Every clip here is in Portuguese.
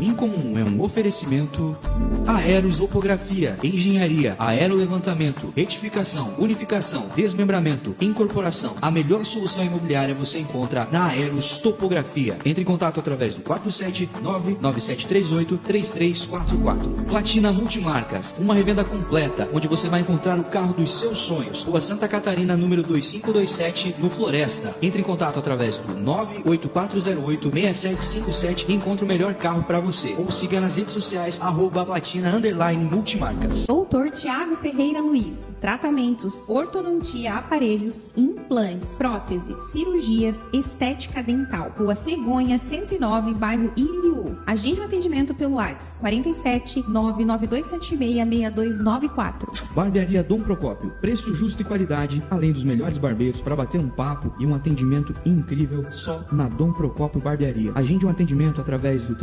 Incomum é um oferecimento Aerosopografia, Engenharia, Aerolevantamento, Retificação, Unificação, Desmembramento, Incorporação. A melhor solução imobiliária você encontra na Aeros Topografia. Entre em contato através do 479-9738-3344. Platina Multimarcas, uma revenda completa, onde você vai encontrar o carro dos seus sonhos. Rua Santa Catarina, número 2527, no Floresta. Entre em contato através do 98408-6757 e encontre o melhor carro para você. Ou siga nas redes sociais, arroba platina, underline, multimarcas. Doutor Tiago Ferreira Luiz. Tratamentos, ortodontia, aparelhos, implantes, próteses, cirurgias, estética dental. Rua Cegonha, 109, bairro Iriú. Agende o atendimento pelo WhatsApp 47 99276 6294. Barbearia Dom Procópio. Preço justo e qualidade, além dos melhores barbeiros para bater um papo e um atendimento incrível só na Dom Procópio Barbearia. Agende um atendimento através do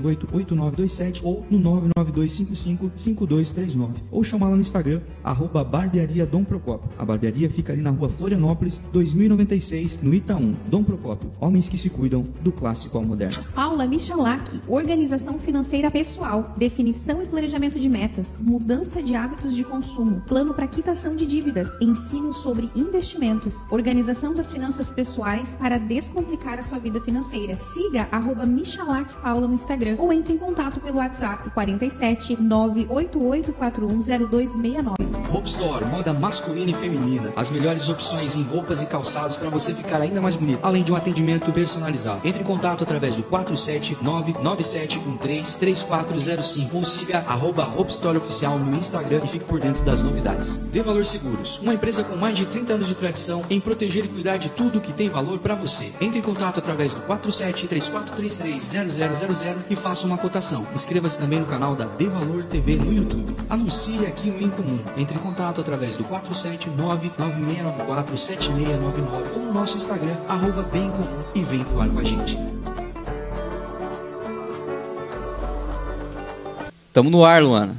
32788927 ou no 992555239 ou chama lá no Instagram arroba Barbearia Dom Procópio. A barbearia fica ali na rua Florianópolis, 2096, no Itaú. Dom Procópio. Homens que se cuidam do clássico ao moderno. Paula Michalak, organização financeira pessoal, definição e planejamento de metas, mudança de hábitos de consumo, plano para quitação de dívidas, ensino sobre investimentos, organização das finanças pessoais para descomplicar a sua vida financeira. Siga arroba Michalak Paula no Instagram ou entre em contato pelo WhatsApp 47 988410269. Hope Store, moda masculina e feminina. As melhores opções em roupas e calçados para você ficar ainda mais bonito, além de um atendimento personalizado. Entre em contato através do 47997133405 ou siga arroba Hope Store Oficial no Instagram e fique por dentro das novidades. De Valor Seguros, uma empresa com mais de 30 anos de tradição em proteger e cuidar de tudo que tem valor para você. Entre em contato através do 4734330000 e faça uma cotação. Inscreva-se também no canal da De Valor TV no YouTube. Anuncie aqui o Incomum. Entre em contato através do 479-9694-7699 ou no nosso Instagram, arroba bem comum e vem falar com a gente. Tamo no ar, Luana.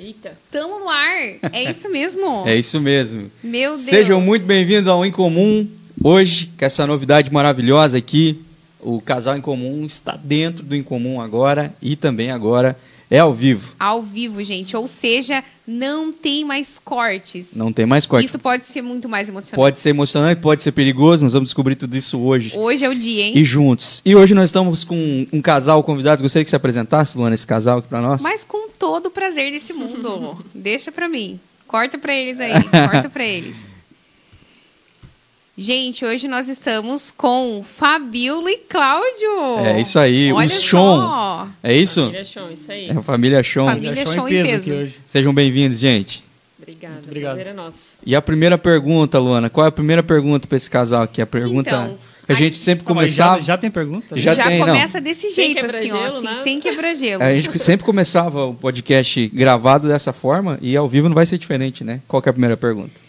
Eita. Tamo no ar. É isso mesmo. É isso mesmo. Meu Deus. Sejam muito bem-vindos ao Incomum. Hoje, com essa novidade maravilhosa aqui, o Casal Incomum está dentro do Incomum agora e também agora é ao vivo. Ao vivo, gente. Ou seja, não tem mais cortes. Não tem mais corte. Isso pode ser muito mais emocionante. Pode ser emocionante, pode ser perigoso, nós vamos descobrir tudo isso hoje. Hoje é o dia, hein? E juntos. E hoje nós estamos com um casal convidado. Gostaria que você apresentasse, Luana, esse casal aqui para nós? Mas com todo o prazer desse mundo. Deixa pra mim. Corta pra eles aí. Corta pra eles. Gente, hoje nós estamos com Fabiola e Cláudio. É isso aí, Olha o Sean. É isso? Família Show, isso aí. É a família Sean. Família Show show em peso aqui hoje. Sejam bem-vindos, gente. Obrigada. Obrigado. É nosso. E a primeira pergunta, Luana, qual é a primeira pergunta para esse casal aqui? A pergunta Então, que a gente sempre começava. já, já tem pergunta? Já Já, tem, não. começa desse Sem jeito, assim, ó. Assim, nada. sem quebra-gelo. A gente sempre começava o podcast gravado dessa forma e ao vivo não vai ser diferente, né? Qual que é a primeira pergunta?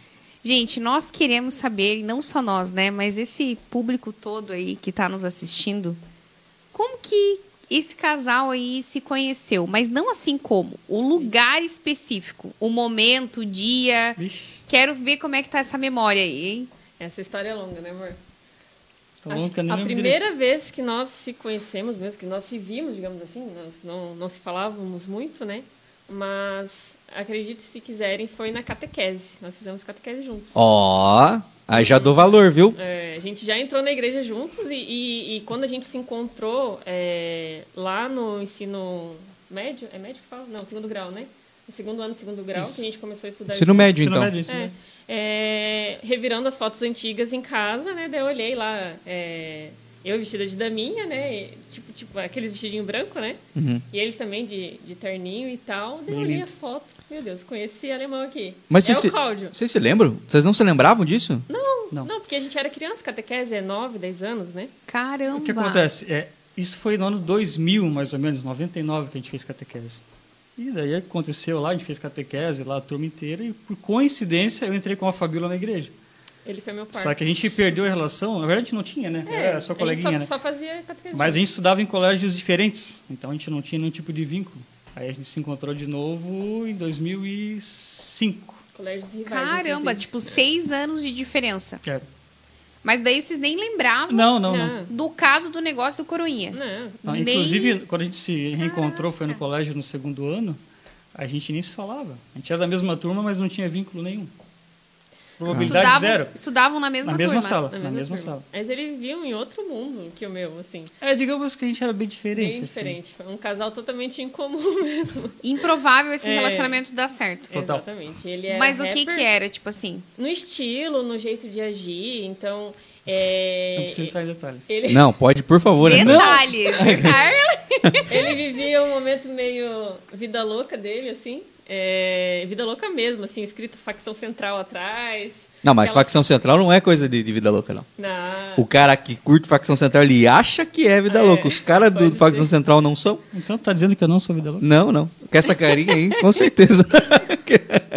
Gente, nós queremos saber, e não só nós, né? Mas esse público todo aí que está nos assistindo, como que esse casal aí se conheceu? Mas não assim como, o lugar específico, o momento, o dia. Vixe, Quero ver como é que tá essa memória aí, hein? Essa história é longa, né, amor? tá a primeira vez que nós se conhecemos mesmo, que nós se vimos, digamos assim, nós não, não se falávamos muito, né? Mas acredite se quiserem, foi na catequese. Nós fizemos catequese juntos. Ó, aí já dou valor, viu? É, a gente já entrou na igreja juntos e, e- e quando a gente se encontrou é, lá no ensino médio, é médio que fala? Não, segundo grau, né? No segundo ano, segundo grau, Isso. que a gente começou a estudar Ensino juntos. médio, Ensino então. médio, ensino É, é, revirando as fotos antigas em casa, né? Daí eu olhei lá, é, eu vestida de daminha, né? Tipo, tipo aquele vestidinho branco, né? Uhum. E ele também de, de terninho e tal. Daí eu olhei a foto. Meu Deus, conheci alemão aqui. Mas é vocês o se- Cláudio. Vocês se lembram? Vocês não se lembravam disso? Não, Não. não, porque a gente era criança, catequese é 9, 10 anos, né? Caramba. O que acontece? É, isso foi no ano 2000, mais ou menos, 99, que a gente fez catequese. E daí aconteceu lá, a gente fez catequese lá, a turma inteira, e por coincidência eu entrei com a Fabíola na igreja. Ele foi meu pai. Só que a gente perdeu a relação, na verdade a gente não tinha, né? é, Era só a gente coleguinha, só, né? só fazia catequese. Mas a gente estudava em colégios diferentes, então a gente não tinha nenhum tipo de vínculo. Aí a gente se encontrou de novo em 2005. Colégios rivais, Caramba, inclusive. tipo, seis anos de diferença. É, Mas daí vocês nem lembravam Não, não, não. Não, do caso do negócio do Coroinha. não. Não, Nem- Inclusive, quando a gente se reencontrou, foi no colégio no segundo ano, a gente nem se falava. A gente era da mesma turma, mas não tinha vínculo nenhum. Probabilidade Estudavam, zero. estudavam na mesma Na mesma turma. sala. Na Na mesma, mesma turma. sala. Mas eles viviam em outro mundo que o meu, assim. É, digamos que a gente era bem diferente. Bem assim. diferente. Foi um casal totalmente incomum mesmo. Improvável esse É. relacionamento dar certo. Total. Exatamente. Ele era Mas o que que era, tipo assim? No estilo, no jeito de agir. Então, é... Não precisa entrar em detalhes. ele, Não, pode, por favor. né? Detalhes. Ele vivia um momento meio vida louca dele, assim. É, Vida louca mesmo, assim, escrito facção central atrás. Não, mas Aquela- facção central não é coisa de, de vida louca, não. Na... O cara que curte facção central, ele acha que é vida É, louca. Os caras do facção central não são? Então tá dizendo que eu não sou vida louca? Não, não. Com essa carinha aí, com certeza.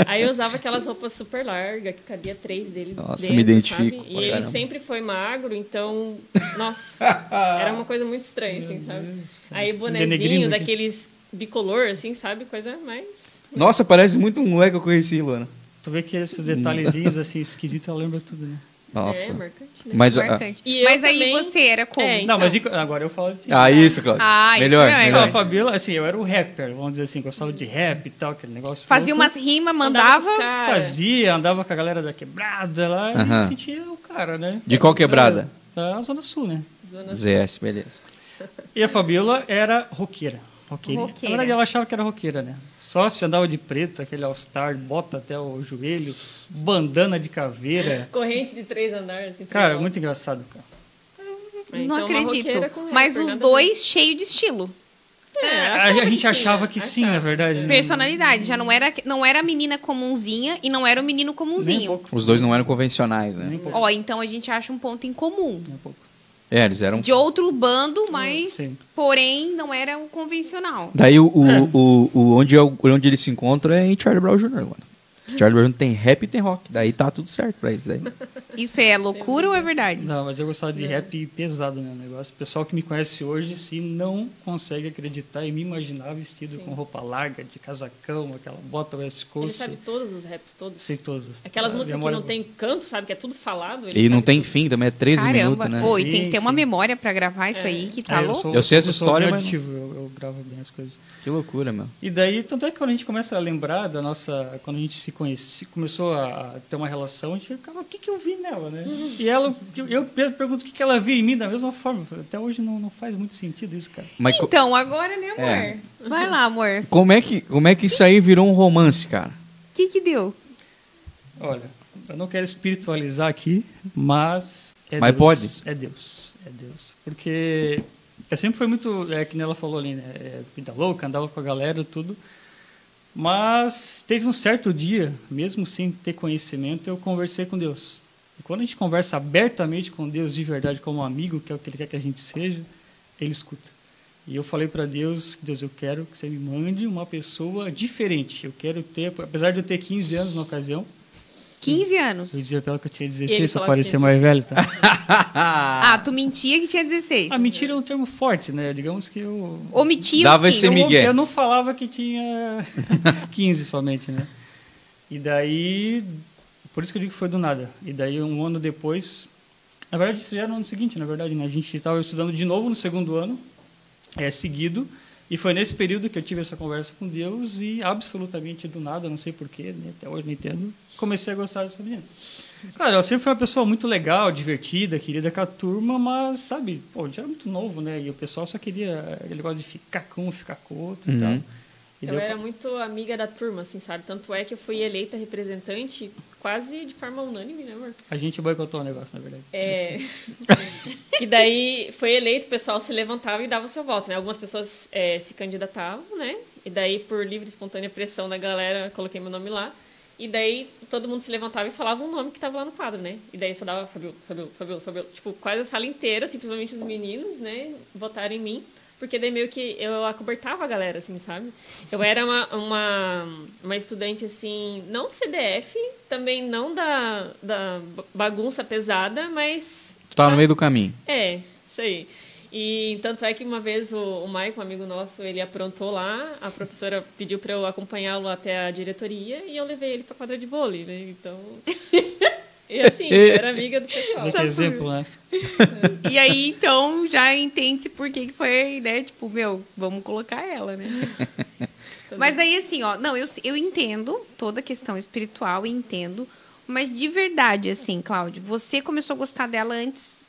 Aí eu usava aquelas roupas super largas, que cabia três dele Nossa, dentro, me identifico sabe? E ele caramba. sempre foi magro, então, nossa, era uma coisa muito estranha, assim, sabe? Aí bonezinho daqueles bicolor, assim, sabe? Coisa mais... Nossa, parece muito um moleque que eu conheci, Luana. Tu vê que esses detalhezinhos assim esquisitos, ela lembra tudo, né? É, Nossa. marcante, né? Mas, ah, Marcante. E Mas aí também- você era como? É, Não, Então. mas e- agora eu falo de. ah, isso, Cláudio. Ah, isso melhor, é, Não, melhor. a Fabiola, assim, eu era o rapper, vamos dizer assim, gostava de rap e tal, aquele negócio. Fazia louco. umas rimas, Andava mandava. cara. Fazia, andava com a galera da quebrada lá Aham. e me sentia o cara, né? De qual quebrada? Da, Zona Sul, né? Zona ZS, beleza. E a Fabiola era roqueira. Roqueira. Roqueira. Na verdade, ela achava que era roqueira, né? Só se andava de preto, aquele all-star, bota até o joelho, bandana de caveira. Corrente de três andares, assim. Cara, muito engraçado, cara. Não Então, uma acredito. com Mas os dois cheios de estilo. É, A, gente tinha, achava que sim, achava. na verdade. né? Personalidade. Já não era, não era a menina comunzinha e não era o menino um comunzinho. pouco. Os dois não eram convencionais, né? um. Ó, então a gente acha um ponto em comum. Nem um pouco. É, eles eram. De outro bando, mas Sim. porém não era o convencional. Daí o, o, É. o, o- onde, onde eles se encontram é em Charlie Brown Jr., mano. Charlie Brown tem rap e tem rock. Daí tá tudo certo pra eles. Daí. Isso é loucura ou é verdade? Não, mas eu gostava de rap pesado, né? O negócio. O pessoal que me conhece hoje, sim, não consegue acreditar e me imaginar vestido com roupa larga, de casacão, aquela bota West Ele Coast. sabe todos os raps, todos. Sei todos. Aquelas A músicas que não tem canto, sabe? Que é tudo falado. ele E não tem tudo. fim também, é 13 Caramba. minutos, né? Oi, Sim, tem que ter uma sim. memória pra gravar isso É. aí que tá Ah, eu, louco. sou, Eu sei essa eu história, mas- eu, eu gravo bem as coisas. Que loucura, meu. E daí, tanto é que quando a gente começa a lembrar da nossa. Quando a gente se conhece, começou a ter uma relação, a gente ficava, o que, que eu vi nela, né? E ela, eu, eu pergunto o que, que ela viu em mim da mesma forma. Até hoje não, não faz muito sentido isso, cara. Mas co- Então, agora, né, amor? É. Vai lá, amor. como, é que, como é que isso aí virou um romance, cara? O que que deu? Olha, eu não quero espiritualizar aqui, mas. É Mas Deus, pode. É Deus. É Deus. Porque eu sempre foi muito. É que ela falou ali, né? É, vida louca, andava com a galera tudo. Mas teve um certo dia, mesmo sem ter conhecimento, eu conversei com Deus. E quando a gente conversa abertamente com Deus de verdade, como um amigo, que é o que Ele quer que a gente seja, Ele escuta. E eu falei para Deus, Deus, eu quero que você me mande uma pessoa diferente. Eu quero ter, apesar de eu ter 15 anos na ocasião, 15 anos. eu dizia pra ela que eu tinha ele 16 para falava que parecer mais velho, tá? Ah, tu mentia que tinha 16. A mentira é um termo forte, né? Digamos que eu Omitia Dava esse 15. eu, Miguel. eu não falava que tinha 15 somente, né? E daí, por isso que eu digo que foi do nada. E daí, um ano depois, na verdade, isso já era no ano seguinte, na verdade, né? A gente estava estudando de novo no segundo ano, é, seguido, e foi nesse período que eu tive essa conversa com Deus e absolutamente do nada, não sei porquê, né? até hoje não entendo, comecei a gostar dessa menina. Cara, ela sempre foi uma pessoa muito legal, divertida, querida com a turma, mas, sabe, pô, a gente era muito novo, né? E o pessoal só queria aquele negócio de ficar com um, ficar com outro e Uhum. tal. E Eu daí era muito amiga da turma, assim, sabe? Tanto é que eu fui eleita representante quase de forma unânime, né, amor? A gente boicotou o negócio, na verdade. É. que daí foi eleito, o pessoal se levantava e dava seu voto, né? Algumas pessoas é, se candidatavam, né? E daí, por livre e espontânea pressão da galera, coloquei meu nome lá. E daí todo mundo se levantava e falava um nome que tava lá no quadro, né? E daí só dava Fabiola, Fabiola, Fabiola, Fabiola. Tipo, quase a sala inteira, principalmente os meninos, né? Votaram em mim. Porque daí meio que eu acobertava a galera, assim, sabe? Eu era uma, uma, uma estudante, assim, não CDF, também não da, da bagunça pesada, mas Tu tá no meio do caminho. é, isso aí. E tanto é que uma vez o, o Mike, um amigo nosso, ele aprontou lá, a professora pediu para eu acompanhá-lo até a diretoria e eu levei ele para quadra de vôlei, né? Então, E assim, eu era amiga do pessoal. Outro exemplo, né? E aí, então, já entende-se por que que foi, né? Tipo, meu, vamos colocar ela, né? Mas aí, assim, ó, não, eu, eu entendo toda a questão espiritual, entendo. Mas de verdade, assim, Cláudio, você começou a gostar dela antes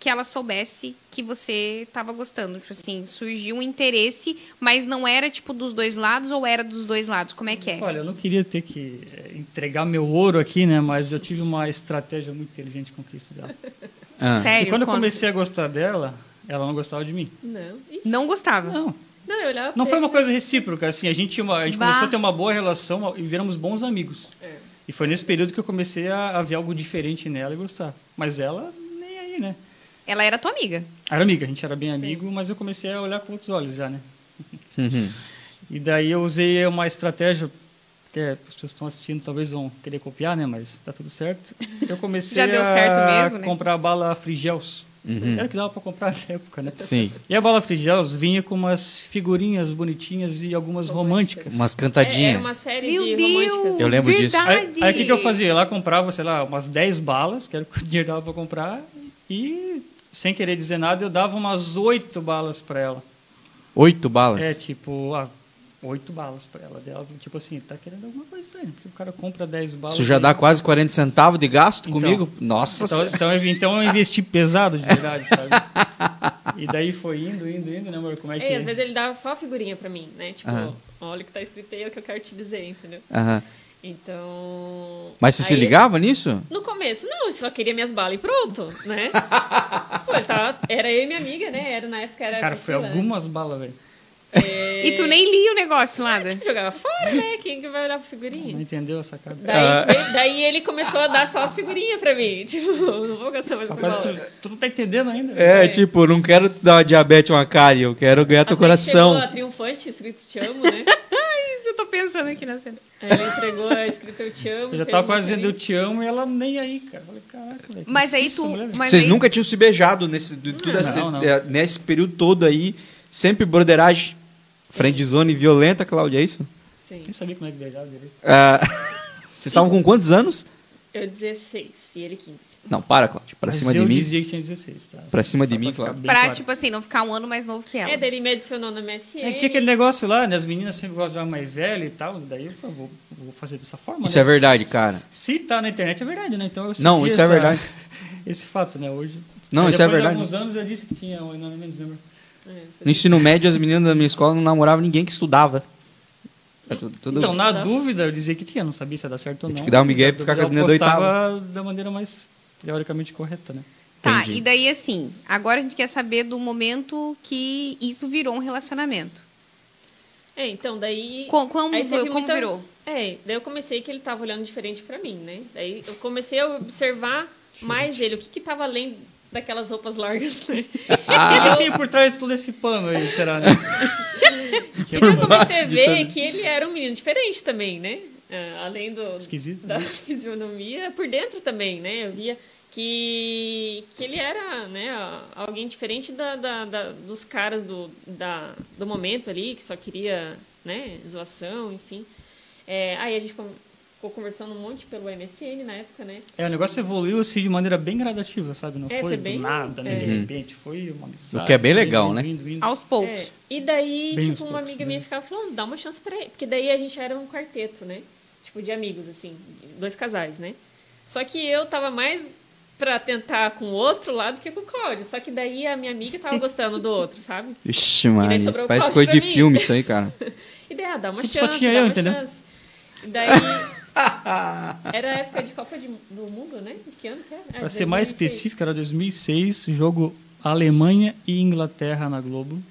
que ela soubesse que você estava gostando. Tipo assim, surgiu um interesse, mas não era, tipo, dos dois lados ou era dos dois lados? Como é que é? Olha, eu não queria ter que eh, entregar meu ouro aqui, né? Mas eu tive uma estratégia muito inteligente de conquista dela. Ah. Sério? E quando eu comecei a gostar dela, ela não gostava de mim. Não. Ixi. Não gostava? Não, Não, eu olhava não foi uma coisa recíproca, assim, a gente, tinha uma- a gente Bah. começou a ter uma boa relação e viramos bons amigos. É. E foi nesse período que eu comecei a, a ver algo diferente nela e gostar. Mas ela, nem aí, né? Ela era tua amiga. Era amiga, a gente era bem amigo, mas eu comecei a olhar com outros olhos já, né? Uhum. E daí eu usei uma estratégia, que é, as pessoas estão assistindo talvez vão querer copiar, né? Mas tá tudo certo. Eu comecei Já deu a mesmo, né? comprar bala Frigels. Uhum. Era o que dava para comprar na época, né? Sim. E a bala Frigels vinha com umas figurinhas bonitinhas e algumas Românticas. românticas. Umas É, cantadinhas. era uma série Meu de Deus! românticas. Eu lembro disso. verdade. Aí aí o que, que eu fazia? Eu lá comprava, sei lá, umas 10 balas, que era o que o dinheiro dava para comprar, e sem querer dizer nada, eu dava umas 8 balas para ela. Oito balas. É, tipo, ah, 8 balas para ela. Dela, tipo assim, tá querendo alguma coisa estranha, porque o cara compra 10 balas. Isso já aí- dá quase 40 centavos de gasto Então. comigo? Nossa Então, Senhora. então, eu, então eu investi pesado de verdade, sabe? E daí foi indo, indo, indo, né, amor? Como é que É, às vezes ele dava só a figurinha pra mim, né? Tipo, Aham. olha o que tá escrito aí, é o que eu quero te dizer, entendeu? Aham. Então. Mas você se aí- ligava nisso? No começo, não, eu só queria minhas balas e pronto, né? Pô, tava, era eu e minha amiga, né? Era, na época era. Cara, foi né? algumas balas, velho. É, E tu nem lia o negócio, nada. tipo, jogava fora, né? Quem que vai olhar pra Não figurinha? entendeu a sacada? Daí, ele- daí ele começou a dar só as figurinhas pra mim. Tipo, não vou gastar mais Rapaz, tu, tu não tá entendendo ainda? É, tipo, não quero dar uma diabetes, uma cárie, eu quero ganhar teu Até que coração. Chegou a triunfante, escrito Te Amo, né? Eu tô pensando aqui na cena. Aí ele entregou a escrita Eu Te Amo. Eu já tava quase dizendo eu te amo e ela nem aí, cara. Eu Falei, caraca, velho. Mas aí tu. essa. Mas Vocês aí, nunca tinham se beijado nesse, de tudo Não, não. é, nesse período todo aí, sempre broderagem, friendzone violenta, Cláudia, é isso? Sim. Nem sabia como é que beijava direito. Ah, vocês estavam com quantos anos? Eu 16 e ele 15. Não, para, Cláudia, pra Mas cima de eu mim. dizia que tinha 16, tá? Pra cima de mim, bem pra, claro. tipo assim, não ficar um ano mais novo que ela. É, daí ele me adicionou no MSN. É que tinha aquele negócio lá, né? As meninas sempre gostam de uma mais velha e tal. Daí eu falei, vou, vou fazer dessa forma. Isso né? é verdade, cara. Se tá na internet, é verdade, né? Então eu Não, isso é essa- verdade. Esse fato, né? Hoje. Não, isso é verdade. De alguns anos eu disse que tinha um ano menos, lembra? É, No ensino médio, as meninas da minha escola não namoravam ninguém que estudava. É tudo, Então, na dúvida, eu dizia que tinha, não sabia se ia dar certo ou não. Tinha que dar um migué pra ficar com as meninas do postava da maneira mais teoricamente correta, né? Tá, Entendi. e daí assim, agora a gente quer saber do momento que isso virou um relacionamento. É, então, daí. Co- Como, Aí como muita- virou? É, daí eu comecei que ele tava olhando diferente pra mim, né? Daí eu comecei a observar mais ele, o que que tava além daquelas roupas largas, né? O que tem por trás de todo esse pano aí, será, né? E daí eu comecei a ver que ele era um menino diferente também, né? Ah, além do, Esquisito, da né? fisionomia, por dentro também, né? Eu via que, que ele era né, alguém diferente da, da- da- dos caras do, da, do momento ali, que só queria né, zoação, enfim. É, aí a gente com- ficou conversando um monte pelo MSN na época, né? É, o negócio evoluiu assim de maneira bem gradativa, sabe? Não É, foi, foi do bem- nada, né? é. De repente, foi uma amizade. O que é bem legal, né? indo, indo. Aos poucos. É, e daí, Bem tipo, uma poucos, amiga minha bem. ficava falando, dá uma chance pra ele. Porque daí a gente era um quarteto, né? Tipo, de amigos, assim, dois casais, né? Só que eu tava mais pra tentar com o outro lado que com o Cláudio. Só que daí a minha amiga tava gostando do outro, sabe? Ixi, mano, parece coisa de mim. filme isso aí, cara. E daí, ah, dá uma Tipo, só chance, tinha dá eu, uma entendeu? chance. E daí... Era a época de Copa de- do Mundo, né? De que ano que era? É, Pra ser mais 2006. específico, era 2006, jogo Alemanha e Inglaterra na Globo.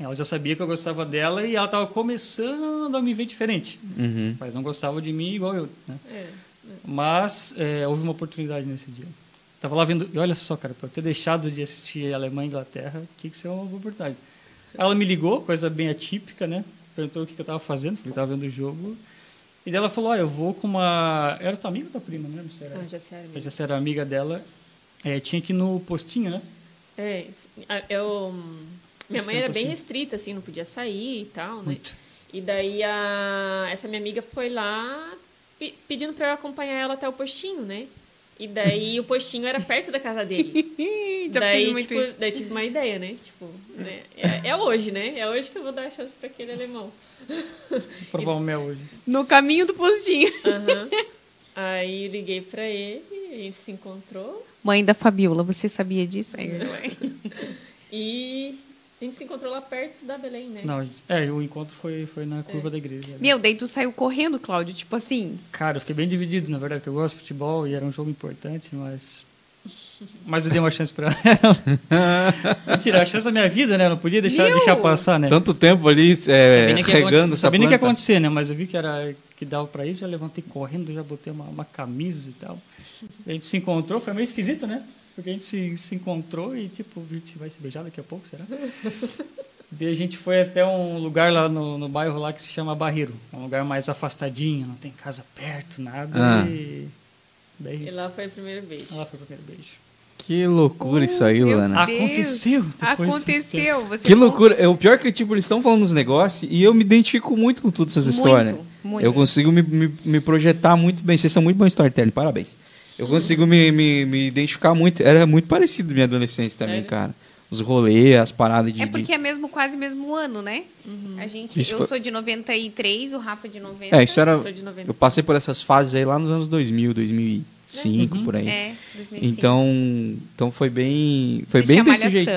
Ela já sabia que eu gostava dela e ela estava começando a me ver diferente. Uhum. Mas não gostava de mim igual eu. Né? É. Mas é, houve uma oportunidade nesse dia. Tava lá vendo, e olha só, cara, para eu ter deixado de assistir Alemanha e Inglaterra, tinha que ser uma oportunidade. Ela me ligou, coisa bem atípica, né? Perguntou o que que eu estava fazendo, falei que estava vendo o jogo. E daí ela falou: Olha, eu vou com uma. Era tua amiga ou tua prima, não lembro se era. Ah, já Eu mesmo. já era amiga dela. É, tinha que ir no postinho, né? É, eu... Minha mãe era bem restrita, assim, não podia sair e tal, né? Muito. E daí a, essa minha amiga foi lá pe- pedindo para eu acompanhar ela até o postinho, né? E daí o postinho era perto da casa dele. Já daí, muito tipo, isso. daí tive uma ideia, né? Tipo, né? É, é hoje, né? É hoje que eu vou dar a chance pra aquele alemão. Provar o mel hoje. No caminho do postinho. Aí liguei pra ele, a gente se encontrou Mãe da Fabiola, você sabia disso? Aí, e a gente se encontrou lá perto da Belém, né? Não, é, o encontro foi, foi na curva da igreja. né? Meu, daí tu saiu correndo, Cláudio, tipo assim. Cara, eu fiquei bem dividido, na verdade, porque eu gosto de futebol e era um jogo importante, mas. Mas eu dei uma chance pra ela. Mentira, a chance da minha vida, né? Eu não podia deixar, Meu! deixar passar, né? Tanto tempo ali é, Sabia nem o que ia regando acontecer- essa sabia nem o que ia planta. acontecer, né? Mas eu vi que era que dava pra ir, já levantei correndo, já botei uma, uma camisa e tal. A gente se encontrou, foi meio esquisito, né? Porque a gente se, se encontrou e, tipo, a gente vai se beijar daqui a pouco, será? Daí a gente foi até um lugar lá no, no bairro lá que se chama Barreiro. É um lugar mais afastadinho, não tem casa perto, nada. Ah. E daí E lá foi o primeiro beijo. lá foi o primeiro beijo. Que loucura isso aí, Meu Luana. Deus. Aconteceu! Aconteceu. Você Que loucura. É, o pior é que, tipo, eles estão falando nos negócios e eu me identifico muito com todas essas Muito, histórias. muito. Eu consigo me, me, me projetar muito bem. Vocês são muito bons storytelling, parabéns. Eu consigo me, me, me identificar muito. Era muito parecido na minha adolescência também, Sério? cara. Os rolês, as paradas de. É porque é mesmo quase mesmo ano, né? A gente, Isso eu foi- sou de 93, o Rafa de 90. É, isso era. Sou de 90. Eu passei por essas fases aí lá nos anos 2000, 2005, por aí. É, 2005. Então, então foi bem, foi Existia bem desse jeito.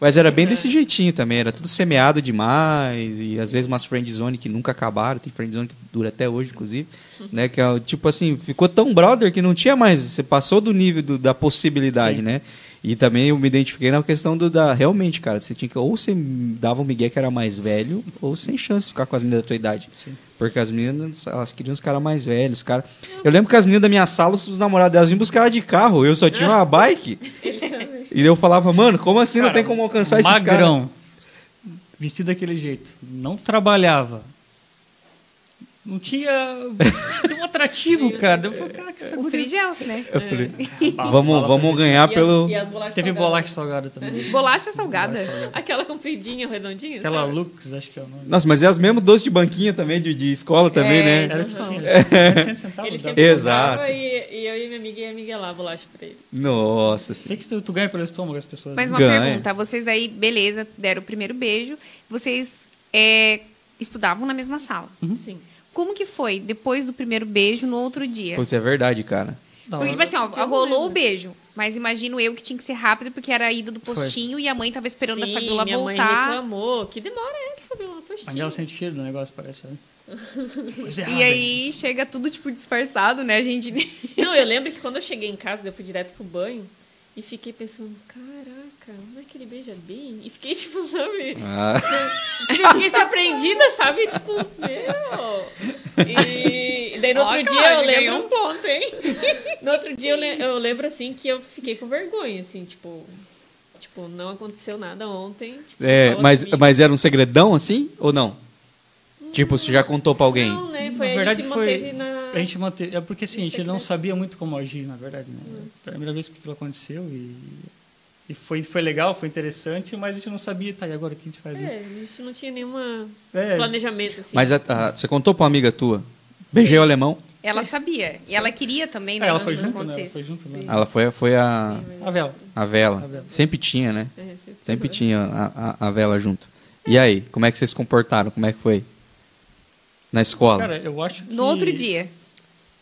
Mas era bem desse jeitinho também, era tudo semeado demais e às vezes umas friend zone que nunca acabaram, tem friend zone que dura até hoje, inclusive, né, que é tipo assim, ficou tão brother que não tinha mais, você passou do nível do- da possibilidade, Sim. né? E também eu me identifiquei na questão do da realmente, cara, você tinha que ou você dava um migué que era mais velho ou sem chance de ficar com as meninas da tua idade. Sim. Porque as meninas, elas queriam os caras mais velhos, cara. Eu lembro que as meninas da minha sala, os namorados delas vinham buscar ela de carro, eu só tinha uma bike. E eu falava, mano, como assim não Cara, tem como alcançar esses caras? Magrão, vestido daquele jeito, não trabalhava. Não tinha tão atrativo, cara. Eu falei, cara, que O Frigels, né? Eu falei, Bala- vamos, bala vamos ganhar E as- pelo. e as bolachas Teve salgadas. bolacha salgada também. Bolacha salgada. Aquela compridinha, redondinha. Aquela sabe? Lux, acho que é o nome. Nossa, mas é as mesmas doces de banquinha também, de, de escola também, É, né? Era Uhum. que tinha 100 centavos. Ele dava. sempre Exato. e, e eu e minha amiga ia miguelar a bolacha pra ele. Nossa O senhora. que, que tu, tu ganha pelo estômago as pessoas? Mas né? uma Ganha. pergunta, vocês daí, beleza, deram o primeiro beijo, vocês é, estudavam na mesma sala. Sim. Como que foi depois do primeiro beijo no outro dia? Pô, Isso é verdade, cara. Porque, tipo assim, ó, rolou o beijo. Mas imagino eu que tinha que ser rápido, porque era a ida do Foi. postinho e a mãe tava esperando Sim, a Fabiola minha mãe voltar. reclamou. Que demora essa, Fabiola? Mas Postinho. ela sente o cheiro do negócio, parece. Né? Coisa E aí chega tudo, tipo, disfarçado, né? A gente. Não, eu lembro que quando eu cheguei em casa, eu fui direto pro banho e fiquei pensando, caraca, não é que ele beija bem? E fiquei, tipo, sabe? Ah, Tipo, eu fiquei surpreendida, sabe? Tipo, meu. E daí no outro Ó, dia Cláudia, eu lembro. um ponto, hein? No outro dia eu, le- eu lembro assim que eu fiquei com vergonha, assim, tipo. Tipo, não aconteceu nada ontem. Tipo, é, mas, mas era um segredão assim ou não? Tipo, você já contou pra alguém? Não, né? Foi Na a verdade, gente foi. manteve na. A gente manteve. É porque assim, a gente não sabia muito como agir, na verdade. Né? Hum. Foi a primeira vez que aquilo aconteceu e. E foi, foi legal, foi interessante, mas a gente não sabia, tá, e agora o que a gente faz? né? É, a gente não tinha nenhuma É, planejamento, assim. Mas a- a- você contou pra uma amiga tua? Beijei o alemão? Ela sabia. E ela queria também, né? é, ela que foi junto, né? Ela foi junto, né? Ela foi, foi a, A vela. a vela. A vela. Sempre tinha, né? É, Sempre tinha a, a, a vela junto. E aí, como é que vocês se comportaram? Como é que foi? Na escola? Cara, eu acho que. No outro dia.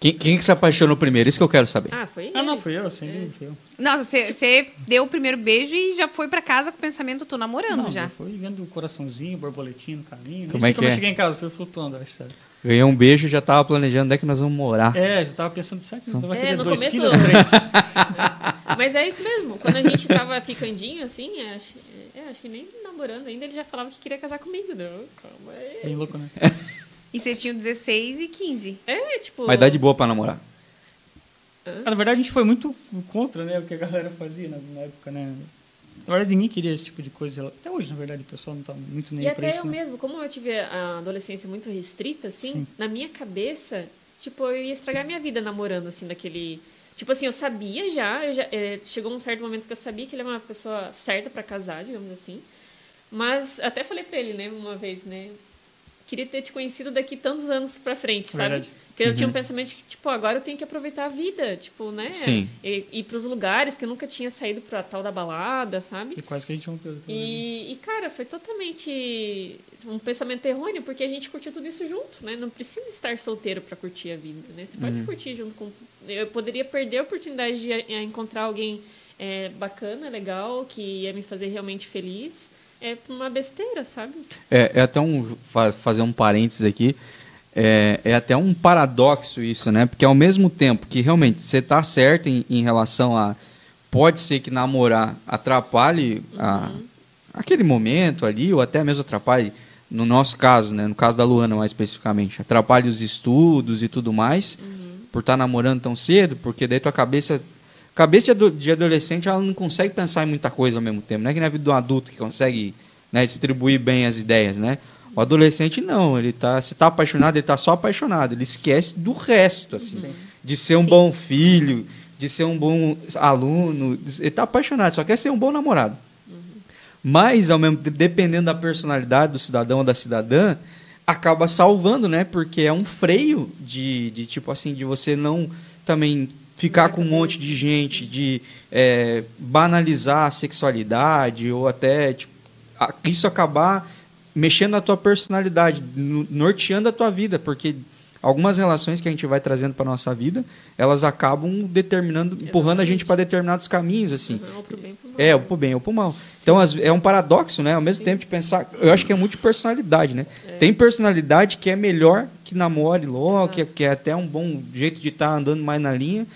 Quem, quem que se apaixonou primeiro? Isso que eu quero saber. Ah, foi Ah, não, ele. fui eu, sem dúvida, fui eu. Nossa, você, deu o primeiro beijo e já foi pra casa com o pensamento, tô namorando Não, já. eu fui vendo o coraçãozinho, borboletinho no caminho. Como é que como é? eu cheguei em casa, fui flutuando, acho, sabe? Ganhei um beijo e já tava planejando onde é que nós vamos morar. É, já tava pensando, será que não vai É, querer no dois começo- filhos ou três? Mas é isso mesmo. Quando a gente tava ficandinho, assim, é, acho, é, acho que nem namorando ainda, ele já falava que queria casar comigo. Não, calma aí. Bem louco, né? E vocês tinham 16 e 15. É, tipo... Uma idade boa pra namorar. Ah, Na verdade, a gente foi muito contra né, o que a galera fazia na, na época, né? Na verdade, ninguém queria esse tipo de coisa. Até hoje, na verdade, o pessoal não tá muito nem E até isso. eu né? mesmo, como eu tive a adolescência muito restrita, assim, Sim. na minha cabeça, tipo, eu ia estragar minha vida namorando, assim, daquele... Tipo assim, eu sabia já, eu já é, chegou um certo momento que eu sabia que ele é uma pessoa certa pra casar, digamos assim. Mas até falei pra ele, né, uma vez, né, queria ter te conhecido daqui tantos anos pra frente, sabe? Verdade. Porque eu tinha um pensamento de que, tipo, agora eu tenho que aproveitar a vida, tipo, né? Sim. E, ir pros lugares que eu nunca tinha saído pra tal da balada, sabe? E quase que a gente rompeu. depois, né? E, e, cara, foi totalmente um pensamento errôneo, porque a gente curtiu tudo isso junto, né? Não precisa estar solteiro para curtir a vida, né? Você pode curtir junto com... Eu poderia perder a oportunidade de encontrar alguém eh, bacana, legal, que ia me fazer realmente feliz, é uma besteira, sabe? É, é até um fa- fazer um parênteses aqui. É, é até um paradoxo isso, né? Porque ao mesmo tempo que realmente você está certo em, em relação a pode ser que namorar atrapalhe a- aquele momento ali ou até mesmo atrapalhe no nosso caso, né? No caso da Luana mais especificamente, atrapalhe os estudos e tudo mais por estar namorando tão cedo, porque daí tua cabeça cabeça de ado- de adolescente ela não consegue pensar em muita coisa ao mesmo tempo, não é que na vida de um adulto que consegue né, distribuir bem as ideias, né? O adolescente não, ele tá, se tá apaixonado, ele tá só apaixonado, ele esquece do resto, assim, de ser um bom filho, de ser um bom aluno, ele tá apaixonado, só quer ser um bom namorado. Mas, ao mesmo dependendo da personalidade do cidadão ou da cidadã, acaba salvando, né? Porque é um freio de, de tipo assim, de você não também ficar com um monte de gente, de é, banalizar a sexualidade ou até tipo, isso acabar mexendo na tua personalidade, no- norteando a tua vida, porque algumas relações que a gente vai trazendo para nossa vida, elas acabam determinando, empurrando a gente para determinados caminhos, assim. Não, ou pro bem ou pro mal. É, ou pro bem ou pro mal. Então, às- é um paradoxo, né? Ao mesmo tempo de pensar, eu acho que é muito de personalidade, né? Tem personalidade que é melhor que namore logo, que, é- que é até um bom jeito de estar andando mais na linha.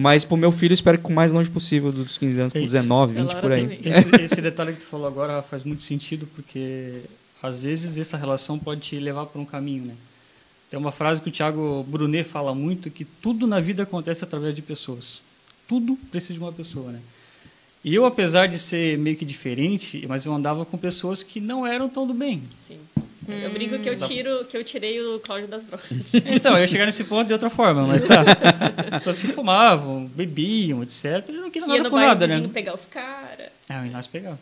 Mas pro meu filho, espero que com o mais longe possível, dos 15 anos, pro Eita. 19, Da 20 Laura por aí. também. Esse, esse detalhe que tu falou agora faz muito sentido, porque às vezes essa relação pode te levar para um caminho, né? Tem uma frase que o Thiago Brunet fala muito, que tudo na vida acontece através de pessoas. Tudo precisa de uma pessoa, né? E eu, apesar de ser meio que diferente, mas eu andava com pessoas que não eram tão do bem. Sim. Eu brinco que eu tiro, que eu tirei o Cláudio das drogas. Então, eu ia chegar nesse ponto de outra forma, mas tá. Pessoas que fumavam, bebiam, etc. Eu não queria Ia nada com nada, né? pegar os caras. Ah, e nós pegamos.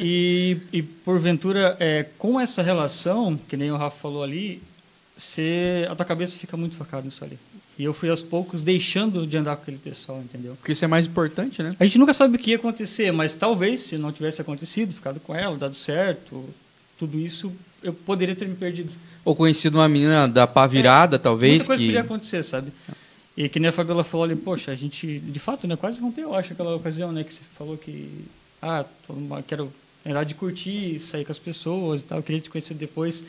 e, e, porventura, é, com essa relação, que nem o Rafa falou ali, você, a tua cabeça fica muito focada nisso ali. E eu fui aos poucos deixando de andar com aquele pessoal, entendeu? Porque isso é mais importante, né? A gente nunca sabe o que ia acontecer, mas talvez, se não tivesse acontecido, ficado com ela, dado certo, tudo isso, eu poderia ter me perdido. Ou conhecido uma menina da pá virada, talvez, Muita coisa que... podia acontecer, sabe? E que nem a Fabiola falou ali, poxa, a gente, de fato, né, quase rompeu, eu acho, aquela ocasião, né, que você falou que, ah, quero na verdade de curtir, sair com as pessoas e tal, eu queria te conhecer depois.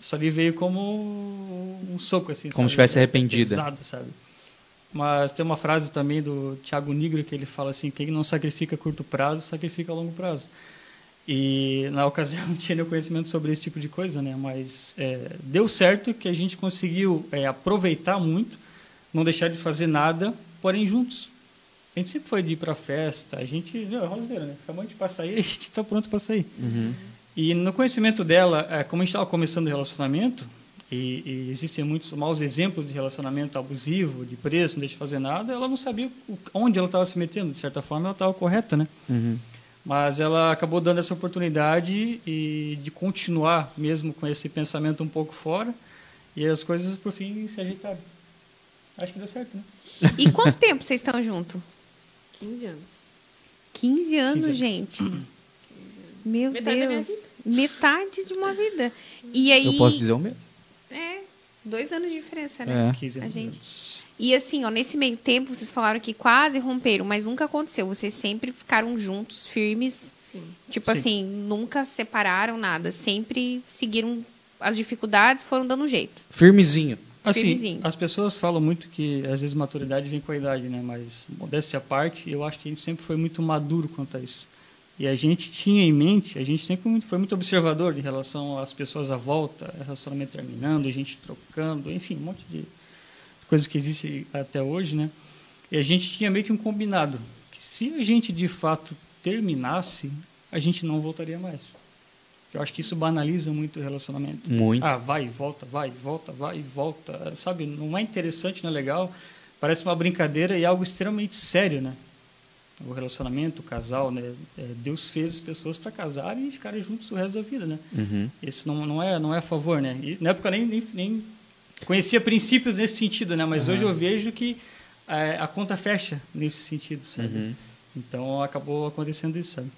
Isso ali veio como um soco, assim, Como sabe? se tivesse É arrependida. Pesado, sabe? Mas tem uma frase também do Thiago Nigro que ele fala assim, quem não sacrifica a curto prazo, sacrifica a longo prazo. E na ocasião não tinha nenhum conhecimento sobre esse tipo de coisa, né? Mas é, deu certo que a gente conseguiu é, aproveitar muito, não deixar de fazer nada, porém juntos. A gente sempre foi de ir para festa, a gente, não, é rolezeiro, né? Acabou de passar aí, a gente está pronto para sair. E no conhecimento dela, é, como a gente estava começando o relacionamento, e, e existem muitos maus exemplos de relacionamento abusivo, de preço, não deixa de fazer nada, ela não sabia onde ela estava se metendo. De certa forma, ela estava correta, né? Uhum. Mas ela acabou dando essa oportunidade e de continuar mesmo com esse pensamento um pouco fora e as coisas por fim se ajeitaram. Acho que deu certo, né? E quanto tempo vocês estão juntos? 15 anos. 15 anos, 15 anos. gente. Meu Metade da minha Deus. Metade de uma vida. E aí. Eu posso dizer o mesmo? É, dois anos de diferença, né? É. 15 A anos. gente. E assim, ó, nesse meio tempo, vocês falaram que quase romperam, mas nunca aconteceu. Vocês sempre ficaram juntos, firmes. Sim. Tipo Sim. assim, nunca separaram nada. Sempre seguiram as dificuldades, foram dando um jeito. Firmezinho. Assim, Firmezinho. as pessoas falam muito que às vezes maturidade vem com a idade, né? Mas modéstia à parte, eu acho que a gente sempre foi muito maduro quanto a isso. E a gente tinha em mente, a gente sempre foi muito observador em relação às pessoas à volta, relacionamento terminando, a gente trocando, enfim, um monte de coisas que existe até hoje, né? E a gente tinha meio que um combinado que se a gente de fato terminasse, a gente não voltaria mais. Eu acho que isso banaliza muito o relacionamento. Muito. Ah, vai e volta, vai e volta, vai e volta. Sabe, não é interessante, não é legal. Parece uma brincadeira e algo extremamente sério, né? O relacionamento, o casal, né? É, Deus fez as pessoas para casarem e ficarem juntos o resto da vida, né? Uhum. Esse não, não é não é a favor, né? E na época nem, nem, nem conhecia princípios nesse sentido, né? Mas Aham. hoje eu vejo que é, a conta fecha nesse sentido, sabe? Uhum. Então acabou acontecendo isso, sabe?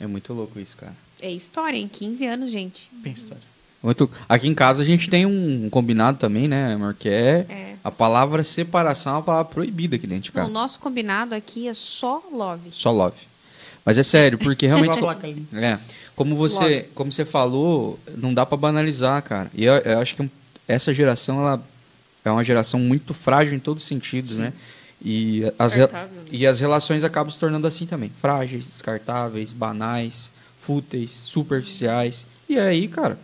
É muito louco isso, cara. É história, em 15 anos, gente. Bem história. Muito... Aqui em casa a gente tem um combinado também, né, amor? Que é, É. a palavra separação é uma palavra proibida aqui dentro de Não, casa. o nosso combinado aqui é só love. Só love. Mas é sério, porque realmente. É. Como você, Love. como você falou, não dá pra banalizar, cara. E eu, eu acho que essa geração ela é uma geração muito frágil em todos os sentidos, né? E as, né? e as relações acabam se tornando assim também. Frágeis, descartáveis, banais, fúteis, superficiais. E aí, cara,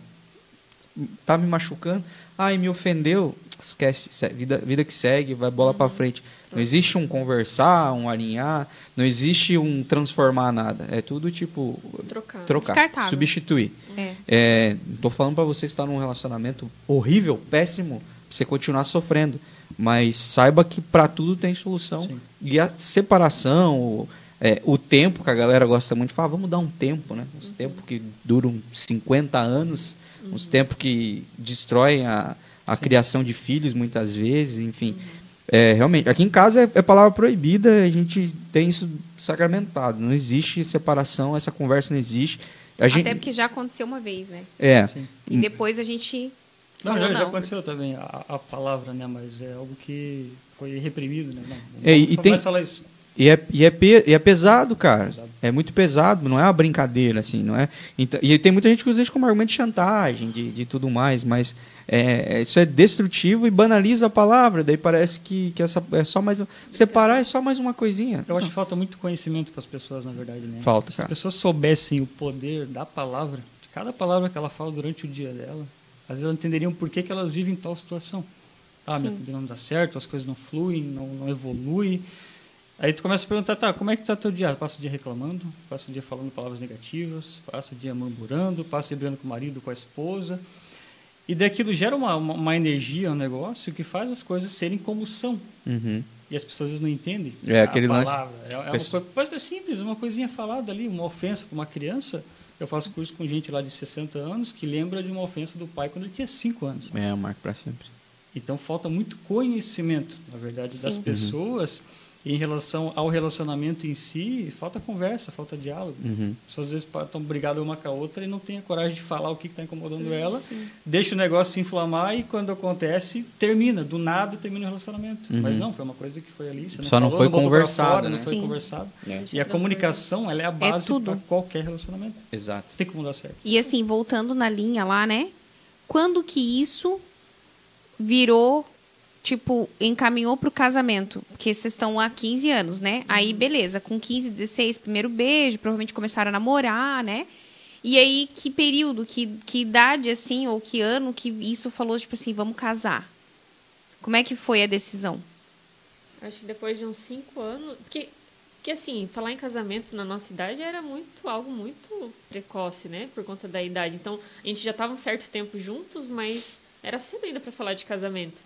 tá me machucando. Ai, me ofendeu. Esquece. Vida, vida que segue, vai bola pra frente. Não existe um conversar, um alinhar. Não existe um transformar nada. É tudo tipo Trocar. trocar, Descartável. substituir. É. É, tô falando para você que está num relacionamento horrível, péssimo, pra você continuar sofrendo, mas saiba que para tudo tem solução. Sim. E a separação, o, é, o tempo que a galera gosta muito de falar, vamos dar um tempo, né? Uns tempos que duram 50 anos, uns tempos que destroem a, a criação de filhos muitas vezes, enfim. É, realmente, aqui em casa é, é palavra proibida, a gente tem isso sacramentado. Não existe separação, essa conversa não existe. A gente, Até porque já aconteceu uma vez, né? é, Sim. E depois a gente. Não, já, já não. aconteceu também a, a palavra, né? Mas é algo que foi reprimido, né? Não, não É, e tem- mais falar isso. E é, e é, pe- e é pesado, cara. Pesado. É muito pesado, não é uma brincadeira, assim, não é? Então, e tem muita gente que usa isso como argumento de chantagem, de, de tudo mais, mas é, é- isso é destrutivo e banaliza a palavra, daí parece que, que essa, é só mais. um- Separar é só mais uma coisinha. Eu acho que falta muito conhecimento para as pessoas, na verdade, né? Falta, Se as pessoas soubessem o poder da palavra, de cada palavra que ela fala durante o dia dela, às vezes elas entenderiam por que, que elas vivem em tal situação. Ah, minha Sim. vida não dá certo, as coisas não fluem, não, não evoluem. Aí tu começa a perguntar, tá, como é que tá teu dia? Passa o dia reclamando, passa o dia falando palavras negativas, passa o dia murmurando, passa o dia brigando com o marido, com a esposa. E daquilo gera uma, uma, uma energia, um negócio que faz as coisas serem como são. Uhum. E as pessoas às vezes não entendem É, a aquele lance- palavra. É, é uma coisa coisa simples, uma coisinha falada ali, uma ofensa para uma criança. Eu faço curso com gente lá de 60 anos que lembra de uma ofensa do pai quando ele tinha 5 anos. É, marco pra sempre. Então falta muito conhecimento, na verdade, das Sim. pessoas em relação ao relacionamento em si. Falta conversa, falta diálogo. Uhum. As pessoas às vezes estão brigadas uma com a outra e não têm a coragem de falar o que está incomodando ela. Deixa o negócio se inflamar e quando acontece, termina. Do nada termina o relacionamento. Uhum. Mas não, foi uma coisa que foi ali. Você Só não falou, foi botou pra conversado, fora, né? Não foi Sim. conversado. É. E a comunicação ela é a base tudo. para qualquer relacionamento. Exato. Tem como dar certo. E assim, voltando na linha lá, né? Quando que isso virou, tipo, encaminhou pro casamento? Porque vocês estão há 15 anos, né? Aí, beleza, com 15, 16, primeiro beijo, provavelmente começaram a namorar, né? E aí, que período, que, que idade, assim, ou que ano que isso falou, tipo assim, vamos casar? Como é que foi a decisão? Acho que depois de uns cinco anos. Porque, porque assim, falar em casamento na nossa idade era muito algo muito precoce, né? Por conta da idade. Então, a gente já estava um certo tempo juntos, mas era cedo ainda para falar de casamento.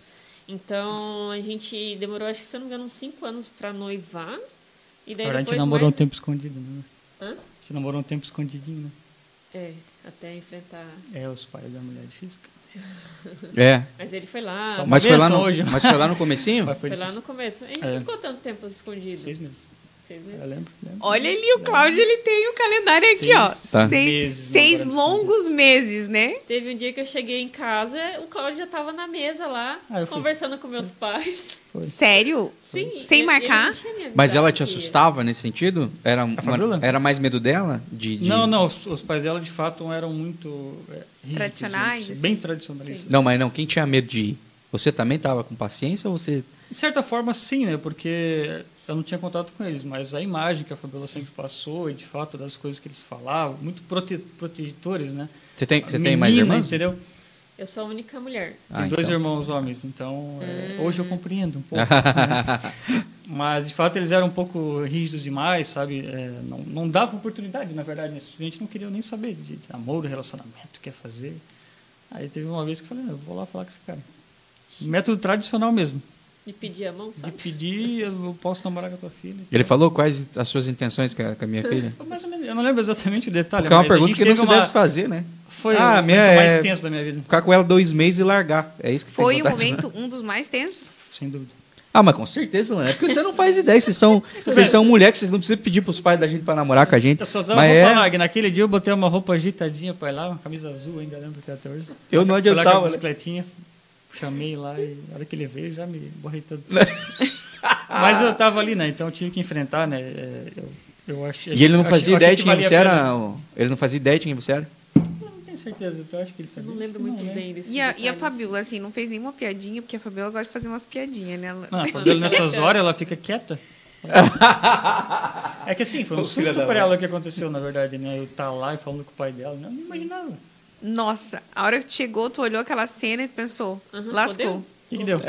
Então, a gente demorou, acho que se eu não me engano, uns cinco anos para noivar. E daí Agora a gente depois namorou mais... um tempo escondido, né? Hã? A gente namorou um tempo escondidinho, né? É, até enfrentar. É, os pais da mulher difícil. cara. É. Mas ele foi lá. Mas foi, lá no, hoje. mas foi lá no comecinho? Mas foi, Foi lá no começo. A gente É. não ficou tanto tempo escondido. Seis meses. Eu lembro. lembro. Olha ali, o Cláudio, ele tem o calendário aqui, Seis ó. Tá. Seis, meses seis longos meses, né? Teve um dia que eu cheguei em casa, o Cláudio já estava na mesa lá, Ah, eu fui. conversando com meus pais. Foi. Sério? Sim. Sem marcar? Mas ela te assustava nesse sentido? Era, uma- era mais medo dela? De, de- Não, não, os, os pais dela de fato eram muito é, Tradicionais, assim, assim? bem tradicionalistas. Não, mas não. Quem tinha medo de ir? Você também tava com paciência ou você. De certa forma, sim, né? Porque eu não tinha contato com eles, mas a imagem que a Fabiola sempre passou e de fato das coisas que eles falavam, muito prote protetores, né? Você tem, você tem mais irmãos? entendeu? Eu sou a única mulher. Tem Ah, dois então. irmãos homens, então é, hoje eu compreendo um pouco. né? Mas de fato eles eram um pouco rígidos demais, sabe? É, não, não davam oportunidade, na verdade. Né? A gente não queria nem saber de, de namoro, relacionamento, quer fazer. Aí teve uma vez que eu falei, "Não, eu vou lá falar com esse cara. Método tradicional mesmo. De pedir a mão, De sabe? pedir, eu posso namorar com a tua filha. Ele falou quais as suas intenções com a, minha filha? Mais ou menos, eu não lembro exatamente o detalhe. Porque é uma pergunta que não se uma- deve fazer, né? Foi Ah, o minha momento é- mais tenso da minha vida, Ficar com ela dois meses e largar. É isso que Foi o de- momento, um dos mais tensos. sem dúvida. Ah, mas com certeza, não é porque você não faz ideia. Vocês são, vocês são mulheres que vocês não precisam pedir pros pais da gente pra namorar com a gente. Eu só usava Mas roupa é, larga. Naquele dia eu botei uma roupa ajeitadinha pra ir lá, uma camisa azul ainda, lembro que até hoje. eu não Fui lá com a adiantava. né? Chamei lá e na hora que ele veio já me borrei todo. Mas eu tava ali, né? Então eu tive que enfrentar, né? é, Eu, eu achei, E ele não fazia eu achei ideia que de quem você era? Ele não fazia ideia de quem você era? Eu não tenho certeza, então eu acho que ele Eu sabia. não lembro muito né? bem desse E a, e a Fabiola, assim, não fez nenhuma piadinha, porque a Fabiola gosta de fazer umas piadinhas, né? Ela- Não, a Fabiola nessas horas ela fica quieta. É que assim, foi um susto pra ela o que aconteceu, na verdade, né? Eu tá lá e falando com o pai dela, né? eu não imaginava. O Nossa, a hora que chegou, tu olhou aquela cena e pensou, Aham, lascou. fodeu. que, que deu?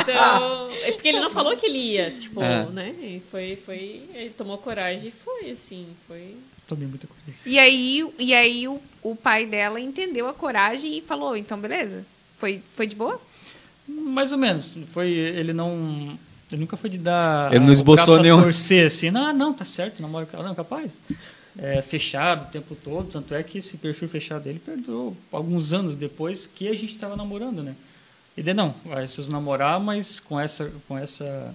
Então, é porque ele não falou que ele ia, tipo, É. né? E foi, foi, ele tomou coragem e foi, assim, foi... Tomei muita coragem. E aí, e aí o, o pai dela entendeu a coragem e falou, então beleza. Foi, foi de boa? Mais ou menos. Foi, ele não. Ele nunca foi de dar. Ele não o esboçou nenhum- torcer assim. Não, não, tá certo, namora com ela. Não, capaz. É, fechado o tempo todo. Tanto é que esse perfil fechado dele perdurou alguns anos depois que a gente estava namorando, né? E daí, não, vai, vocês namorar, mas com essa, com essa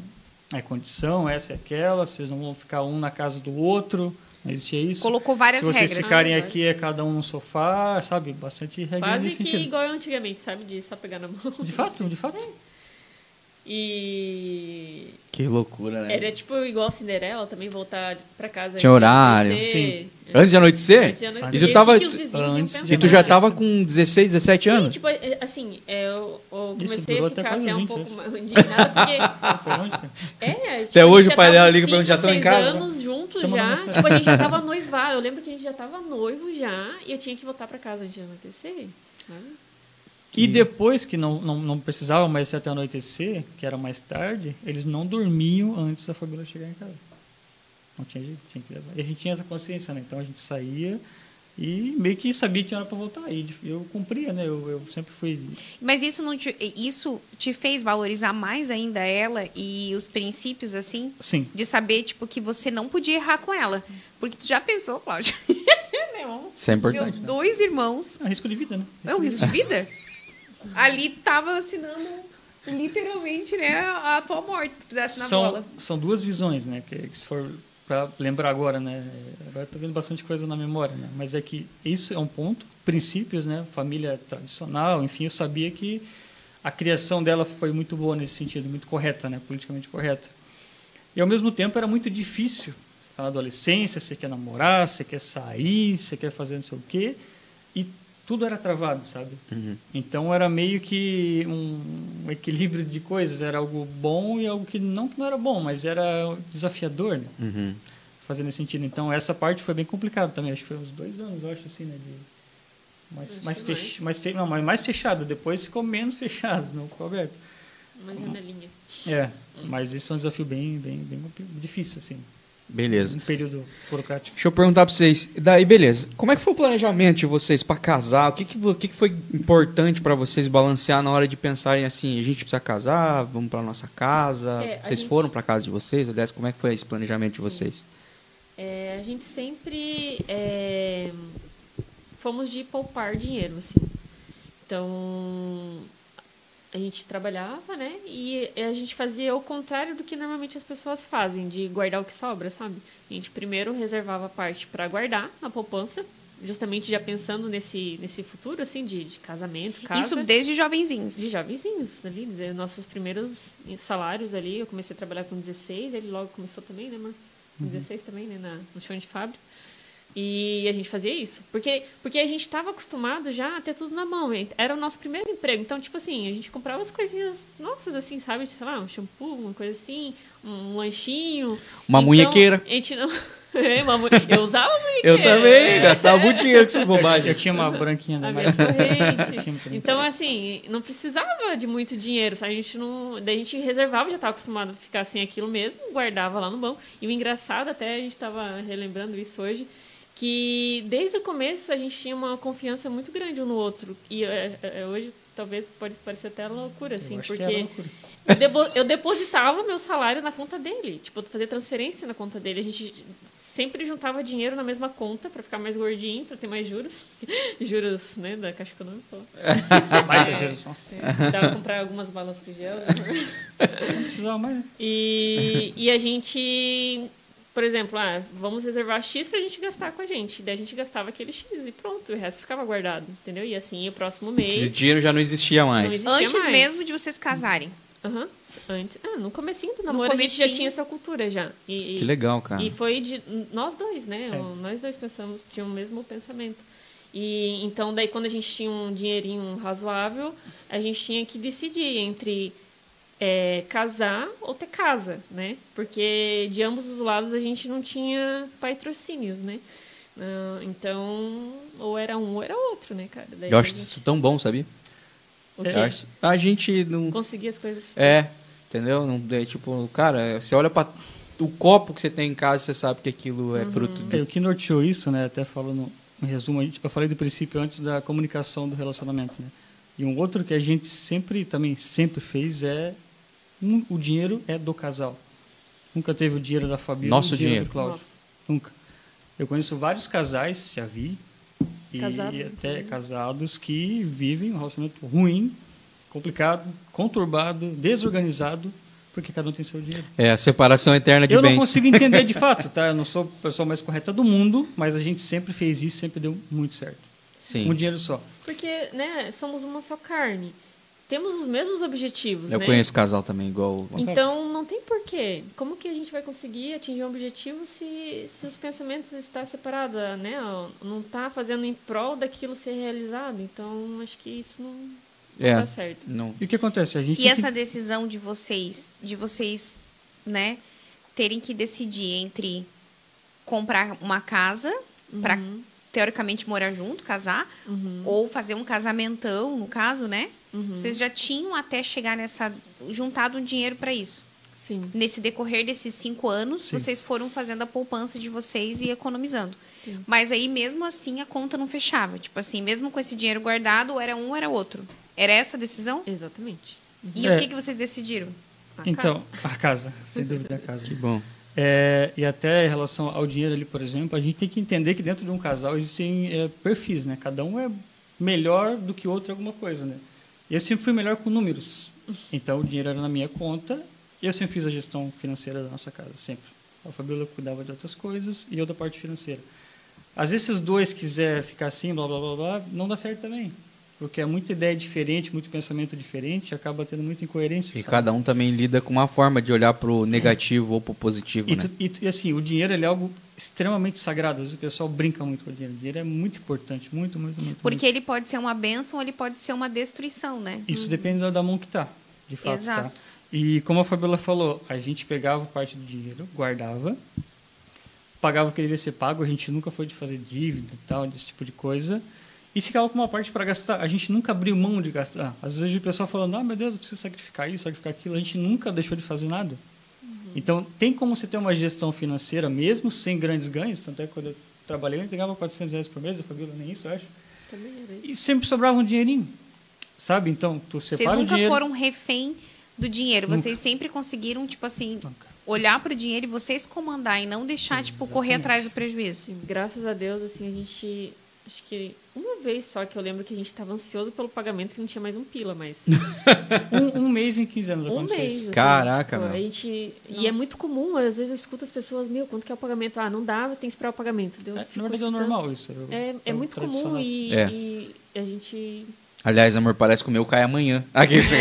é, condição, essa e aquela, vocês não vão ficar um na casa do outro. Não existia isso. Colocou várias Se vocês regras. ficarem Ah, aqui, é cada um no sofá, sabe? Bastante regra Quase nesse que sentido. igual antigamente, sabe? De só pegar na mão. De fato, de fato. E Que loucura, né? era tipo igual Cinderela, também voltar pra casa Tinha horário. anoitecer. Antes de anoitecer? Antes de anoitecer, E tu tava- que que Antes? E já tava com 16, 17 Sim, anos? tipo, é, assim, é, eu, eu comecei a até ficar quase até um 20, pouco indignada, porque? É, tipo, Até a hoje o pai dela liga pra onde já tão em seis casa, anos juntos Chama já. Tipo, a gente já tava noivado. Eu lembro que a gente já tava noivo já e eu tinha que voltar pra casa antes de anoitecer. Sabe? E depois que não, não, não precisava mais ser até anoitecer, que era mais tarde, eles não dormiam antes da Fabiola chegar em casa. Não tinha jeito, tinha que levar. E a gente tinha essa consciência, né? Então a gente saía e meio que sabia que tinha hora para voltar. E eu cumpria, né? Eu, eu sempre fui. Mas isso não te, isso te fez valorizar mais ainda ela e os princípios, assim? Sim. De saber, tipo, que você não podia errar com ela. Porque tu já pensou, Cláudio? Vamos- Isso é Meu, importante. né? dois irmãos. É um risco de vida, né? É um risco de vida? Ali tava assinando literalmente, né, a tua morte, se tu fizesse na São, bola. são duas visões, né? Que, que se for para lembrar agora, né? Agora estou vendo bastante coisa na memória, né? Mas é que isso é um ponto, princípios, né? Família tradicional, enfim, eu sabia que a criação dela foi muito boa nesse sentido, muito correta, né? Politicamente correta. E ao mesmo tempo era muito difícil. Você tá na adolescência, você quer namorar, você quer sair, você quer fazer não sei o quê, e tudo era travado, sabe? Uhum. Então era meio que um, equilíbrio de coisas, era algo bom e algo que não que não era bom, mas era desafiador, né? Uhum. Fazer nesse sentido. Então essa parte foi bem complicada também, acho que foi uns dois anos, eu acho assim, né? De mais mais, que fech, mais, fe, não, mais fechado. Depois ficou menos fechado, não ficou aberto. Uma janelinha. É, mas isso foi um desafio bem bem bem difícil assim, Beleza. um período burocrático. Deixa eu perguntar pra vocês. Daí, beleza. Como é que foi o planejamento de vocês pra casar? O que, que, o que, que foi importante pra vocês balancear na hora de pensarem assim, a gente precisa casar, vamos pra nossa casa? É, vocês gente- foram pra casa de vocês? Aliás, como é que foi esse planejamento de vocês? É, a gente sempre é, fomos de poupar dinheiro, assim. Então, a gente trabalhava, né? E a gente fazia o contrário do que normalmente as pessoas fazem, de guardar o que sobra, sabe? A gente primeiro reservava parte para guardar na poupança, justamente já pensando nesse, nesse futuro, assim, de, de casamento, casa. Isso desde jovenzinhos. De jovenzinhos ali, nossos primeiros salários ali, eu comecei a trabalhar com 16, ele logo começou também, né, amor? Com 16 também, né, na, no chão de fábrica. E a gente fazia isso. Porque, porque a gente estava acostumado já a ter tudo na mão. Era o nosso primeiro emprego. Então, tipo assim, a gente comprava as coisinhas nossas, assim, sabe? Sei lá, um shampoo, uma coisa assim, um lanchinho. Uma Então, munhequeira. A gente não... É, uma mu- Eu usava munhequeira. Eu também, gastava muito dinheiro com essas Eu bobagens. tinha uma branquinha A da minha corrente. Então, assim, não precisava de muito dinheiro, sabe? A gente não. Daí a gente reservava, já estava acostumado a ficar sem aquilo mesmo, guardava lá no banco. E o engraçado, até a gente estava relembrando isso hoje, que desde o começo a gente tinha uma confiança muito grande um no outro. E é, é, hoje talvez pode parecer até loucura, assim, Eu que porque loucura. eu, debo- eu depositava meu salário na conta dele. Tipo, eu fazia transferência na conta dele. A gente sempre juntava dinheiro na mesma conta para ficar mais gordinho, para ter mais juros. juros, né, da Caixa Econômica. Baita juros, nossa. É, dava pra comprar algumas balas de gel. Não precisava mais, né? E, e a gente, por exemplo, ah, vamos reservar X pra gente gastar com a gente. Daí a gente gastava aquele X e pronto, o resto ficava guardado, entendeu? E assim, o próximo Esse mês... dinheiro já não existia Não mais. existia Antes mais. mesmo de vocês casarem. Aham, antes, ah, no comecinho do namoro a gente já comecinho. tinha essa cultura já. E, Que legal, cara. E foi de nós dois, né? É. Nós dois pensamos, tinha o mesmo pensamento. E então daí quando a gente tinha um dinheirinho razoável, a gente tinha que decidir entre é, casar ou ter casa, né? Porque de ambos os lados a gente não tinha patrocínios, né? Ah, então, ou era um ou era outro, né, cara? Daí Eu acho a gente- isso tão bom, sabia? o quê? Eu acho- A gente não. conseguir as coisas. É, entendeu? Não, é, tipo, cara, você olha para o copo que você tem em casa, você sabe que aquilo é fruto É, de. o que norteou isso, né? Até falando em resumo, a gente- eu falei do princípio antes da comunicação do relacionamento, né? E um outro que a gente sempre também sempre fez é um, o dinheiro é do casal. Nunca teve o dinheiro da Fabíola, Nosso o dinheiro, dinheiro. do Cláudio. Nossa. Nunca. Eu conheço vários casais, já vi, e Casados, até casados que vivem um relacionamento ruim, complicado, conturbado, desorganizado, porque cada um tem seu dinheiro. É, a separação eterna de Eu não bens. consigo entender de fato, tá? Eu não sou a pessoa mais correta do mundo, mas a gente sempre fez isso, sempre deu muito certo. Sim. Um dinheiro só. Porque, né, somos uma só carne. Temos os mesmos objetivos, Eu né? conheço casal também, igual. Então, não tem porquê. Como que a gente vai conseguir atingir um objetivo se, se os pensamentos estão separados, né? Não está fazendo em prol daquilo ser realizado. Então, acho que isso não, não É. dá certo. Não. E o que acontece? A gente E essa que... decisão de vocês, de vocês, né, terem que decidir entre comprar uma casa para teoricamente morar junto, casar, ou fazer um casamentão, no caso, né? Vocês já tinham até chegar nessa juntado um dinheiro para isso. Sim. Nesse decorrer desses cinco anos, Sim. vocês foram fazendo a poupança de vocês e economizando. Sim. Mas aí, mesmo assim, a conta não fechava. Tipo assim, mesmo com esse dinheiro guardado, ou era um ou era outro. Era essa a decisão? Exatamente. E É. o que, que vocês decidiram? A Então, a casa, sem dúvida a casa. Que bom. É, e até em relação ao dinheiro ali, por exemplo, a gente tem que entender que dentro de um casal existem é, perfis, né? Cada um é melhor do que o outro em alguma coisa, né? Eu sempre fui melhor com números. Então, o dinheiro era na minha conta e eu sempre fiz a gestão financeira da nossa casa, sempre. A Fabiola cuidava de outras coisas e eu da parte financeira. Às vezes, se os dois quiserem ficar assim, blá, blá, blá, blá, não dá certo também. Porque é muita ideia diferente, muito pensamento diferente, acaba tendo muita incoerência. E sabe? cada um também lida com uma forma de olhar pro negativo ou pro positivo, E, né? tu- e e, assim, o dinheiro ele é algo extremamente sagrado. Às vezes o pessoal brinca muito com o dinheiro. O dinheiro é muito importante, muito, muito, muito. Porque ele pode ser uma benção ou ele pode ser uma destruição, né? muito. Isso depende da, mão que tá, de fato. Exato. Tá? E como a Fabiola falou, a gente pegava parte do dinheiro, guardava, pagava o que devia ser pago. A gente nunca foi de fazer dívida e tal, desse tipo de coisa. E ficava com uma parte para gastar. A gente nunca abriu mão de gastar. Às vezes o pessoal falando, ah, meu Deus, eu preciso sacrificar isso, sacrificar aquilo. A gente nunca deixou de fazer nada. Então, tem como você ter uma gestão financeira, mesmo sem grandes ganhos. Tanto é que quando eu trabalhei, eu entregava 400 reais por mês, a Fabiola nem isso, eu acho. Também era isso. E sempre sobrava um dinheirinho. Sabe? Então, tu Vocês separa o nunca dinheiro... foram refém do dinheiro. Nunca. Vocês sempre conseguiram, tipo assim, Nunca. olhar para o dinheiro e vocês comandar e não deixar, tipo, correr Exatamente. atrás do prejuízo. Assim, graças a Deus, assim, a gente. Acho que uma vez só que eu lembro que a gente estava ansioso pelo pagamento que não tinha mais um pila, mas. Um, um mês em 15 anos Um aconteceu mês. isso. assim, Caraca, tipo, meu. A gente, e é Nossa. muito comum, às vezes eu escuto as pessoas, meu, quanto que é o pagamento? Ah, não dá, tem que esperar o pagamento. Eu É, fico na verdade é normal isso. o- É, é o muito comum e, É. e a gente. Aliás, amor, parece que o meu cai amanhã. Aqui, você...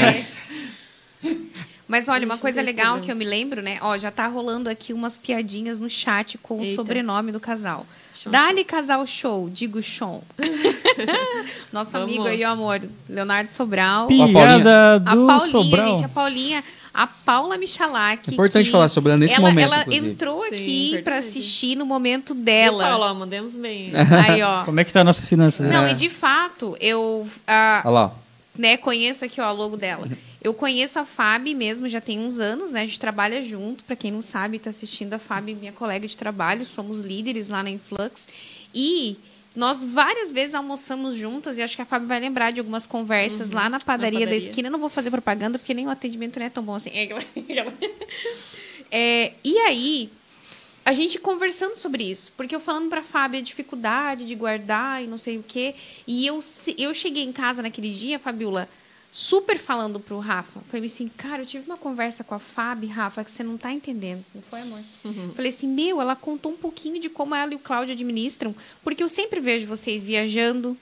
Mas olha, uma coisa legal problema. que eu me lembro, né? Ó, já tá rolando aqui umas piadinhas no chat com o Eita. sobrenome do casal. Dali casal show, digo show. Nosso Vamos. amigo aí, o amor, Leonardo Sobral. Piada A do Paulinha, Sobral. gente, a Paulinha, a Paula Michalak. Importante que falar sobre ela nesse ela, momento, Ela inclusive. entrou Sim, aqui pra assistir no momento dela. Paulo, ó, mandemos bem. Aí, ó. Como é que tá nossas finanças? Não, né? e de fato, eu ah, Olha lá. né, conheço aqui ó, o logo dela. Eu conheço a Fábio mesmo, já tem uns anos, né? A gente trabalha junto. Para quem não sabe, está assistindo a Fábio, minha colega de trabalho, somos líderes lá na Influx. E nós várias vezes almoçamos juntas, e acho que a Fábio vai lembrar de algumas conversas lá na padaria, Uhum. padaria. da esquina. Eu não vou fazer propaganda, porque nem o atendimento não é tão bom assim. É É, e aí, a gente conversando sobre isso, porque eu falando pra Fábio a dificuldade de guardar e não sei o quê. E eu, eu cheguei em casa naquele dia, Fabiola, super falando pro Rafa. Falei assim, cara, eu tive uma conversa com a Fábio, Rafa, que você não tá entendendo. Não foi, amor? Falei assim, meu, ela contou um pouquinho de como ela e o Cláudio administram, porque eu sempre vejo vocês viajando,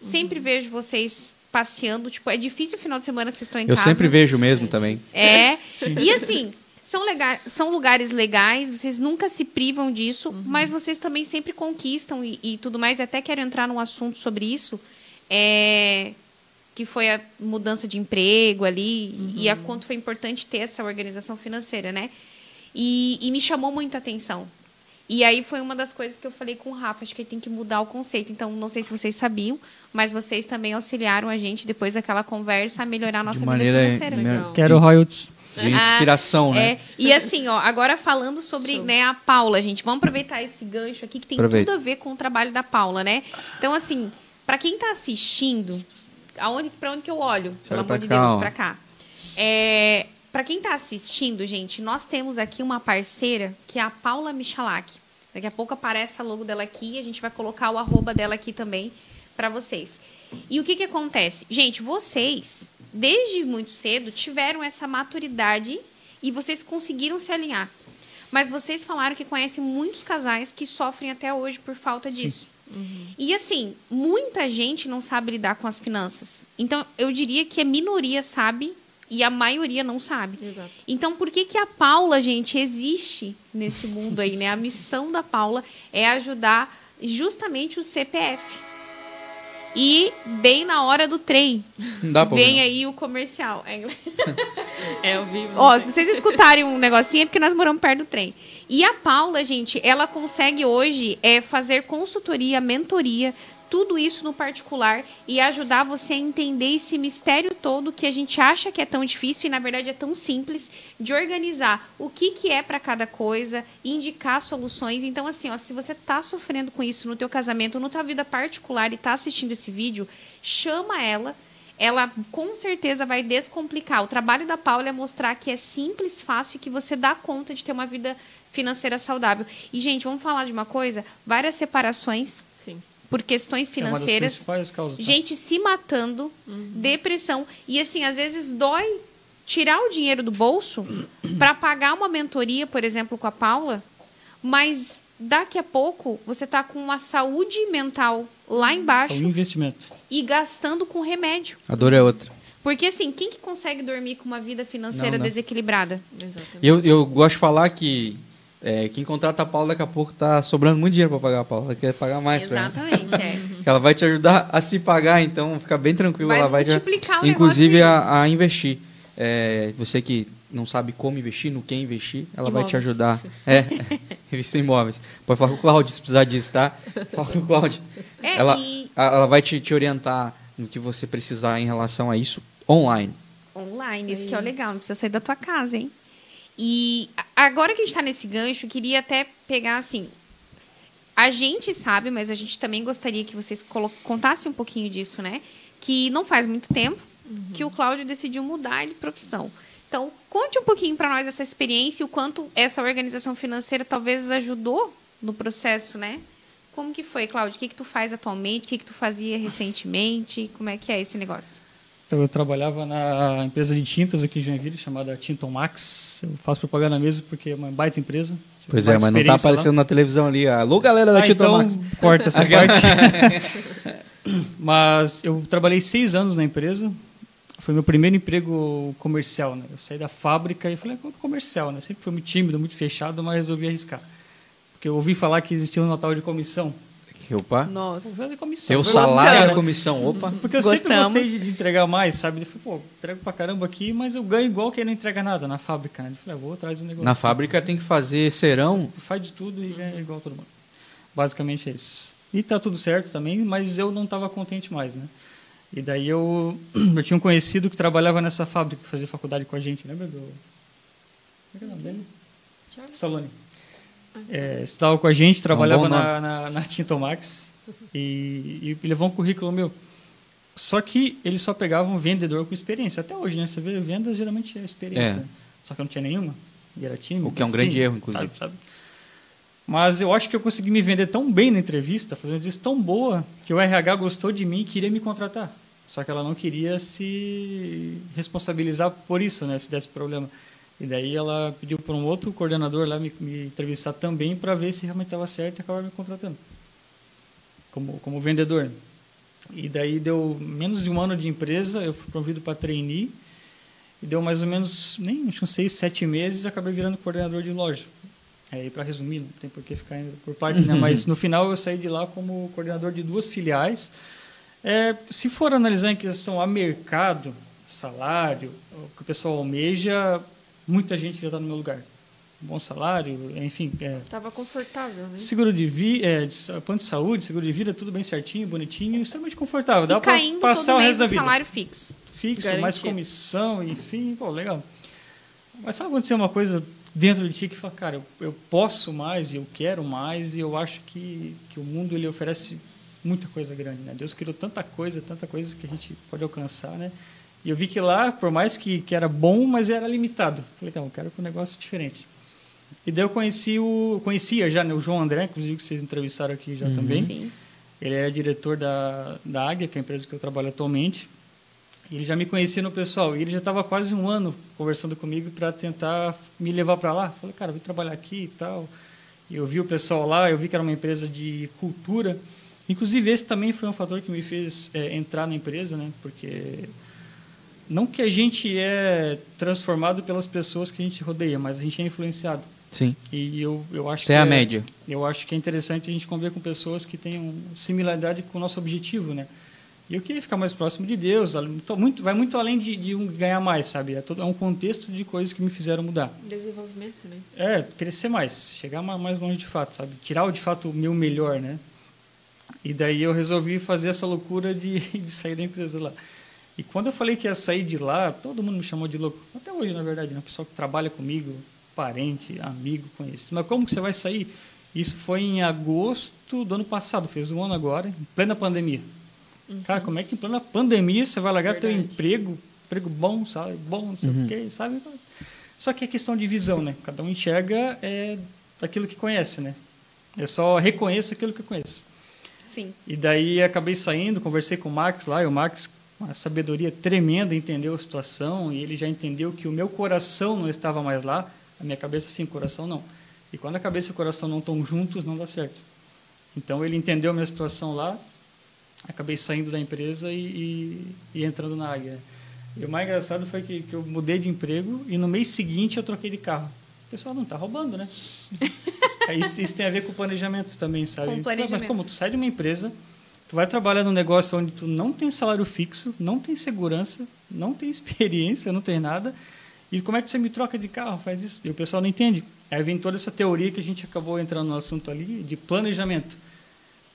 sempre vejo vocês passeando. Tipo, é difícil o final de semana que vocês estão em Eu casa. sempre vejo mesmo também. É. E assim, são, lega são lugares legais, vocês nunca se privam disso, mas vocês também sempre conquistam e, e tudo mais. Até quero entrar num assunto sobre isso, é, que foi a mudança de emprego ali e a quanto foi importante ter essa organização financeira, né? E, e me chamou muito a atenção. E aí foi uma das coisas que eu falei com o Rafa, acho que tem que mudar o conceito. Então, não sei se vocês sabiam, mas vocês também auxiliaram a gente, depois daquela conversa, a melhorar a nossa vida maneira- financeira. me- Legal. Quero royalties. De inspiração, né? É, e assim, ó, agora falando sobre Show. né, a Paula, gente, vamos aproveitar esse gancho aqui que tem Aproveita. tudo a ver com o trabalho da Paula, né? Então, assim, para quem tá assistindo, aonde, para onde que eu olho? Você Pelo amor de cá, Deus, para cá. É, para quem tá assistindo, gente, nós temos aqui uma parceira que é a Paula Michalak. Daqui a pouco aparece a logo dela aqui, a gente vai colocar o arroba dela aqui também para vocês. E o que que acontece? Gente, vocês, desde muito cedo, tiveram essa maturidade e vocês conseguiram se alinhar. Mas vocês falaram que conhecem muitos casais que sofrem até hoje por falta disso. E assim, muita gente não sabe lidar com as finanças. Então, eu diria que a minoria sabe e a maioria não sabe. Exato. Então, por que que a Paula, gente, existe nesse mundo aí, né? A missão da Paula é ajudar justamente o CPF. E bem na hora do trem, Não dá vem não. aí o comercial. É, É ao vivo. Ó, se vocês escutarem um negocinho é porque nós moramos perto do trem. E a Paula, gente, ela consegue hoje é, fazer consultoria, mentoria, tudo isso no particular e ajudar você a entender esse mistério todo que a gente acha que é tão difícil e na verdade é tão simples de organizar o que, que é para cada coisa, indicar soluções. Então assim, ó, se você tá sofrendo com isso no teu casamento, na tua vida particular e tá assistindo esse vídeo, chama ela ela com certeza vai descomplicar. O trabalho da Paula é mostrar que é simples, fácil e que você dá conta de ter uma vida financeira saudável. E, gente, vamos falar de uma coisa: várias separações Sim. por questões É uma das financeiras, principais causas. tá? gente se matando, depressão. E, assim, às vezes dói tirar o dinheiro do bolso para pagar uma mentoria, por exemplo, com a Paula, mas daqui a pouco você tá com uma saúde mental lá É um embaixo investimento. e gastando com remédio. A dor é outra. Porque, assim, quem que consegue dormir com uma vida financeira Não, não. desequilibrada? Exatamente. Eu, eu gosto de falar que é, quem contrata a Paula daqui a pouco tá sobrando muito dinheiro pra pagar a Paula. Ela quer pagar mais pra ela. Exatamente, é. Ela vai te ajudar a se pagar, então fica bem tranquilo. Vai ela vai te, multiplicar o inclusive a, a investir. É, você que não sabe como investir, no que investir, ela vai te Imóveis. ajudar. É, investir em imóveis. Pode falar com o Cláudio se precisar disso, tá? Fala com o Cláudio. É, ela, e- ela vai te, te orientar no que você precisar em relação a isso online. Online, Isso isso que é o legal, não precisa sair da tua casa, hein? E agora que a gente tá nesse gancho, eu queria até pegar assim. A gente sabe, mas a gente também gostaria que vocês contassem um pouquinho disso, né? Que não faz muito tempo que o Cláudio decidiu mudar de profissão. Então, conte um pouquinho para nós essa experiência e o quanto essa organização financeira talvez ajudou no processo, né? Como que foi, Cláudio? O que, que tu faz atualmente? O que, que tu fazia recentemente? Como é que é esse negócio? Então, eu trabalhava na empresa de tintas aqui em Joinville, chamada Tinton Max. Eu faço propaganda mesmo porque é uma baita empresa. Pois é, mas não tá experiência lá. aparecendo na televisão ali. Alô, galera da Ah, Tito então, Max. corta essa parte. Mas eu trabalhei seis anos na empresa. Foi meu primeiro emprego comercial, né? Eu saí da fábrica e falei, "Vou pro comercial, né? Sempre fui muito tímido, muito fechado, mas resolvi arriscar. Porque eu ouvi falar que existia um Natal de comissão. Opa. Nossa. Comissão. Seu salário é comissão. Opa. Porque eu sempre Gostamos. gostei de entregar mais, sabe? Eu falei, pô, entrego pra caramba aqui, mas eu ganho igual quem não entrega nada na fábrica, né? Eu falei, ah, vou atrás do negócio. Na fábrica tem que fazer serão. Faz de tudo e ganha igual todo mundo. Basicamente é isso. E tá tudo certo também, mas eu não estava contente mais, né? E daí eu, eu tinha um conhecido que trabalhava nessa fábrica, que fazia faculdade com a gente, lembra do... Como é que é o nome dele? Stallone. É, estava com a gente, trabalhava bom nome. na, na, na Tintomax e, e levou um currículo meu. Só que ele só pegava um vendedor com experiência. Até hoje, né? Você vê vendas geralmente é experiência. É. né? Só que eu não tinha nenhuma. E era tímido. O que é um grande erro, inclusive. Sabe, sabe? Mas eu acho que eu consegui me vender tão bem na entrevista, fazer uma entrevista tão boa, que o RH gostou de mim e queria me contratar. Só que ela não queria se responsabilizar por isso, né? Se desse problema. E daí ela pediu para um outro coordenador lá me, me entrevistar também para ver se realmente estava certo e acabar me contratando como, como vendedor. E daí deu menos de um ano de empresa, eu fui promovido para trainee, e deu mais ou menos, nem acho que uns seis, sete meses, acabei virando coordenador de loja. Aí, para resumir, não tem por que ficar por partes, né? mas no final eu saí de lá como coordenador de duas filiais. É, se for analisar em questão a mercado, salário, o que o pessoal almeja, muita gente já está no meu lugar. Bom salário, enfim, é, Tava confortável, né? Seguro de vida, é, plano de saúde, seguro de vida, tudo bem certinho, bonitinho, extremamente confortável. Dá para passar o resto da vida. salário fixo. Fixo, mais comissão, enfim, pô, legal. Mas sabe acontecer uma coisa dentro de ti que fala, cara, eu, eu posso mais, e eu quero mais, e eu acho que, que o mundo ele oferece muita coisa grande, né? Deus criou tanta coisa, tanta coisa que a gente pode alcançar, né? E eu vi que lá, por mais que, que era bom, mas era limitado. Falei, não, eu quero um negócio diferente. E daí eu conheci o, conhecia já né, o João André, inclusive que vocês entrevistaram aqui já também. Sim. Ele é diretor da, da Águia, que é a empresa que eu trabalho atualmente. E ele já me conhecia no pessoal. E ele já estava quase um ano conversando comigo para tentar me levar para lá. Falei, cara, vim trabalhar aqui e tal. E eu vi o pessoal lá, eu vi que era uma empresa de cultura. Inclusive, esse também foi um fator que me fez é, entrar na empresa, né? Porque não que a gente é transformado pelas pessoas que a gente rodeia, mas a gente é influenciado. Sim. E eu, eu acho Isso que é a média. eu acho que é interessante a gente conviver com pessoas que tenham similaridade com o nosso objetivo, né? E eu queria ficar mais próximo de Deus, tô muito, vai muito além de, de um ganhar mais, sabe? É, todo, é um contexto de coisas que me fizeram mudar. Desenvolvimento, né? É, crescer mais, chegar ma- mais longe de fato, sabe? Tirar o de fato o meu melhor, né? E daí eu resolvi fazer essa loucura de, de sair da empresa lá. E quando eu falei que ia sair de lá, todo mundo me chamou de louco. Até hoje, na verdade, né? O pessoal que trabalha comigo, parente, amigo, conhecido. Mas como que você vai sair? Isso foi em agosto do ano passado, fez um ano agora, em plena pandemia. Cara, como é que em plena pandemia você vai largar teu Verdade. emprego, emprego bom, sabe? Bom, não sei o quê, sabe? Só que é questão de visão, né? Cada um enxerga é, aquilo que conhece, né? Eu só reconheço aquilo que eu conheço. Sim. E daí acabei saindo, conversei com o Max lá, e o Max, uma sabedoria tremenda, entendeu a situação, e ele já entendeu que o meu coração não estava mais lá, a minha cabeça sim, o coração não. E quando a cabeça e o coração não estão juntos, não dá certo. Então ele entendeu a minha situação lá, acabei saindo da empresa e, e, e entrando na Águia. E o mais engraçado foi que, que eu mudei de emprego e no mês seguinte eu troquei de carro. O pessoal não está roubando, né? Aí isso, isso tem a ver com o planejamento também, sabe? Com o Mas planejamento. como tu sai de uma empresa, tu vai trabalhar num negócio onde tu não tem salário fixo, não tem segurança, não tem experiência, não tem nada, e como é que você me troca de carro, faz isso? E o pessoal não entende. Aí vem toda essa teoria que a gente acabou entrando no assunto ali, de planejamento.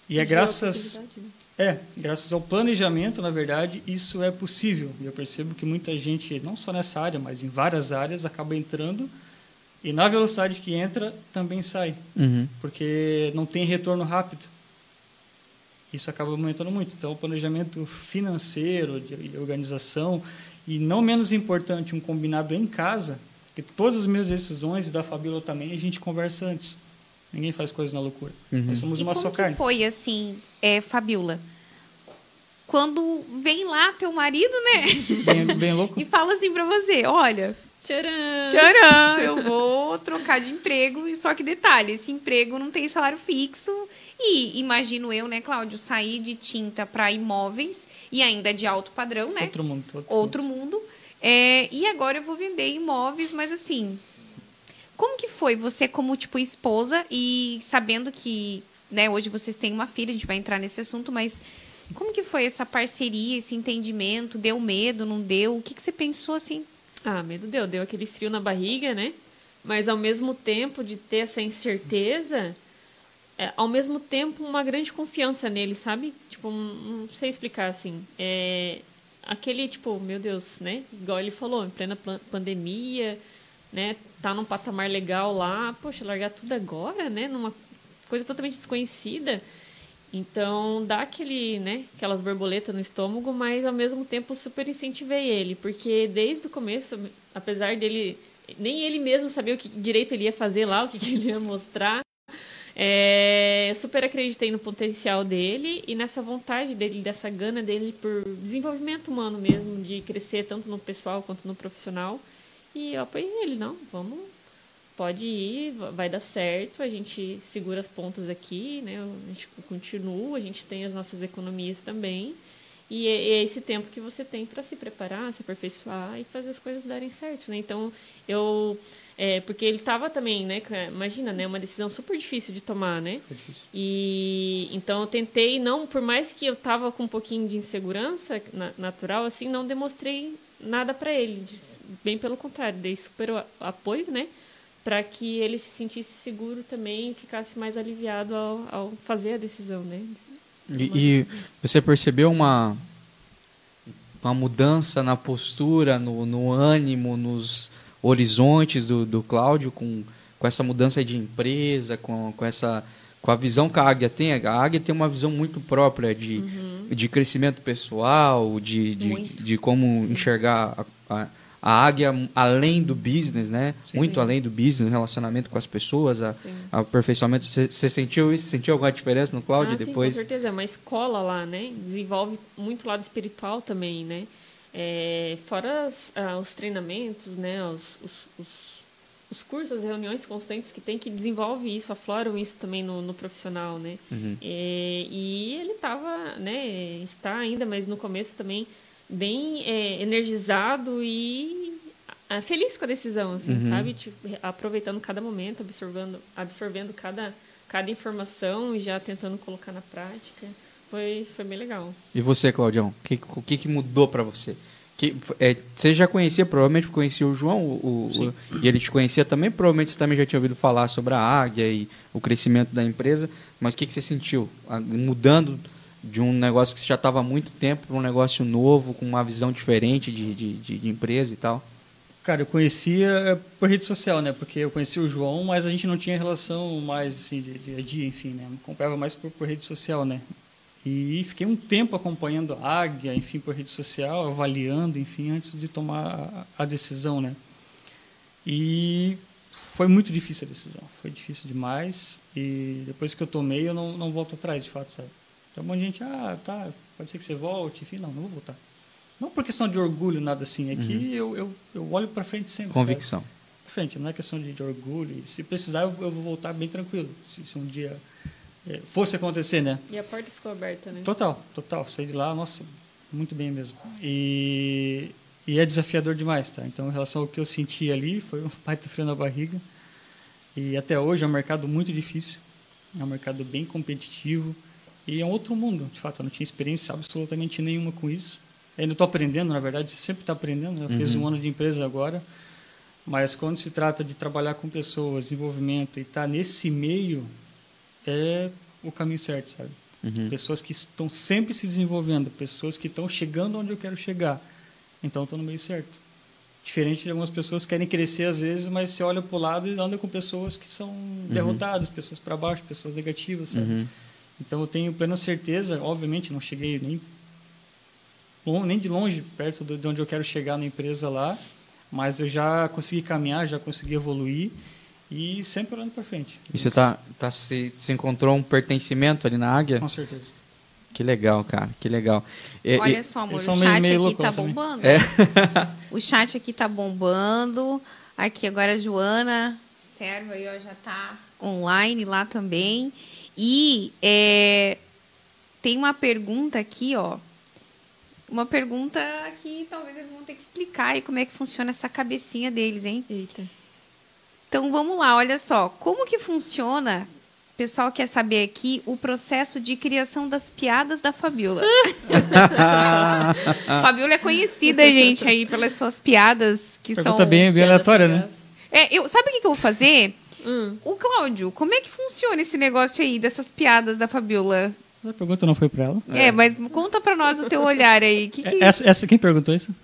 E é graças... né? É, graças ao planejamento, na verdade, isso é possível. E eu percebo que muita gente, não só nessa área, mas em várias áreas, acaba entrando e na velocidade que entra também sai, Uhum. porque não tem retorno rápido. Isso acaba aumentando muito. Então, o planejamento financeiro, de de organização, e não menos importante, um combinado em casa, que todas as minhas decisões e da Fabíola também, a gente conversa antes. Ninguém faz coisas na loucura. Uhum. Nós somos E uma como só que carne. foi, assim, é, Fabiola? Quando vem lá teu marido, né? Bem, bem louco. E fala assim pra você, olha, Tcharam! tcharam, eu vou trocar de emprego. E só que detalhe, esse emprego não tem salário fixo. E imagino eu, né, Cláudio, sair de tinta para imóveis e ainda de alto padrão, né? Outro mundo. Outro, outro mundo. É, e agora eu vou vender imóveis, mas assim, como que foi você como tipo esposa e sabendo que, né, hoje vocês têm uma filha, a gente vai entrar nesse assunto, mas como que foi essa parceria, esse entendimento? Deu medo, não deu? O que, que você pensou assim? Ah, medo deu. Deu aquele frio na barriga, né? Mas ao mesmo tempo de ter essa incerteza, é, ao mesmo tempo uma grande confiança nele, sabe? Tipo, não sei explicar assim. É, aquele, tipo, meu Deus, né? Igual ele falou, em plena pandemia, né, tá num patamar legal lá, poxa, largar tudo agora, né, numa coisa totalmente desconhecida. Então, dá aquele, né, aquelas borboletas no estômago, mas ao mesmo tempo super incentivei ele, porque desde o começo, apesar dele nem ele mesmo sabia o que direito ele ia fazer lá, o que, que ele ia mostrar, é, super acreditei no potencial dele e nessa vontade dele, dessa gana dele por desenvolvimento humano mesmo, de crescer tanto no pessoal quanto no profissional. E eu apoiei ele, não, vamos, pode ir, vai dar certo, a gente segura as pontas aqui, né? A gente continua, a gente tem as nossas economias também. E é, é esse tempo que você tem para se preparar, se aperfeiçoar e fazer as coisas darem certo, né? Então, eu é, porque ele estava também, né? Imagina, né? Uma decisão super difícil de tomar, né? E então eu tentei, não, por mais que eu estava com um pouquinho de insegurança na, natural, assim, não demonstrei nada para ele. Bem pelo contrário, dei super apoio, né? Para que ele se sentisse seguro também e ficasse mais aliviado ao, ao fazer a decisão, né? E, e, você percebeu uma, uma mudança na postura, no, no ânimo, nos horizontes do, do Cláudio com, com essa mudança de empresa, com, com essa com a visão que a Águia tem. A Águia tem uma visão muito própria de, uhum. de crescimento pessoal, de, de, de como enxergar a, a, a, Águia além do business, né? Sim. Muito além do business, relacionamento com as pessoas, a, a aperfeiçoamento. Você sentiu isso? Sentiu alguma diferença no Cláudio ah, depois? Sim, com certeza. É uma escola lá, né? Desenvolve muito lado espiritual também, né? É, fora as, ah, os treinamentos, né, os, os, os, os, cursos, as reuniões constantes que tem que desenvolve isso, afloram isso também no, no profissional, né? Uhum. É, e ele estava, né, está ainda, mas no começo também bem é, energizado e ah, feliz com a decisão, assim, uhum. sabe? Tipo, aproveitando cada momento, absorvendo, absorvendo cada, cada informação e já tentando colocar na prática. Foi, foi bem legal. E você, Claudião? O que, que mudou para você? Que, é, você já conhecia, provavelmente conhecia o João, o, o, e ele te conhecia também, provavelmente você também já tinha ouvido falar sobre a Águia e o crescimento da empresa, mas o que, que você sentiu? Mudando de um negócio que já estava há muito tempo para um negócio novo, com uma visão diferente de, de, de, empresa e tal? Cara, eu conhecia é, por rede social, né? Porque eu conhecia o João, mas a gente não tinha relação mais assim, de dia a dia, enfim, né? Comprava mais por, por rede social, né? E fiquei um tempo acompanhando a Águia, enfim, por rede social, avaliando, enfim, antes de tomar a, decisão, né? E foi muito difícil a decisão, foi difícil demais. E depois que eu tomei, eu não, não volto atrás, de fato, sabe? Então, um monte de gente, ah, tá, pode ser que você volte, enfim, não, não vou voltar. Não por questão de orgulho, nada assim, é uhum. que eu, eu, eu olho para frente sempre. Convicção. Para frente, não é questão de, de orgulho. Se precisar, eu, eu, vou voltar bem tranquilo. Se, se um dia é, fosse acontecer, né? E a porta ficou aberta, né? Total, total. Saí de lá, nossa, muito bem mesmo. E, e é desafiador demais, tá? Então, em relação ao que eu senti ali, foi um baita frio na barriga. E até hoje é um mercado muito difícil, é um mercado bem competitivo e é um outro mundo, de fato. Eu não tinha experiência absolutamente nenhuma com isso. ainda estou aprendendo, na verdade, sempre está aprendendo. Eu uhum. fiz um ano de empresa agora, mas quando se trata de trabalhar com pessoas, desenvolvimento e estar tá nesse meio, é o caminho certo, sabe? Uhum. Pessoas que estão sempre se desenvolvendo, pessoas que estão chegando onde eu quero chegar. Então, estou no meio certo. Diferente de algumas pessoas que querem crescer às vezes, mas você olha para o lado e anda com pessoas que são uhum. derrotadas, pessoas para baixo, pessoas negativas, sabe? Uhum. Então, eu tenho plena certeza, obviamente, não cheguei nem, nem de longe perto de onde eu quero chegar na empresa lá, mas eu já consegui caminhar, já consegui evoluir e sempre olhando para frente. E você tá, tá se, se encontrou um pertencimento ali na Águia? Com certeza. Que legal, cara, que legal. E, Olha só, amor, o chat meio, meio aqui tá bombando. É. o chat aqui tá bombando. Aqui agora a Joana, serva aí, ó, já tá online lá também. E é, tem uma pergunta aqui, ó. Uma pergunta que talvez eles vão ter que explicar aí como é que funciona essa cabecinha deles, hein? Eita. Então vamos lá, olha só, como que funciona? O pessoal quer saber aqui o processo de criação das piadas da Fabiola. Fabiola é conhecida, gente, aí pelas suas piadas que Pergunta são bem, bem aleatória, né? É, eu, sabe o que, que eu vou fazer? Hum. O Cláudio, como é que funciona esse negócio aí dessas piadas da Fabiola? A pergunta não foi para ela. É, é, mas conta para nós o teu olhar aí. Que que... Essa, essa, quem perguntou isso?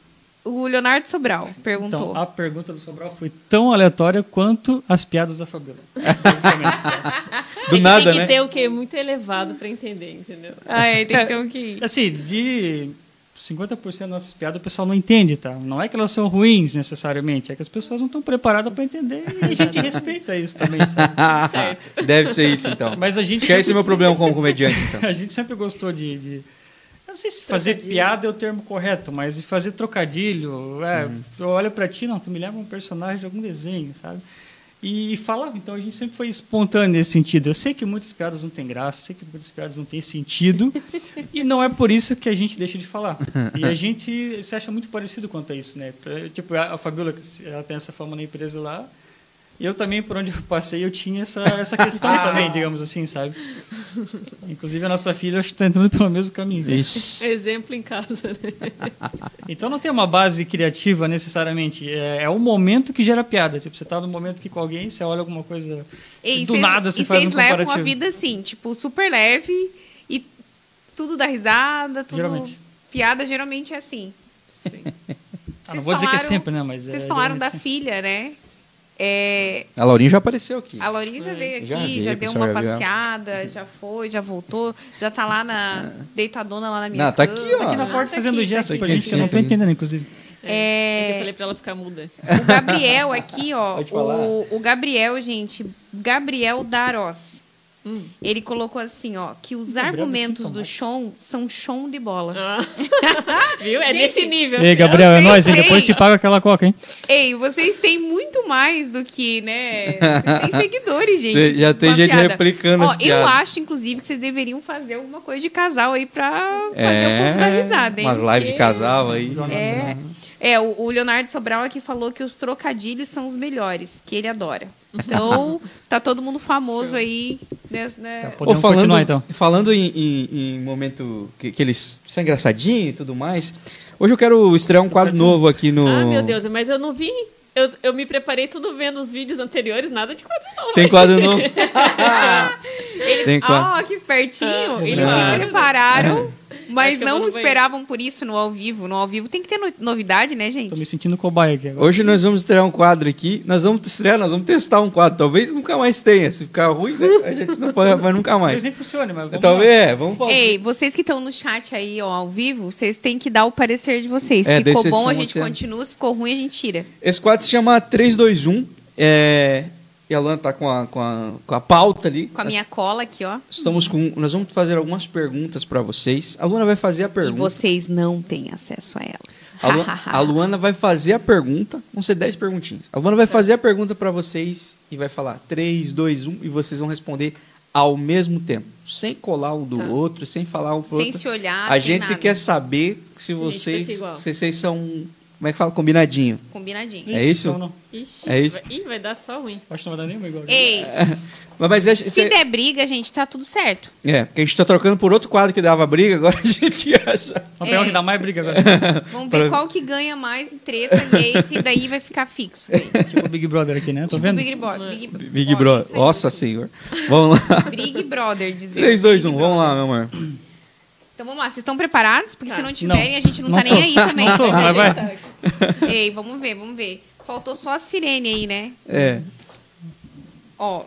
O Leonardo Sobral perguntou. Então, a pergunta do Sobral foi tão aleatória quanto as piadas da Fabiola. Do que nada, tem que né? ter o quê? Muito elevado pra entender, entendeu? Ah, é, tem que ter um que... Assim, de 50% das nossas piadas o pessoal não entende, tá? Não é que elas são ruins necessariamente, é que as pessoas não estão preparadas para entender e a gente respeita isso também, sabe? Certo. Deve ser isso, então. Mas a gente que esse é sempre- meu problema como comediante, então. A gente sempre gostou de. de- eu não sei se fazer Trocadilho. piada é o termo correto, mas de fazer trocadilho. É, Uhum. Eu olho pra ti, não, tu me leva um personagem de algum desenho, sabe? E, falava, então a gente sempre foi espontâneo nesse sentido. Eu sei que muitas piadas não têm graça, sei que muitas piadas não têm sentido, e não é por isso que a gente deixa de falar. E a gente se acha muito parecido quanto a isso, né? Tipo, a, Fabiola, ela tem essa fama na empresa lá, e eu também, por onde eu passei, eu tinha essa, essa questão também, digamos assim, sabe? Inclusive a nossa filha, acho que está entrando pelo mesmo caminho. Isso. Exemplo em casa, né? Então não tem uma base criativa necessariamente. É, é o momento que gera piada. Tipo, você tá no momento que com alguém, você olha alguma coisa. Ei, do cês- nada você e faz um vocês levam a comparativo. vida assim, tipo, super leve e tudo dá risada, tudo... Geralmente. Piada geralmente é assim. Ah, não vou dizer que é falaram- sempre, né? Mas Vocês é, falaram da sim. filha, né? É, A Laurinha já apareceu aqui. a Laurinha já veio aqui, Já já, deu uma já viu. passeada, já foi, já voltou, já tá lá na deitadona lá na minha Não, tá cama. aqui, ó. Tá aqui na Ah, porta tá fazendo aqui, gesto tá pra aqui. gente eu não tô entendendo, inclusive. É, É, eu falei pra ela ficar muda. o Gabriel aqui, ó. O, o Gabriel, gente, Gabriel Daros. Ele colocou assim, ó, que os Gabriel argumentos do show são show de bola. Ah. Viu? É Gente, nesse nível. Ei, Gabriel, é nóis, hein? Depois te paga aquela coca, hein? Ei, vocês têm muito mais do que, né? Vocês têm seguidores, gente. Cê já tem gente piada. replicando Ó, as Eu piadas. acho, inclusive, que vocês deveriam fazer alguma coisa de casal aí pra fazer É, o povo dar risada, hein? umas lives de Porque- casal aí. É, é o, o Leonardo Sobral aqui falou que os trocadilhos são os melhores, que ele adora. Então, tá todo mundo famoso aí. Né, né? Tá, Ô, podemos falando, continuar então. Falando em, em- em momento que, que eles são engraçadinhos e tudo mais, hoje eu quero estrear um quadro novo aqui no. Ah, meu Deus, mas eu não vi. Eu, eu me preparei tudo vendo os vídeos anteriores, nada de quadro não. Tem quadro novo. Eles, Tem qual? ah, que espertinho. Ah, Eles ah. se prepararam, mas não esperavam por isso no ao vivo. No ao vivo tem que ter no- novidade, né, Tô gente? me sentindo cobaia aqui agora. Hoje nós vamos estrear um quadro aqui. Nós vamos estrear, nós vamos testar um quadro. Talvez nunca mais tenha. Se ficar ruim, né, a gente não pode, mas nunca mais. Talvez nem funcione, mas vamos Talvez, lá. é, vamos fazer. Ei, vocês que estão no chat aí, ó, ao vivo, vocês têm que dar o parecer de vocês. É, Se ficou daí vocês bom, a gente você. continua. Se ficou ruim, a gente tira. Esse quadro se chama 321. É, e a Luana tá com a, com, a, com a pauta ali. Com a minha cola aqui, ó. Estamos com. Nós vamos fazer algumas perguntas para vocês. A Luana vai fazer a E pergunta. vocês não têm acesso a elas. A, Lu- a Luana vai fazer a pergunta. Vão ser 10 perguntinhas. A Luana vai fazer a pergunta para vocês e vai falar 3, 2, 1 e vocês vão responder ao mesmo tempo. Sem colar um do Tá. outro, sem falar um pro Sem outro. se olhar, a sem gente nada. quer saber se vocês, se vocês são. Como é que fala? Combinadinho. Combinadinho. É isso? Então, não. Ixi, É isso? Vai, ih, vai dar só ruim. Acho que não vai dar nenhuma igual. Ei, Mas, mas é, se cê- der briga, gente, tá tudo certo. é, porque a gente tá trocando por outro quadro que dava briga, agora a gente acha. Vamos pegar É. que dá mais briga agora. Vamos Pra- ver qual que ganha mais em treta e esse daí vai ficar fixo. daí. tipo o Big Brother aqui, né? Tô Tipo vendo? Big Brother. Big, Big Brother. isso aí. Nossa senhor. Vamos lá. Big Brother, dizer. 3, 2, 1, Big vamos Brother. lá, meu amor. Então vamos lá, vocês estão preparados? Porque Tá. se não tiverem, Não. a gente não, Não tá tô. nem aí também. Não tô, mas vai. Ei, vamos ver, vamos ver. Faltou só a sirene aí, né? É. Ó,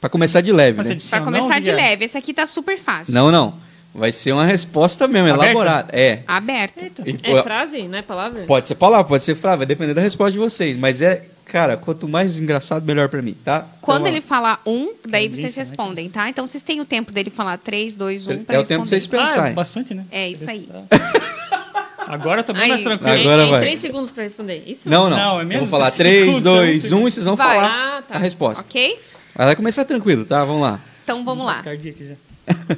Pra começar de leve, né? pra começar não, de Guilherme? leve. Esse aqui tá super fácil. Não, não. Vai ser uma resposta mesmo, Aberta? elaborada. É. Aberto. E, É frase, não é palavra? pode ser palavra, pode ser frase, vai depender da resposta de vocês. Mas é, cara, quanto mais engraçado, melhor pra mim, tá? Quando Então, ele falar um, daí Delícia, vocês né, respondem, tá? Então vocês têm o tempo dele falar três, dois, um pra É o responder. tempo pra vocês Ah, é pensarem. bastante, né? É isso aí. Agora eu tô bem Aí. mais tranquilo. Tem- Agora tem vai. três segundos pra responder. Isso? Não, não. Não, é eu menos vou falar de 3, segundos, 2, é um 1 e vocês vão Vai. falar Ah, tá. a resposta. Ok? Mas vai começar tranquilo, tá? Vamos lá. Então vamos lá.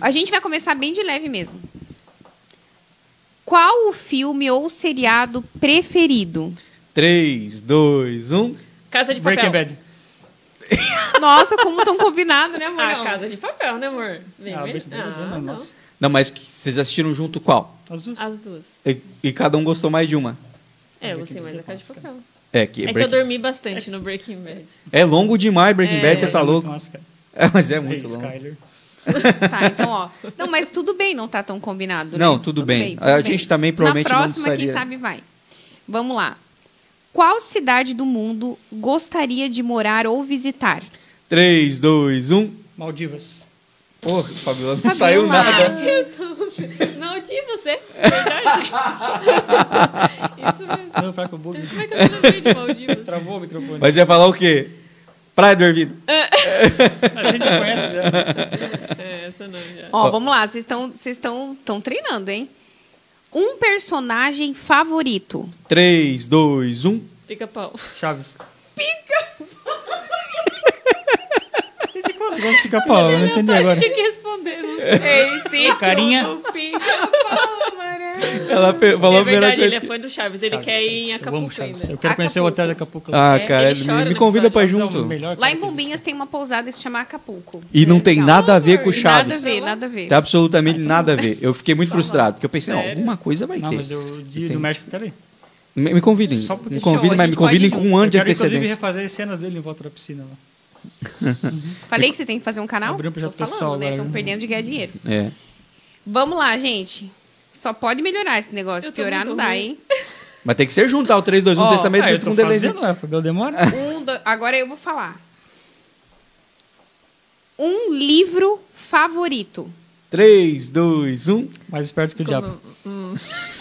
A gente vai começar bem de leve mesmo. Qual o filme ou seriado preferido? 3, 2, 1. Casa de papel. Breaking Bad. Nossa, como tão combinado, né, amor? Ah, Não. casa de papel, né, amor? Bem, Ah, bem- é ah, né? não. Nossa. Não, mas vocês assistiram junto qual? As duas. As duas. E, e cada um gostou mais de uma. É, eu gostei mais da Bad casa de é papel. É, que É que eu dormi bastante no Breaking Bad. é longo demais Breaking É, Bad, você tá é louco. massa. É, mas é Hey, muito longo. Skyler. Tá, então, ó. Não, mas tudo bem não tá tão combinado, né? Não, tudo bem. A gente também provavelmente Na não próxima, quem precisaria- sabe vai. Vamos lá. Qual cidade do mundo gostaria de morar ou visitar? 3, 2, 1. Maldivas. Porra, Fabiola, não Fabiola. saiu nada. De você. Verdade. Isso mesmo. Não, para com o bug. Como é que eu não lembrei de Maldivas? Travou o microfone. Mas ia falar o quê? Praia do Ervilho. A gente conhece já. É, essa não, já. Ó, vamos lá, vocês estão vocês estão estão treinando, hein? Um personagem favorito. 3, 2, 1. Pica-pau. Chaves. Pica! De pica-pau? Eu não entendi agora. Tinha que responder, não sei. Ei, sim, Carinha. Ela falou É verdade, ele é fã do Chaves. Ele Chaves, quer ir em. Eu Acapulco Chaves. ainda. Eu quero conhecer o hotel de Acapulco. Ah, É, cara, ele me, chora me no convida pra ir é junto. Lá em. Bombinhas tem uma pousada que se chama Acapulco. E não tem Legal. nada a ver com o Nada a Chaves. ver, nada a ver. Tem absolutamente nada a ver. Eu fiquei muito frustrado, porque eu pensei, não, Sério? alguma coisa vai Não, ter. mas eu de, Tem. do México eu quero ir. Me, me convidem. Só porque Me show, convidem, a mas me gente pode convidem ir com junto. um ano Eu de quero, inclusive, antecedência. refazer as cenas dele em volta da piscina lá. Falei que vocês têm que fazer um canal? Abrir um projeto Tô falando, né? Estão né? perdendo de ganhar dinheiro. É. Vamos lá, gente. Só pode melhorar esse negócio. Eu Piorar não dá, ruim. hein? Mas tem que ser juntar o 3, 2, 1, Ó, vocês também Ah, eu com tô um fazendo, Fabio demora. Um, dois- agora eu vou falar. Um livro favorito. 3, 2, 1. Mais esperto que o diabo. Como? Hum.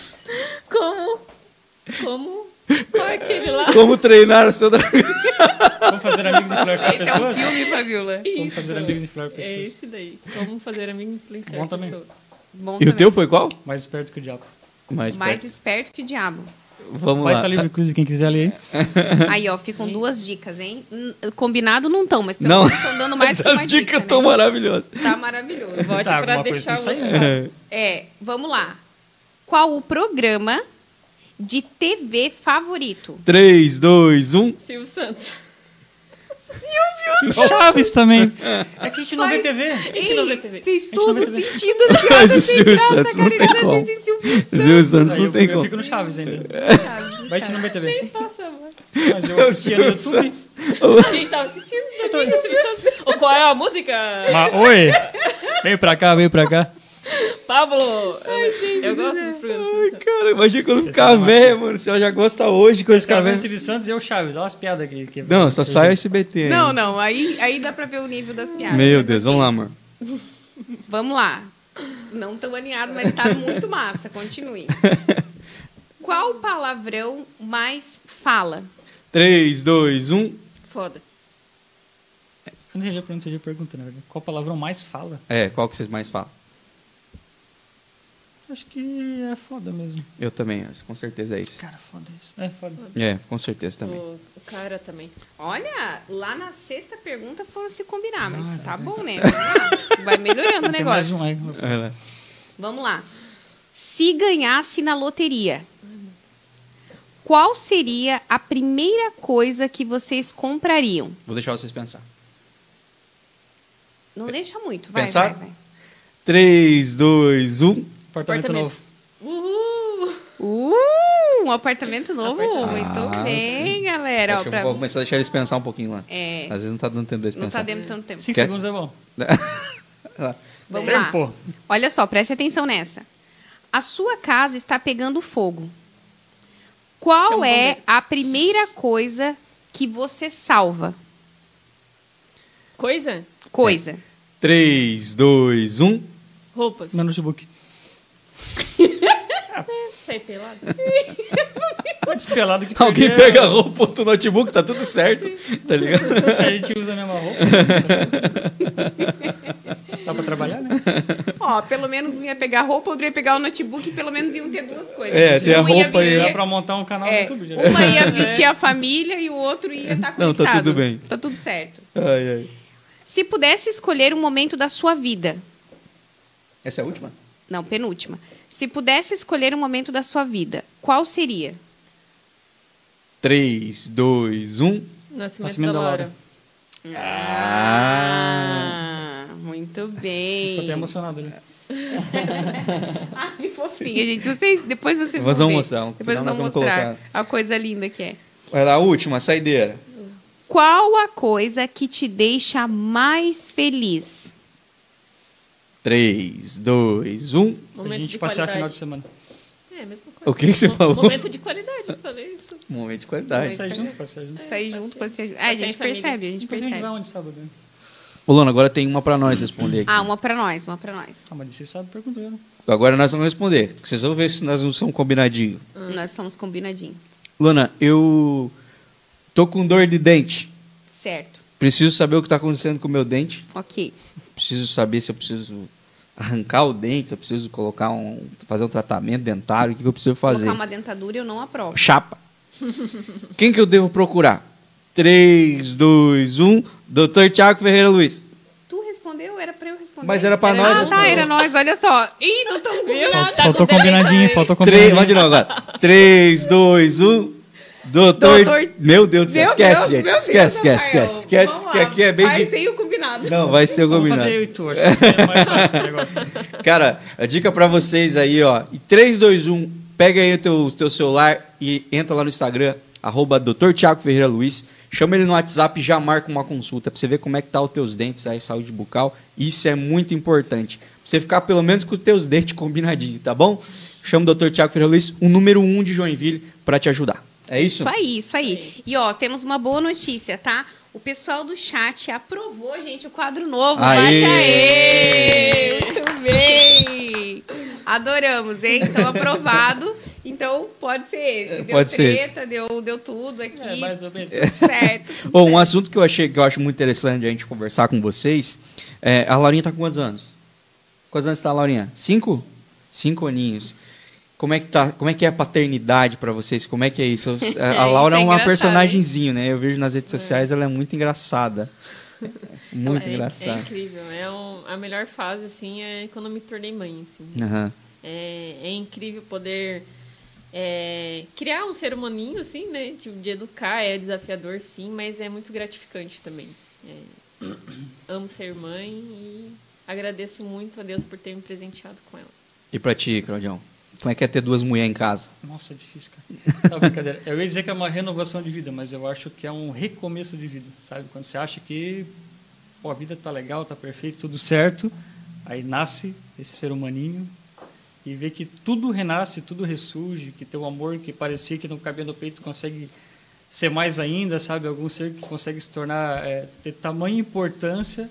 Como? Como? Qual é aquele lá? Como treinar o seu dragão? Vamos fazer amigos e flertar Esse é um pessoas? filme, Fabiola. Vamos fazer amigos e flertar É pessoas. esse daí. Como fazer amigo influenciar Bom também. pessoas. Bom E o também. teu foi qual? Mais esperto que o diabo. Mais, Mais perto. esperto que o diabo. Vamos Vai lá. estar livre, inclusive, quem quiser ler aí. Aí, ó, ficam duas dicas, hein? Combinado não estão, mas pelo Não, menos estão dando mais que uma essas dicas dica, estão né? maravilhosas. Tá maravilhoso. Vote Tá, pra deixar o sair, É, vamos lá. Qual o programa de TV favorito? 3, 2, 1. Silvio Santos. Chaves também. É que a gente não vê TV. A gente não vê TV. Fez gente não todo sentido. Mas o Silvio Santos não tem como. Silvio Silvio Santos não eu, tem eu como. fico no Chaves ainda. Santos. Vai te não vê TV. Passa, amor. Mas eu assistia no YouTube. A gente tava assistindo domingo, Silvio Santos. Ô, qual é a música? Mas, oi! Vem pra cá, vem pra cá. Pablo. eu, eu gosto dos programas Ai, cara, imagina quando ficar velho, mano. Se ela já gosta hoje, quando Esse ficar o velho. Silvio Santos e eu Chaves. Olha as piadas aqui. Que Não, só sai o SBT. Não, ainda. não. Aí, aí dá pra ver o nível das piadas. Meu Deus, vamos lá, amor. Vamos lá. Não tão alinhado, mas tá muito massa. Continue. Qual palavrão mais fala? 3, 2, 1. Foda. Eu não entendi a pergunta, entendi a pergunta, na verdade. Qual palavrão mais fala? É, qual que vocês mais falam? Acho que é foda mesmo. Eu também, acho, com certeza é isso. Cara, foda isso. É foda. É, com certeza também. O, o cara também. Olha, lá na sexta pergunta foram se combinar, mas tá bom, né? Lá. Vai melhorando o Tem mais negócio. um aí. Vamos lá. Se ganhasse na loteria, qual seria a primeira coisa que vocês comprariam? Vou deixar vocês pensar. Não deixa muito, vai, Pensar? vai, vai. 3, 2, 1. Apartamento, Apartamento. novo. Uhul! Uh, um apartamento novo. Apartamento. Muito Ah, bem, sim. galera. Ó, pra- vou começar a deixar eles pensar um pouquinho lá. É, Às vezes não tá dando tempo deles não pensar. tá dentro tanto tempo. Cinco Quer- segundos é bom. Vamos lá. Tempo. Olha só, preste atenção nessa. A sua casa está pegando fogo. Qual Chama é a primeira coisa que você salva? Coisa? Coisa. 3, 2, 1. Roupas. Meu notebook. Sai pelado. Pode ser pelado que Alguém perder- pega a roupa do notebook, tá tudo certo. Tá ligado? A gente usa a mesma roupa. Dá pra trabalhar, né? Ó, pelo menos um ia pegar roupa, outro ia pegar o notebook e pelo menos iam ter duas coisas. É, tem a Um roupa e- vestir- Dá pra montar um canal no É, YouTube. Já. uma ia vestir a família e o outro ia estar Não, conectado. tá tudo bem. Tá tudo certo. Ai, ai. Se pudesse escolher um momento da sua vida, Essa é a última? Não, penúltima. Se pudesse escolher um momento da sua vida, qual seria? 3, 2, 1. Nascimento, Nascimento da da Laura. Laura. Ah, muito Tô até bem. emocionado ali. Ai, que fofinha, gente. Vocês, depois vocês Nós vão vamos ver. mostrar, Depois final nós vamos vamos mostrar a coisa linda que é. Vai lá, a última, saideira. Qual a coisa que te deixa mais feliz? 3, 2, 1. Pra Momentos gente de passear qualidade. final de semana. É, a mesma coisa. O que que você Mo- falou? Momento de qualidade, eu falei isso. Momento de qualidade. Sai junto, passear junto. Sair junto, passear junto. É, a gente percebe, a gente Depois a gente vai percebe. onde sábado? né? Ô, Lona, agora tem uma pra nós responder aqui. Ah, uma pra nós, uma pra nós. Ah, mas você sabe perguntando. Agora nós vamos responder. porque Vocês vão ver se nós não somos combinadinhos. Nós somos combinadinhos. Lona, eu tô com dor de dente. Certo. Preciso saber o que está acontecendo com o meu dente. Ok. Preciso saber se eu preciso arrancar o dente, se eu preciso colocar um, fazer um tratamento dentário, o que, que eu preciso fazer. Colocar uma dentadura eu não aprovo. Chapa. Quem que eu devo procurar? 3, 2, 1. Doutor Tiago Ferreira Luiz. Tu respondeu? Era pra eu responder. Mas era pra nós Ah, tá, era nós, olha só. Ih, não estamos combinados. Faltou combinadinho, faltou Três, combinadinho. vamos de novo agora. 3, 2, 1. Doutor. Doutor- Meu Deus do céu, Meu esquece, Deus, gente. esquece, Deus, esquece, Rafael. esquece. Esquece, Vamos que lá. aqui é bem Vai difícil. sem o combinado. Não, vai ser o Vamos combinado. fazer eu e tu, acho que vai ser mais fácil o negócio. Cara, a dica pra vocês aí, ó. Em 3, 2, 1, pega aí o teu, teu celular e entra lá no Instagram, arroba Dr. Tiago Ferreira Luiz. Chama ele no WhatsApp e já marca uma consulta pra você ver como é que tá os teus dentes aí, saúde bucal. Isso é muito importante. Pra você ficar pelo menos com os teus dentes combinadinhos, tá bom? Chama o Dr. Tiago Ferreira Luiz, o número 1 de Joinville, pra te ajudar. É isso? Isso aí, isso aí. E ó, temos uma boa notícia, tá? O pessoal do chat aprovou, gente, o quadro novo. Aê! Bate aê! Muito bem! Adoramos, hein? Então, aprovado. Então, pode ser esse. Deu Pode ser treta, deu, deu tudo aqui. É, mais ou menos. Certo. Bom, um assunto que eu achei que eu acho muito interessante a gente conversar com vocês. É, a Laurinha tá com quantos anos? Quantos anos está a Laurinha? Cinco? Cinco aninhos. Como é que tá? Como é que é a paternidade para vocês? Como é que é isso? A, a isso Laura é é uma engraçado, personagemzinha, né? Eu vejo nas redes sociais, ela é muito engraçada. Muito é, É incrível. É um- a melhor fase, assim, é quando eu me tornei mãe, assim. Aham. É, é incrível poder é, criar um ser humaninho, assim, né? Tipo, de educar, é desafiador, sim, mas é muito gratificante também. É, amo ser mãe e agradeço muito a Deus por ter me presenteado com ela. E pra ti, Claudião? Como é que é ter duas mulheres em casa? Nossa, é difícil, cara. Não, brincadeira. Eu ia dizer que é uma renovação de vida, mas eu acho que é um recomeço de vida, sabe? Quando você acha que pô, a vida tá legal, tá perfeito, tudo certo, aí nasce esse ser humaninho e vê que tudo renasce, tudo ressurge, que teu amor que parecia que não cabia no peito consegue ser mais ainda, sabe? Algum ser que consegue se tornar, é, ter tamanha importância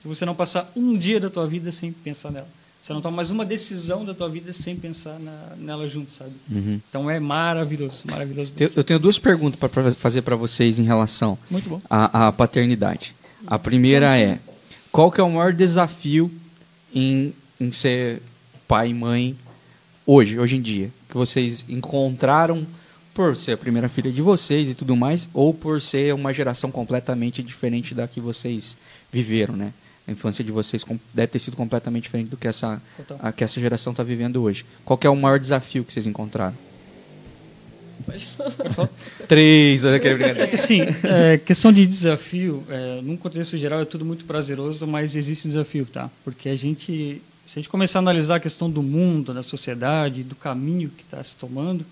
se você não passar um dia da tua vida sem pensar nela. Você não toma mais uma decisão da tua vida sem pensar na- nela junto, sabe? Então é maravilhoso, maravilhoso. Eu tenho duas perguntas para fazer para vocês em relação à, à paternidade. A primeira é: qual que é o maior desafio em, em ser pai e mãe hoje, hoje em dia, que vocês encontraram por ser a primeira filha de vocês e tudo mais, ou por ser uma geração completamente diferente da que vocês viveram, né? A infância de vocês deve ter sido completamente diferente do que essa, a, que essa geração está vivendo hoje. Qual é o maior desafio que vocês encontraram? Três, aquele É brincadeira. que assim, é, questão de desafio, é, num contexto geral é tudo muito prazeroso, mas existe um desafio, tá? Porque a gente, se a gente começar a analisar a questão do mundo, da sociedade, do caminho que está se tomando,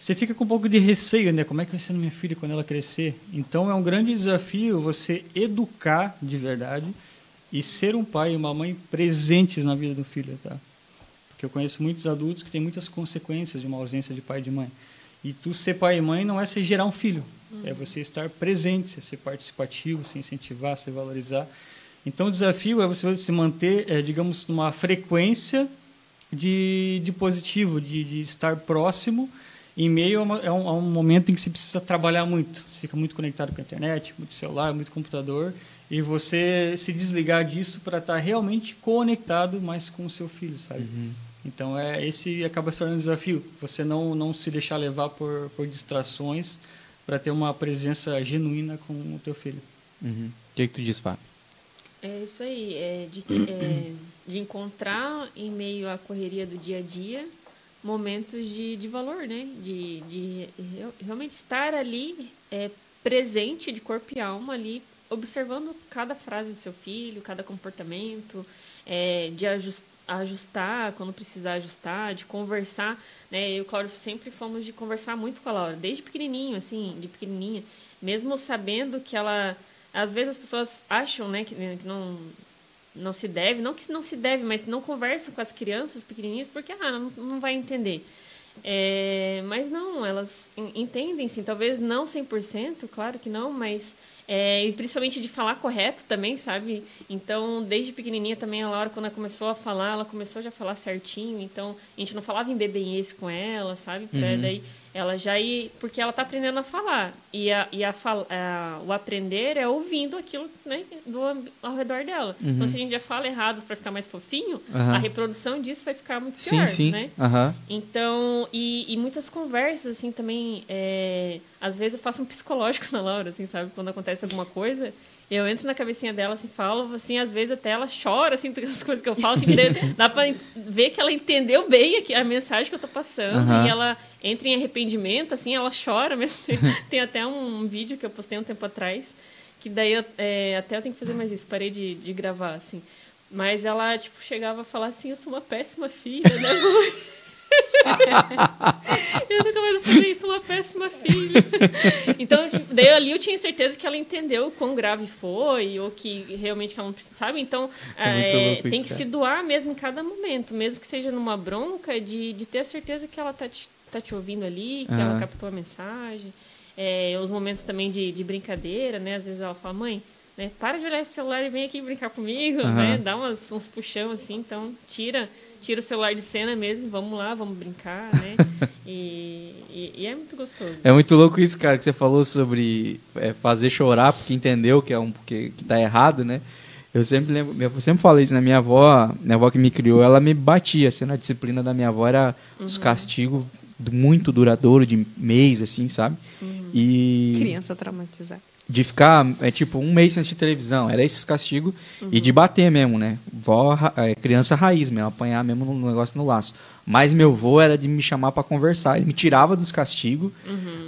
você fica com um pouco de receio, né? Como é que vai ser minha filha quando ela crescer? Então é um grande desafio você educar de verdade e ser um pai e uma mãe presentes na vida do filho, tá? Porque eu conheço muitos adultos que têm muitas consequências de uma ausência de pai e de mãe. E tu ser pai e mãe não é você gerar um filho, é você estar presente, é ser participativo, se incentivar, se valorizar. Então o desafio é você se manter, eh, digamos, numa frequência de, de positivo, de, de estar próximo em meio a, uma- a um, a um momento em que se precisa trabalhar muito. Você fica muito conectado com a internet, muito celular, muito computador, e você se desligar disso para estar realmente conectado mais com o seu filho, sabe? Então é esse acaba se tornando um desafio. Você não não se deixar levar por, por distrações para ter uma presença genuína com o teu filho. Uhum. O que, que tu diz, Fábio? É isso aí, é de, é de encontrar em meio à correria do dia a dia momentos de, de valor, né? De, de real- realmente estar ali é, presente de corpo e alma ali, observando cada frase do seu filho, cada comportamento, é, de ajus- ajustar quando precisar ajustar, de conversar, né? Eu e o Cláudio sempre fomos de conversar muito com a Laura, desde pequenininho, assim, de pequenininha, mesmo sabendo que ela às vezes as pessoas acham, né, que, que não não se deve, não que não se deve, mas não converso com as crianças pequenininhas porque ah, não, não vai entender. É, mas não, elas entendem sim, talvez não 100%, claro que não, mas é, e principalmente de falar correto também, sabe? Então, desde pequenininha também, a Laura, quando ela começou a falar, ela começou já a falar certinho. Então, a gente não falava em bebenhês com ela, sabe? Pra Uhum. daí ela já ir... Porque ela tá aprendendo a falar. E, a, e a, a- o aprender é ouvindo aquilo né, do, ao redor dela. Então, se a gente já fala errado para ficar mais fofinho, Uhum. A reprodução disso vai ficar muito Sim, pior, sim. né? Aham. Então, e, e muitas conversas, assim, também. é, às vezes eu faço um psicológico na Laura, assim, sabe? Quando acontece alguma coisa, eu entro na cabecinha dela, assim, falo, assim, às vezes até ela chora, assim, todas as coisas que eu falo, assim, dá pra ver que ela entendeu bem a mensagem que eu tô passando, Aham. e ela entra em arrependimento, assim, ela chora mesmo. Tem até um vídeo que eu postei um tempo atrás, que daí eu, é, até eu tenho que fazer mais isso, parei de, de gravar, assim. Mas ela, tipo, chegava a falar assim, eu sou uma péssima filha, né, mãe? eu nunca mais vou fazer isso, uma péssima filha. Então, daí ali eu tinha certeza que ela entendeu o quão grave foi, ou que realmente ela não precisa, sabe? Então, É é, tem que se doar mesmo em cada momento, mesmo que seja numa bronca, de, de ter a certeza que ela tá te, tá te ouvindo ali, que ela Aham. captou a mensagem. É, os momentos também de, de brincadeira, né? Às vezes ela fala, mãe, né, para de olhar esse celular e vem aqui brincar comigo, Aham. né? Dá umas, uns puxão assim, então tira, tira o celular de cena mesmo, vamos lá, vamos brincar, né? e, e, e é muito gostoso. É muito louco isso, cara, que você falou sobre é, fazer chorar porque entendeu que é um que, que tá errado, né? Eu sempre lembro, eu sempre falei isso, né? Minha avó, minha avó que me criou, ela me batia, assim, na disciplina da minha avó era os castigos muito duradouro, de mês, assim, sabe? E Criança traumatizada. De ficar, é tipo, um mês sem assistir televisão, era esses castigos, e de bater mesmo, né? Vó, é, criança raiz mesmo, apanhar mesmo no negócio no laço. Mas meu vô era de me chamar pra conversar, ele me tirava dos castigos,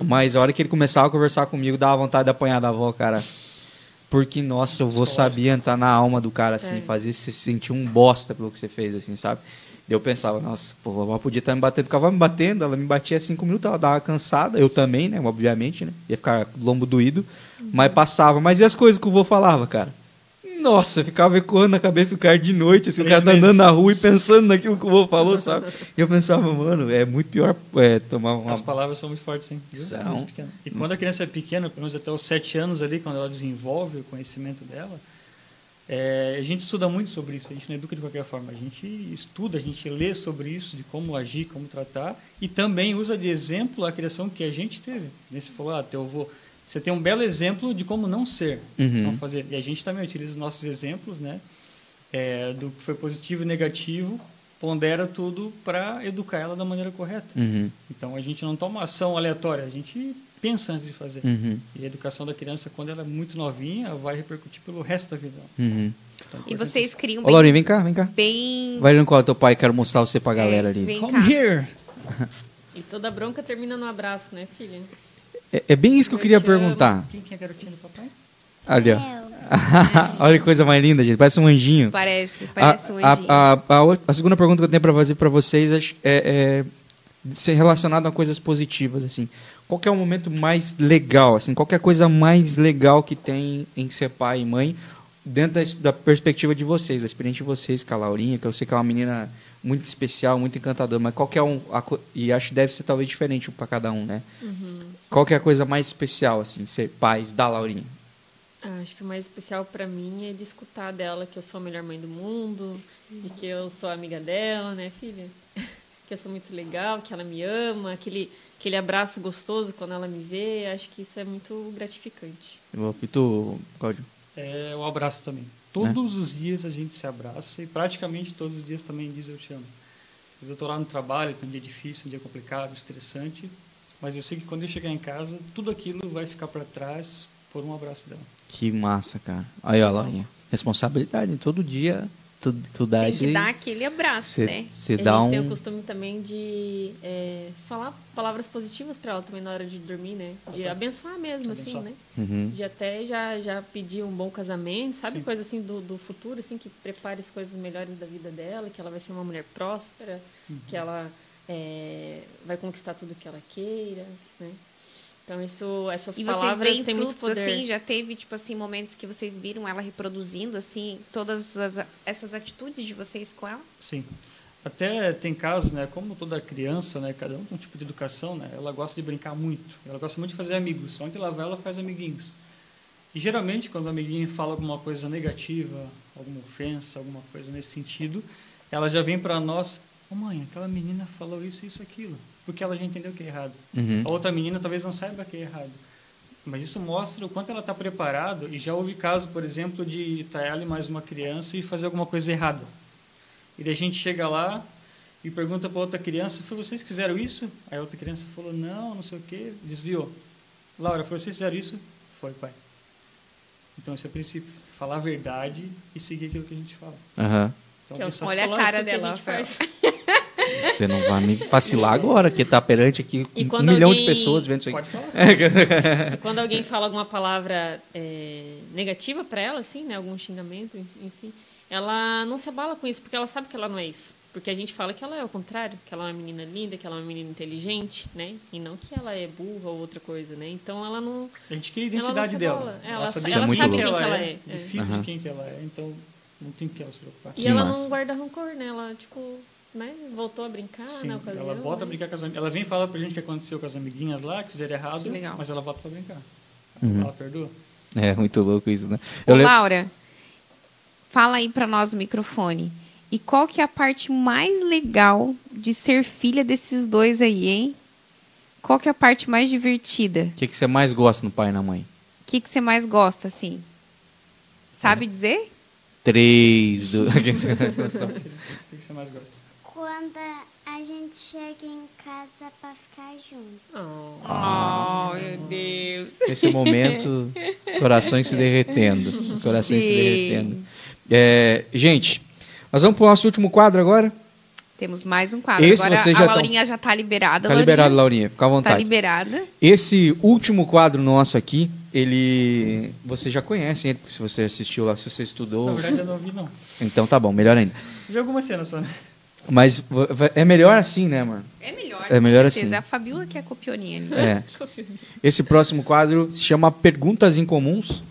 mas a hora que ele começava a conversar comigo, dava vontade de apanhar da avó, cara. Porque, nossa, eu vou sabia entrar na alma do cara, assim, É. fazer você se sentir um bosta pelo que você fez, assim, sabe? Eu pensava, nossa, pô, a avó podia estar me batendo, ficava me batendo, ela me batia cinco minutos, ela dava cansada, eu também, né, obviamente, né, ia ficar lombo doído, mas passava. Mas e as coisas que o vô falava, cara? Nossa, ficava ecoando na cabeça do cara de noite, assim, o cara tá andando na rua e pensando naquilo que o vô falou, sabe? E eu pensava, mano, é muito pior é, tomar uma... As palavras são muito fortes, sim. viu? São. E quando a criança é pequena, pelo menos até os sete anos ali, quando ela desenvolve o conhecimento dela, é, a gente estuda muito sobre isso. A gente não educa de qualquer forma. A gente estuda, a gente lê sobre isso, de como agir, como tratar, e também usa de exemplo a criação que a gente teve. Nesse falou, ah, teu avô, você tem um belo exemplo de como não ser, Uhum. não fazer. E a gente também utiliza os nossos exemplos, né? é, do que foi positivo e negativo, pondera tudo para educar ela da maneira correta. Uhum, Então a gente não toma ação aleatória, a gente pensa antes de fazer. uhum, E a educação da criança, quando ela é muito novinha, vai repercutir pelo resto da vida. uhum. Então, E vocês criam Ô, bem... Laurinha, vem cá, vem cá. bem... Vai no colo do teu pai, quero mostrar você pra galera É, ali. vem Come cá. here! E toda bronca termina no abraço, né, filha? É, é bem isso que eu queria Eu amo. perguntar. Quem que é a garotinha do papai? Ali, ó. Olha que coisa mais linda, gente. Parece um anjinho. Parece, parece um a, anjinho. a, a, a outra- a segunda pergunta que eu tenho para fazer para vocês é, é ser relacionado a coisas positivas assim. Qual é o momento mais legal assim? Qual é a coisa mais legal que tem em ser pai e mãe dentro da, da perspectiva de vocês, da experiência de vocês com a Laurinha, que eu sei que é uma menina muito especial, muito encantadora, mas qual que é um a e acho que deve ser talvez diferente para cada um, né? Qual que é a coisa mais especial assim, ser pais da Laurinha? Ah, acho que o mais especial pra mim é de escutar dela que eu sou a melhor mãe do mundo e que eu sou amiga dela, né, filha? Que eu sou muito legal, que ela me ama, aquele, aquele abraço gostoso quando ela me vê. Acho que isso é muito gratificante. E tu, Cláudio? É o abraço também. Todos os dias a gente se abraça e praticamente todos os dias também diz eu te amo. Vezes eu estou lá no trabalho, tem um dia difícil, um dia complicado, estressante, mas eu sei que quando eu chegar em casa, tudo aquilo vai ficar para trás por um abraço dela. Que massa, cara. Aí, ó, Laurinha. Responsabilidade. Todo dia tu, tu dá Tem esse. que dar aquele abraço, Você né? você a dá gente um. tem o costume também de é, falar palavras positivas pra ela também na hora de dormir, né? De abençoar mesmo, assim, Abençoar. né? Uhum. De até já, já pedir um bom casamento, sabe? Sim. Coisa assim do, do futuro, assim, que prepare as coisas melhores da vida dela, que ela vai ser uma mulher próspera, Uhum. que ela é, vai conquistar tudo que ela queira, né? Então isso, essas E vocês palavras veem têm muito frutos poder. assim? Já teve, tipo assim, momentos que vocês viram ela reproduzindo, assim, todas as- essas atitudes de vocês com ela? Sim. Até tem casos, né, como toda criança, né, cada um tem um tipo de educação, né, ela gosta de brincar muito, ela gosta muito de fazer amigos, onde ela vai, ela faz amiguinhos. E geralmente, quando o amiguinho fala alguma coisa negativa, alguma ofensa, alguma coisa nesse sentido, ela já vem para nós, ô mãe, aquela menina falou isso, isso, aquilo, porque ela já entendeu que é errado. Uhum. A outra menina talvez não saiba que é errado. Mas isso mostra o quanto ela está preparada. E já houve caso, por exemplo, de estar ela e mais uma criança e fazer alguma coisa errada. E daí a gente chega lá e pergunta para outra criança: foi vocês que fizeram isso? Aí a outra criança falou: não, não sei o quê, desviou. Laura, foi vocês que fizeram isso? Foi, pai. Então esse é o princípio: falar a verdade e seguir aquilo que a gente fala. Aham. Então, Que é Olha a cara a dela, gente Rafael. faz. Você não vai me vacilar agora, que tá perante aqui E um milhão de alguém- pessoas vendo isso aí. Pode falar. E quando alguém fala alguma palavra é, negativa para ela, assim, né, algum xingamento, enfim, ela não se abala com isso, porque ela sabe que ela não é isso. Porque a gente fala que ela é o contrário, que ela é uma menina linda, que ela é uma menina inteligente, né? E não que ela é burra ou outra coisa, né? Então ela não. A gente cria a Ela identidade dela. abala. Ela- sabe ela quem sabe que quem ela, que ela é, é. e É. de quem que ela é. Então, não tem que ela se preocupar. E Sim, ela mas- não guarda rancor, né? Ela, tipo, né? Voltou a brincar Sim, na ocasião. ela volta a né? brincar com as amigas. Ela vem falar pra gente o que aconteceu com as amiguinhas lá, que fizeram errado, Que legal. mas ela volta pra brincar. Uhum. Ela perdoa. É muito louco isso, né? Ô, lembro- Laura, fala aí pra nós no microfone. E qual que é a parte mais legal de ser filha desses dois aí, hein? Qual que é a parte mais divertida? O que, que você mais gosta no pai e na mãe? O que, que você mais gosta, assim? Sabe dizer? Três, do... O que você mais gosta? Quando a gente chega em casa pra ficar junto. Oh. Oh, meu Deus. Nesse momento, corações se derretendo. Corações se Sim. derretendo. É, gente, nós vamos pro nosso último quadro agora. Temos mais um quadro. Esse Agora vocês a já tão- Laurinha já tá liberada. Tá Laurinha. liberado, Laurinha. Fica à Tá vontade. liberada. Esse último quadro nosso aqui, ele. Vocês já conhecem ele, porque se você assistiu lá, se você estudou. Na verdade, eu não vi, não. Então tá bom, melhor ainda. Vi algumas cenas só, né? Mas é melhor assim, né, mano? É melhor. É melhor assim. É a Fabiola que é a copioninha ali. É. Esse próximo quadro se chama Perguntas Incomuns.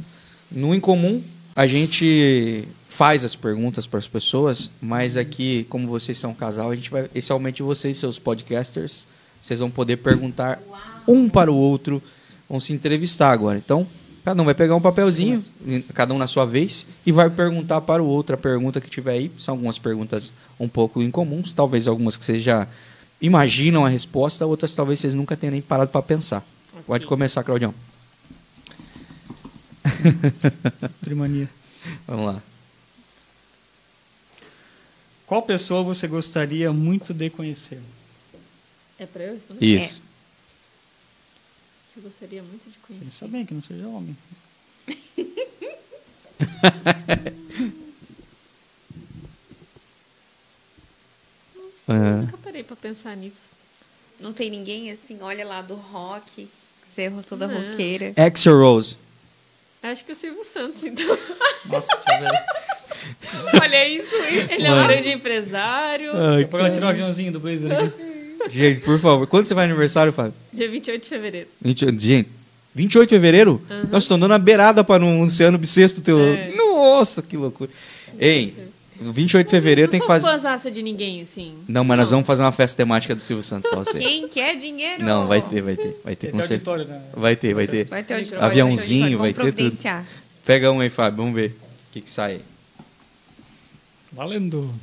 No Incomum, a gente faz as perguntas para as pessoas, mas aqui, como vocês são um casal, a gente vai, especialmente vocês, seus podcasters, vocês vão poder perguntar um para o outro, vão se entrevistar agora. Então, cada um vai pegar um papelzinho, cada um na sua vez, e vai perguntar para o outro a pergunta que tiver aí. São algumas perguntas um pouco incomuns, talvez algumas que vocês já imaginam a resposta, outras talvez vocês nunca tenham nem parado para pensar. Pode começar, Claudião. Trimania. Vamos lá. Qual pessoa você gostaria muito de conhecer? É pra eu responder? Isso. Que eu gostaria muito de conhecer. Pensa bem que não seja homem. Eu Aham. nunca parei pra pensar nisso. Não tem ninguém assim, olha lá do rock, você é toda Não. roqueira. Axel Rose. Acho que o Silvio Santos, então. Nossa, velho. olha isso? Ele é um Mano. grande empresário. Daqui a pouco ela tirou o aviãozinho do Blazer aqui. Gente, por favor. Quando você vai aniversário, Fábio? Dia 28 de fevereiro. 20 Gente, 28 de fevereiro? Nós estamos dando a beirada para não ser ano bissexto teu. É. Nossa, que loucura. Ei, no 28 de fevereiro não tem que sou fazer. fãzaça de ninguém, assim. Não, mas nós vamos fazer uma festa temática do Silvio Santos pra você. Quem quer dinheiro? Não, vai ter, vai ter. Vai ter, até certeza. auditório, né? Vai ter, vai ter. Vai ter auditório, Aviãozinho, vai ter vai ter tudo. Pega um aí, Fábio, vamos ver. O que, que sai aí. Valendo.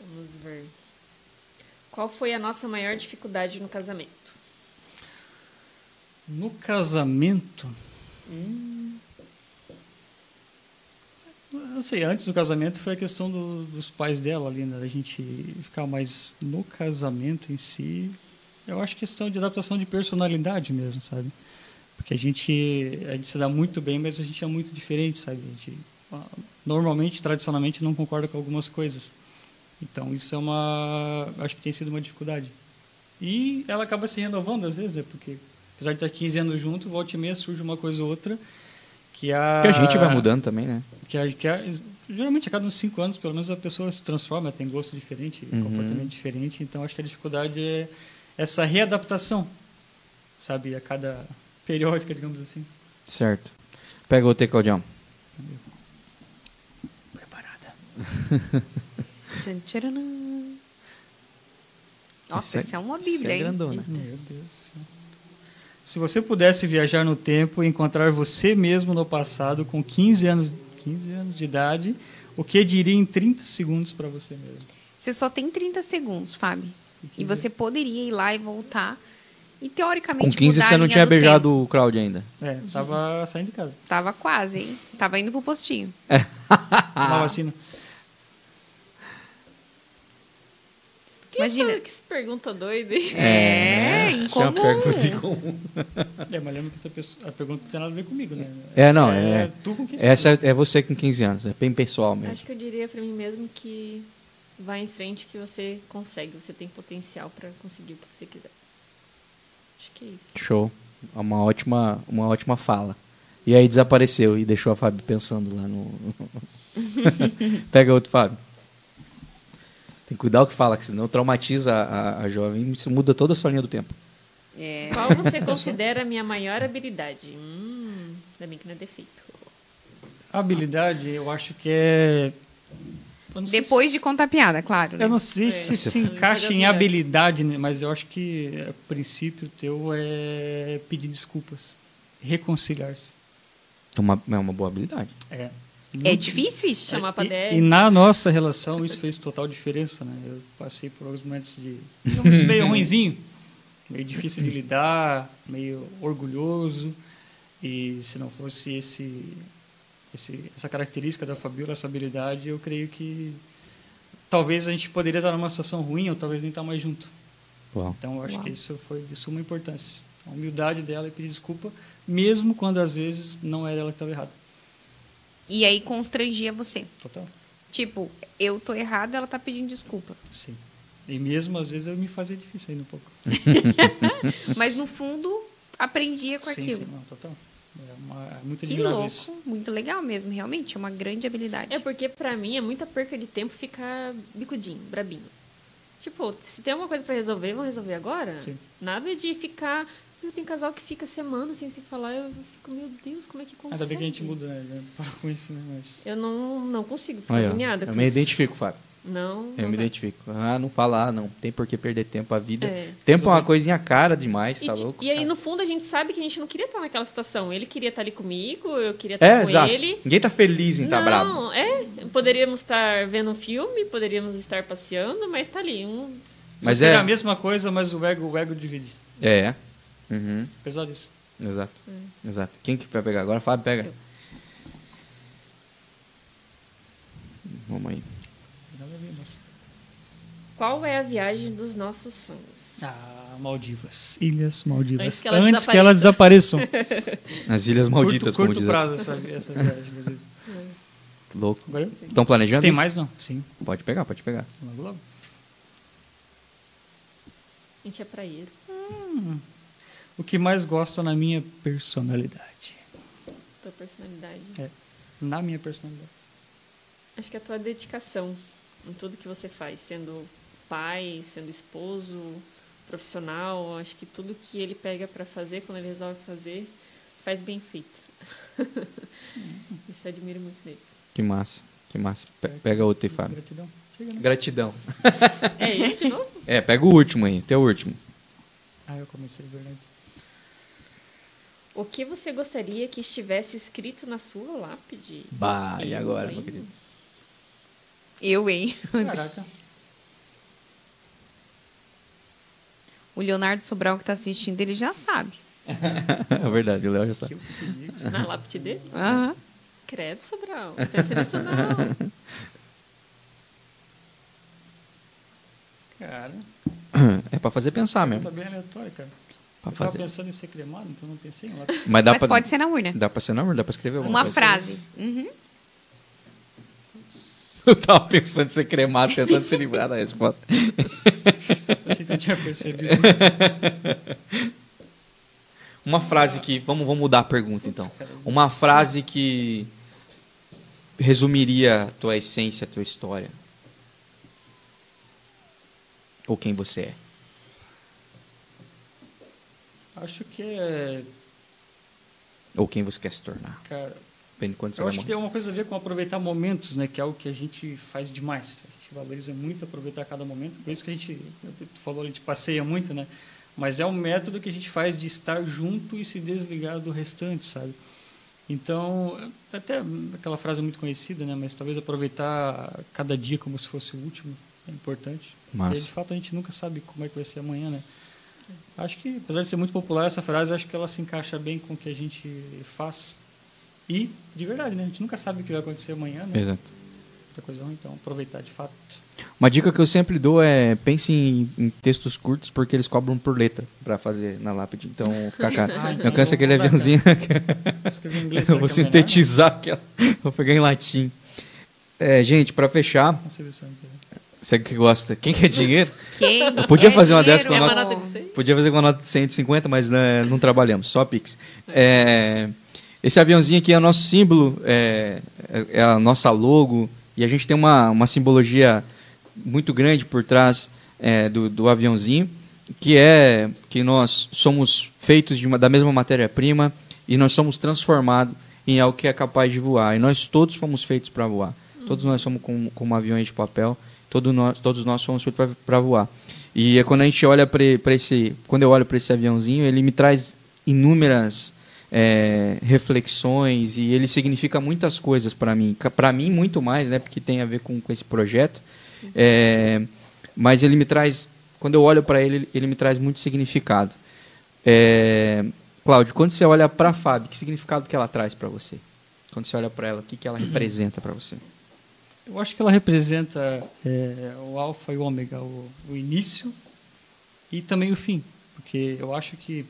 Vamos ver. Qual foi a nossa maior dificuldade no casamento? No casamento. Hum, Não sei, antes do casamento foi a questão do- dos pais dela ali, né? A gente ficar mais no casamento em si. Eu acho questão de adaptação de personalidade mesmo, sabe? Porque a gente, a gente se dá muito bem, mas a gente é muito diferente, sabe? A gente, ah, normalmente, tradicionalmente, não concorda com algumas coisas. Então, isso é uma. Acho que tem sido uma dificuldade. E ela acaba se renovando às vezes, né? Porque, apesar de estar 15 anos junto, volta e meia surge uma coisa ou outra que a. Que a gente vai mudando também, né? Que a, que a- geralmente, a cada uns 5 anos, pelo menos, a pessoa se transforma, tem gosto diferente, Uhum. comportamento diferente. Então, acho que a dificuldade é essa readaptação. sabe, a cada periódica, digamos assim. Certo. Pega o T, Claudião. Preparada. Nossa, é- essa é uma é bíblia, hein? grandona. Meu Deus do céu. Se você pudesse viajar no tempo e encontrar você mesmo no passado com 15 anos, 15 anos de idade, o que diria em 30 segundos para você mesmo? Você só tem 30 segundos, Fábio. E você poderia ir lá e voltar. E teoricamente. Com 15 mudar você a não tinha do beijado tempo. o Claudio ainda. É, tava saindo de casa. Tava quase, hein? Tava indo pro postinho. Uma vacina. Imagina. Que se pergunta doida, hein? É, Isso é uma incomum. pergunta incomum. É, mas lembra que essa pessoa, a pergunta não tem nada a ver comigo, né? É, não, é. tu com 15 Essa é, é você com 15 anos, é bem pessoal mesmo. Acho que eu diria pra mim mesmo que vai em frente que você consegue, você tem potencial pra conseguir o que você quiser. Acho que é isso. Show. É Uma ótima, uma ótima fala. E aí desapareceu e deixou a Fábio pensando lá no. Pega outro, Fábio. Tem que cuidar o que fala, que senão traumatiza a, a jovem e isso muda toda a sua linha do tempo. É. Qual você considera a minha maior habilidade? Hum, ainda bem que não é defeito. Habilidade, eu acho que é. Depois se- de contar piada, claro. né? Eu não sei se Você- se encaixa em habilidade, né, mas eu acho que o princípio teu é pedir desculpas, reconciliar-se. É uma, é uma boa habilidade. É. É difícil, isso? Chamar pra E, DR. e na nossa relação isso fez total diferença, né? Eu passei por alguns momentos de meio ruinzinho, meio difícil de lidar, meio orgulhoso. E se não fosse esse, esse essa característica da Fabiola, essa habilidade, eu creio que talvez a gente poderia estar numa situação ruim ou talvez nem estar mais junto. Uau. Então eu acho Uau. que isso foi de suma importância. A humildade dela e pedir desculpa, mesmo quando às vezes não era ela que estava errada. E aí constrangia você. Total. Tipo, eu tô errada, ela tá pedindo desculpa. Sim. E mesmo às vezes eu me fazia difícil ainda um pouco. Mas no fundo, aprendia com sim, aquilo. sim, não, total. É, uma, é muito Que louco. isso. Muito legal mesmo, realmente. É uma grande habilidade. É porque pra mim é muita perca de tempo ficar bicudinho, brabinho. Tipo, se tem alguma coisa pra resolver, vamos resolver agora? Sim. Nada de ficar. Meu, tem casal que fica semana sem se falar, eu fico, meu Deus, como é que consegue? Ainda bem que a gente muda, né? Para com isso, né? Mas. Eu não, não consigo ficar agoniada eu com me isso. identifico, Fábio. Não. Eu não me dá. identifico. Ah, não fala, ah, não tem por que perder tempo. A vida. É. Tempo é uma coisinha cara demais, E, tá louco? e aí, no fundo, a gente sabe que a gente não queria estar naquela situação. Ele queria estar ali comigo, eu queria estar É, com exato. ele. Ninguém tá feliz em estar não, bravo. é. Poderíamos estar vendo um filme, poderíamos estar passeando, mas tá ali. Um, Mas é. a mesma coisa, mas o ego, o ego divide. É. Uhum. Apesar disso. Exato. Exato. Quem que vai pegar agora? Fábio, pega. Vamos aí. Qual é a viagem dos nossos sonhos? Ah, Maldivas. Ilhas Maldivas. Antes que ela Antes que elas desapareçam. As Ilhas Malditas, curto, como curto diz. prazo essa, essa viagem. Que Louco. Eu- Estão planejando Tem isso? mais não? Sim. Pode pegar, pode pegar. Logo, logo. A gente é praieiro. O que mais gosto na minha personalidade. Tua personalidade. É. Na minha personalidade. Acho que a tua dedicação em tudo que você faz, sendo pai, sendo esposo, profissional, acho que tudo que ele pega pra fazer, quando ele resolve fazer, faz bem feito. Isso admiro muito nele. Que massa. Que massa. Pe- pega outro aí, Fábio. Gratidão. Chega, né? Gratidão. É ele de novo? É, pega o último aí, teu último. Ah, eu comecei, verdade. O que você gostaria que estivesse escrito na sua lápide? Bah, e agora, hein? meu querido? Eu, hein? Caraca. O Leonardo Sobral que tá assistindo, ele já sabe. É verdade, o Léo já sabe. Na lápide dele? Aham. Credo, Sobral. Não. Cara, É pra fazer pensar tá mesmo. bem aleatório, cara. Pra eu tava pensando em ser cremado, então não pensei em lá. Mas dá Mas pra, pode ser na urna. Dá pra ser não, dá pra escrever alguma Uma coisa. frase. Uhum. Eu tava pensando em ser cremado, tentando se livrar da resposta. Achei que eu tinha percebido. Uma frase que. Vamos, vamos mudar a pergunta então. Uma frase que resumiria a tua essência, a tua história. Ou quem você é. Acho que é. Ou quem você quer se tornar? Cara, Depende de quando você eu acho que morrer. tem uma coisa a ver com aproveitar momentos, né? Que é algo que a gente faz demais. A gente valoriza muito aproveitar cada momento. Por isso que a gente, tu falou, a gente passeia muito, né? Mas é um método que a gente faz de estar junto e se desligar do restante, sabe? Então, até aquela frase muito conhecida, né? Mas talvez aproveitar cada dia como se fosse o último é importante. Massa. E, de fato, a gente nunca sabe como é que vai ser amanhã, né? Acho que, apesar de ser muito popular essa frase, acho que ela se encaixa bem com o que a gente faz. E, de verdade, né? A gente nunca sabe o que vai acontecer amanhã, né? Exato. Muita coisa ruim, então aproveitar de fato. Uma dica que eu sempre dou é pense em, em textos curtos porque eles cobram por letra pra fazer na lápide. Então, caro. Ah, então Não cansa eu aquele aviãozinho. Em inglês, eu será vou é melhor? sintetizar aquela. Vou pegar em latim. É, gente, pra fechar, Não sei se é você que gosta, quem quer dinheiro? Quem Eu podia fazer uma dessa com É a uma nota- nota de 100? Podia fazer com uma nota de 150, mas né, não trabalhamos, só Pix. É, esse aviãozinho aqui é o nosso símbolo, é, é- é a nossa logo, e a gente tem uma, uma simbologia muito grande por trás é, do, do aviãozinho, que é que nós somos feitos de uma, da mesma matéria-prima e nós somos transformados em algo que é capaz de voar. E nós todos fomos feitos para voar. Todos nós somos como, como aviões de papel, todo nós, todos nós somos feitos para voar. E é quando a gente olha para esse, quando eu olho para esse aviãozinho, ele me traz inúmeras é, reflexões e ele significa muitas coisas para mim. Para mim muito mais, né? Porque tem a ver com, com esse projeto. É, mas ele me traz, quando eu olho para ele, ele me traz muito significado. É, Cláudio, quando você olha para a Fábio, que significado que ela traz para você? Quando você olha para ela, o que, que ela representa para você? Eu acho que ela representa é, o alfa e o ômega, o, o início e também o fim. Porque eu acho que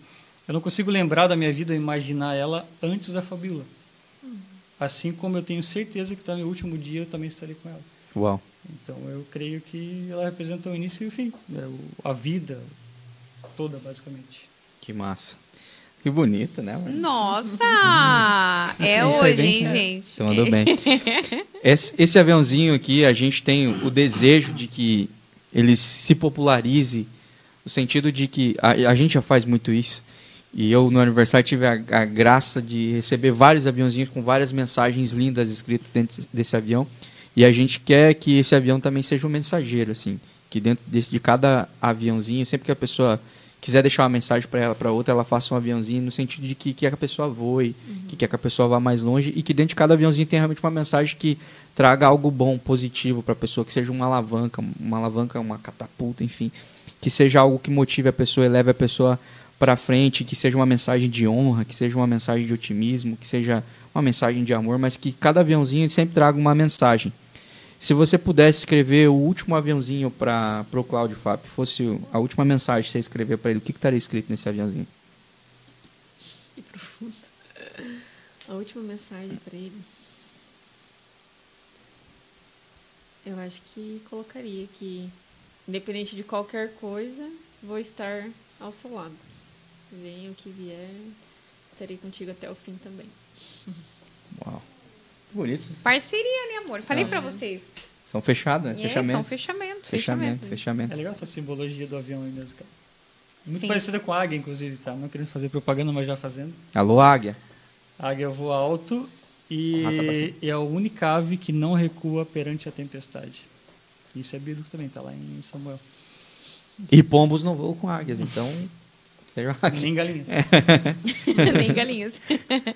eu não consigo lembrar da minha vida, imaginar ela antes da Fabíola. Assim como eu tenho certeza que no meu último dia eu também estarei com ela. Uau. Então eu creio que ela representa o início e o fim, né? O- a vida toda, basicamente. Que massa. Que bonito, né? mano? Nossa! é hoje, bem- hein, é. gente? Você mandou bem. Esse, esse aviãozinho aqui, a gente tem o desejo de que ele se popularize, no sentido de que a, a gente já faz muito isso. E eu, no aniversário, tive a, a graça de receber vários aviãozinhos com várias mensagens lindas escritas dentro desse avião. E a gente quer que esse avião também seja um mensageiro, assim. Que dentro desse, de cada aviãozinho, sempre que a pessoa quiser deixar uma mensagem para ela, para outra, ela faça um aviãozinho no sentido de que, que a pessoa voe, que quer que a pessoa vá mais longe e que dentro de cada aviãozinho tem realmente uma mensagem que traga algo bom, positivo para a pessoa, que seja uma alavanca, uma alavanca, uma catapulta, enfim, que seja algo que motive a pessoa, eleve a pessoa para frente, que seja uma mensagem de honra, que seja uma mensagem de otimismo, que seja uma mensagem de amor, mas que cada aviãozinho sempre traga uma mensagem. Se você pudesse escrever o último aviãozinho para o Cláudio Fábio, fosse a última mensagem que você escrever para ele, o que que estaria escrito nesse aviãozinho? Que profundo. A última mensagem para ele. Eu acho que colocaria que, independente de qualquer coisa, vou estar ao seu lado. Venha o que vier, estarei contigo até o fim também. Uau. Bonito. Parceria, né, amor? Falei Ah. pra vocês. São fechadas, né? É, fechamento. são fechamento, Fechamento, fechamento. fechamento. É legal essa simbologia do avião aí mesmo, cara. Muito Sim. parecida com a águia, inclusive, tá? Não querendo fazer propaganda, mas já fazendo. Alô, Águia. A águia voa alto e é a única ave que não recua perante a tempestade. Isso é bíblico também, tá lá em Samuel. E pombos não voam com águias, então. Seja águia. Nem galinhas. Nem galinhas.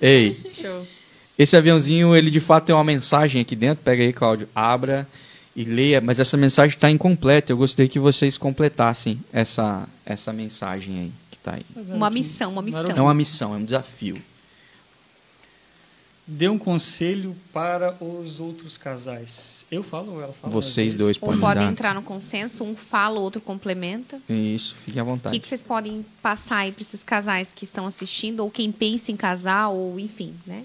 Ei, Show. Esse aviãozinho, ele de fato tem uma mensagem aqui dentro. Pega aí, Cláudio, abra e leia. Mas essa mensagem está incompleta. Eu gostaria que vocês completassem essa, essa mensagem aí que está aí. Uma missão, uma missão. É uma missão, é um desafio. Dê um conselho para os outros casais. Eu falo ou ela fala? Vocês dois. Um podem pode dar. entrar no consenso, um fala, o outro complementa. Isso, fiquem à O vontade. que, que vocês podem passar aí para esses casais que estão assistindo, ou quem pensa em casar, ou enfim, né?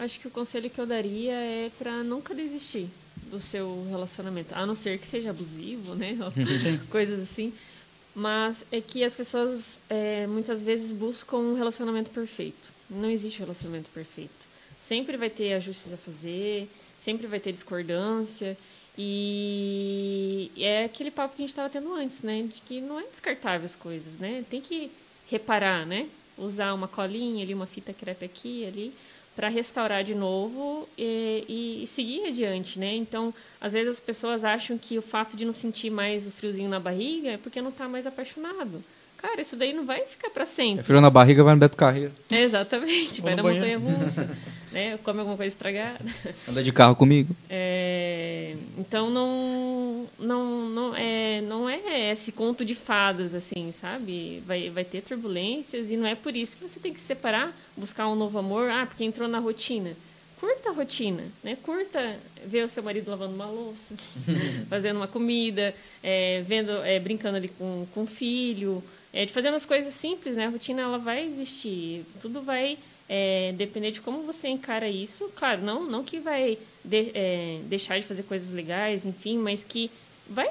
Acho que o conselho que eu daria é para nunca desistir do seu relacionamento, a não ser que seja abusivo, né? Coisas assim. Mas é que as pessoas é, muitas vezes buscam um relacionamento perfeito. Não existe relacionamento perfeito. Sempre vai ter ajustes a fazer, sempre vai ter discordância. E é aquele papo que a gente estava tendo antes, né? De que não é descartável as coisas, né? Tem que reparar, né? Usar uma colinha ali, uma fita crepe aqui, ali, para restaurar de novo e, e, seguir adiante, né? Então, às vezes as pessoas acham que o fato de não sentir mais o friozinho na barriga é porque não está mais apaixonado. Cara, isso daí não vai ficar para sempre. É frio na barriga, vai no Beto Carreiro. exatamente, vai na montanha russa, né? Come alguma coisa estragada. Anda de carro comigo. É, então não, não, não, é, não é esse conto de fadas, assim, sabe? Vai, vai ter turbulências e não é por isso que você tem que se separar, buscar um novo amor, ah, porque entrou na rotina curta a rotina, né? Curta ver o seu marido lavando uma louça, fazendo uma comida, é, vendo, é, brincando ali com, com o filho, é, de fazendo as coisas simples, né? A rotina ela vai existir, tudo vai é, depender de como você encara isso. Claro, não, não que vai de, é, deixar de fazer coisas legais, enfim, mas que vai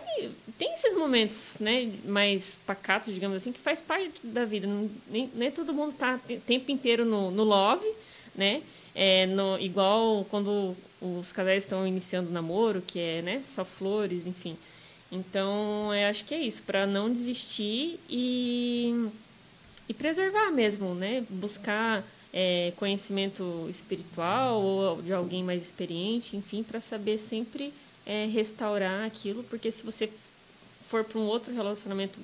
tem esses momentos, né, mais pacatos, digamos assim, que faz parte da vida. Nem, nem todo mundo está o tempo inteiro no, no love, né? É, no, igual quando os casais estão iniciando o namoro, que é né, só flores, enfim. Então, eu acho que é isso, para não desistir e, e preservar mesmo, né? Buscar é, conhecimento espiritual ou de alguém mais experiente, enfim, para saber sempre é, restaurar aquilo, porque se você for para um outro relacionamento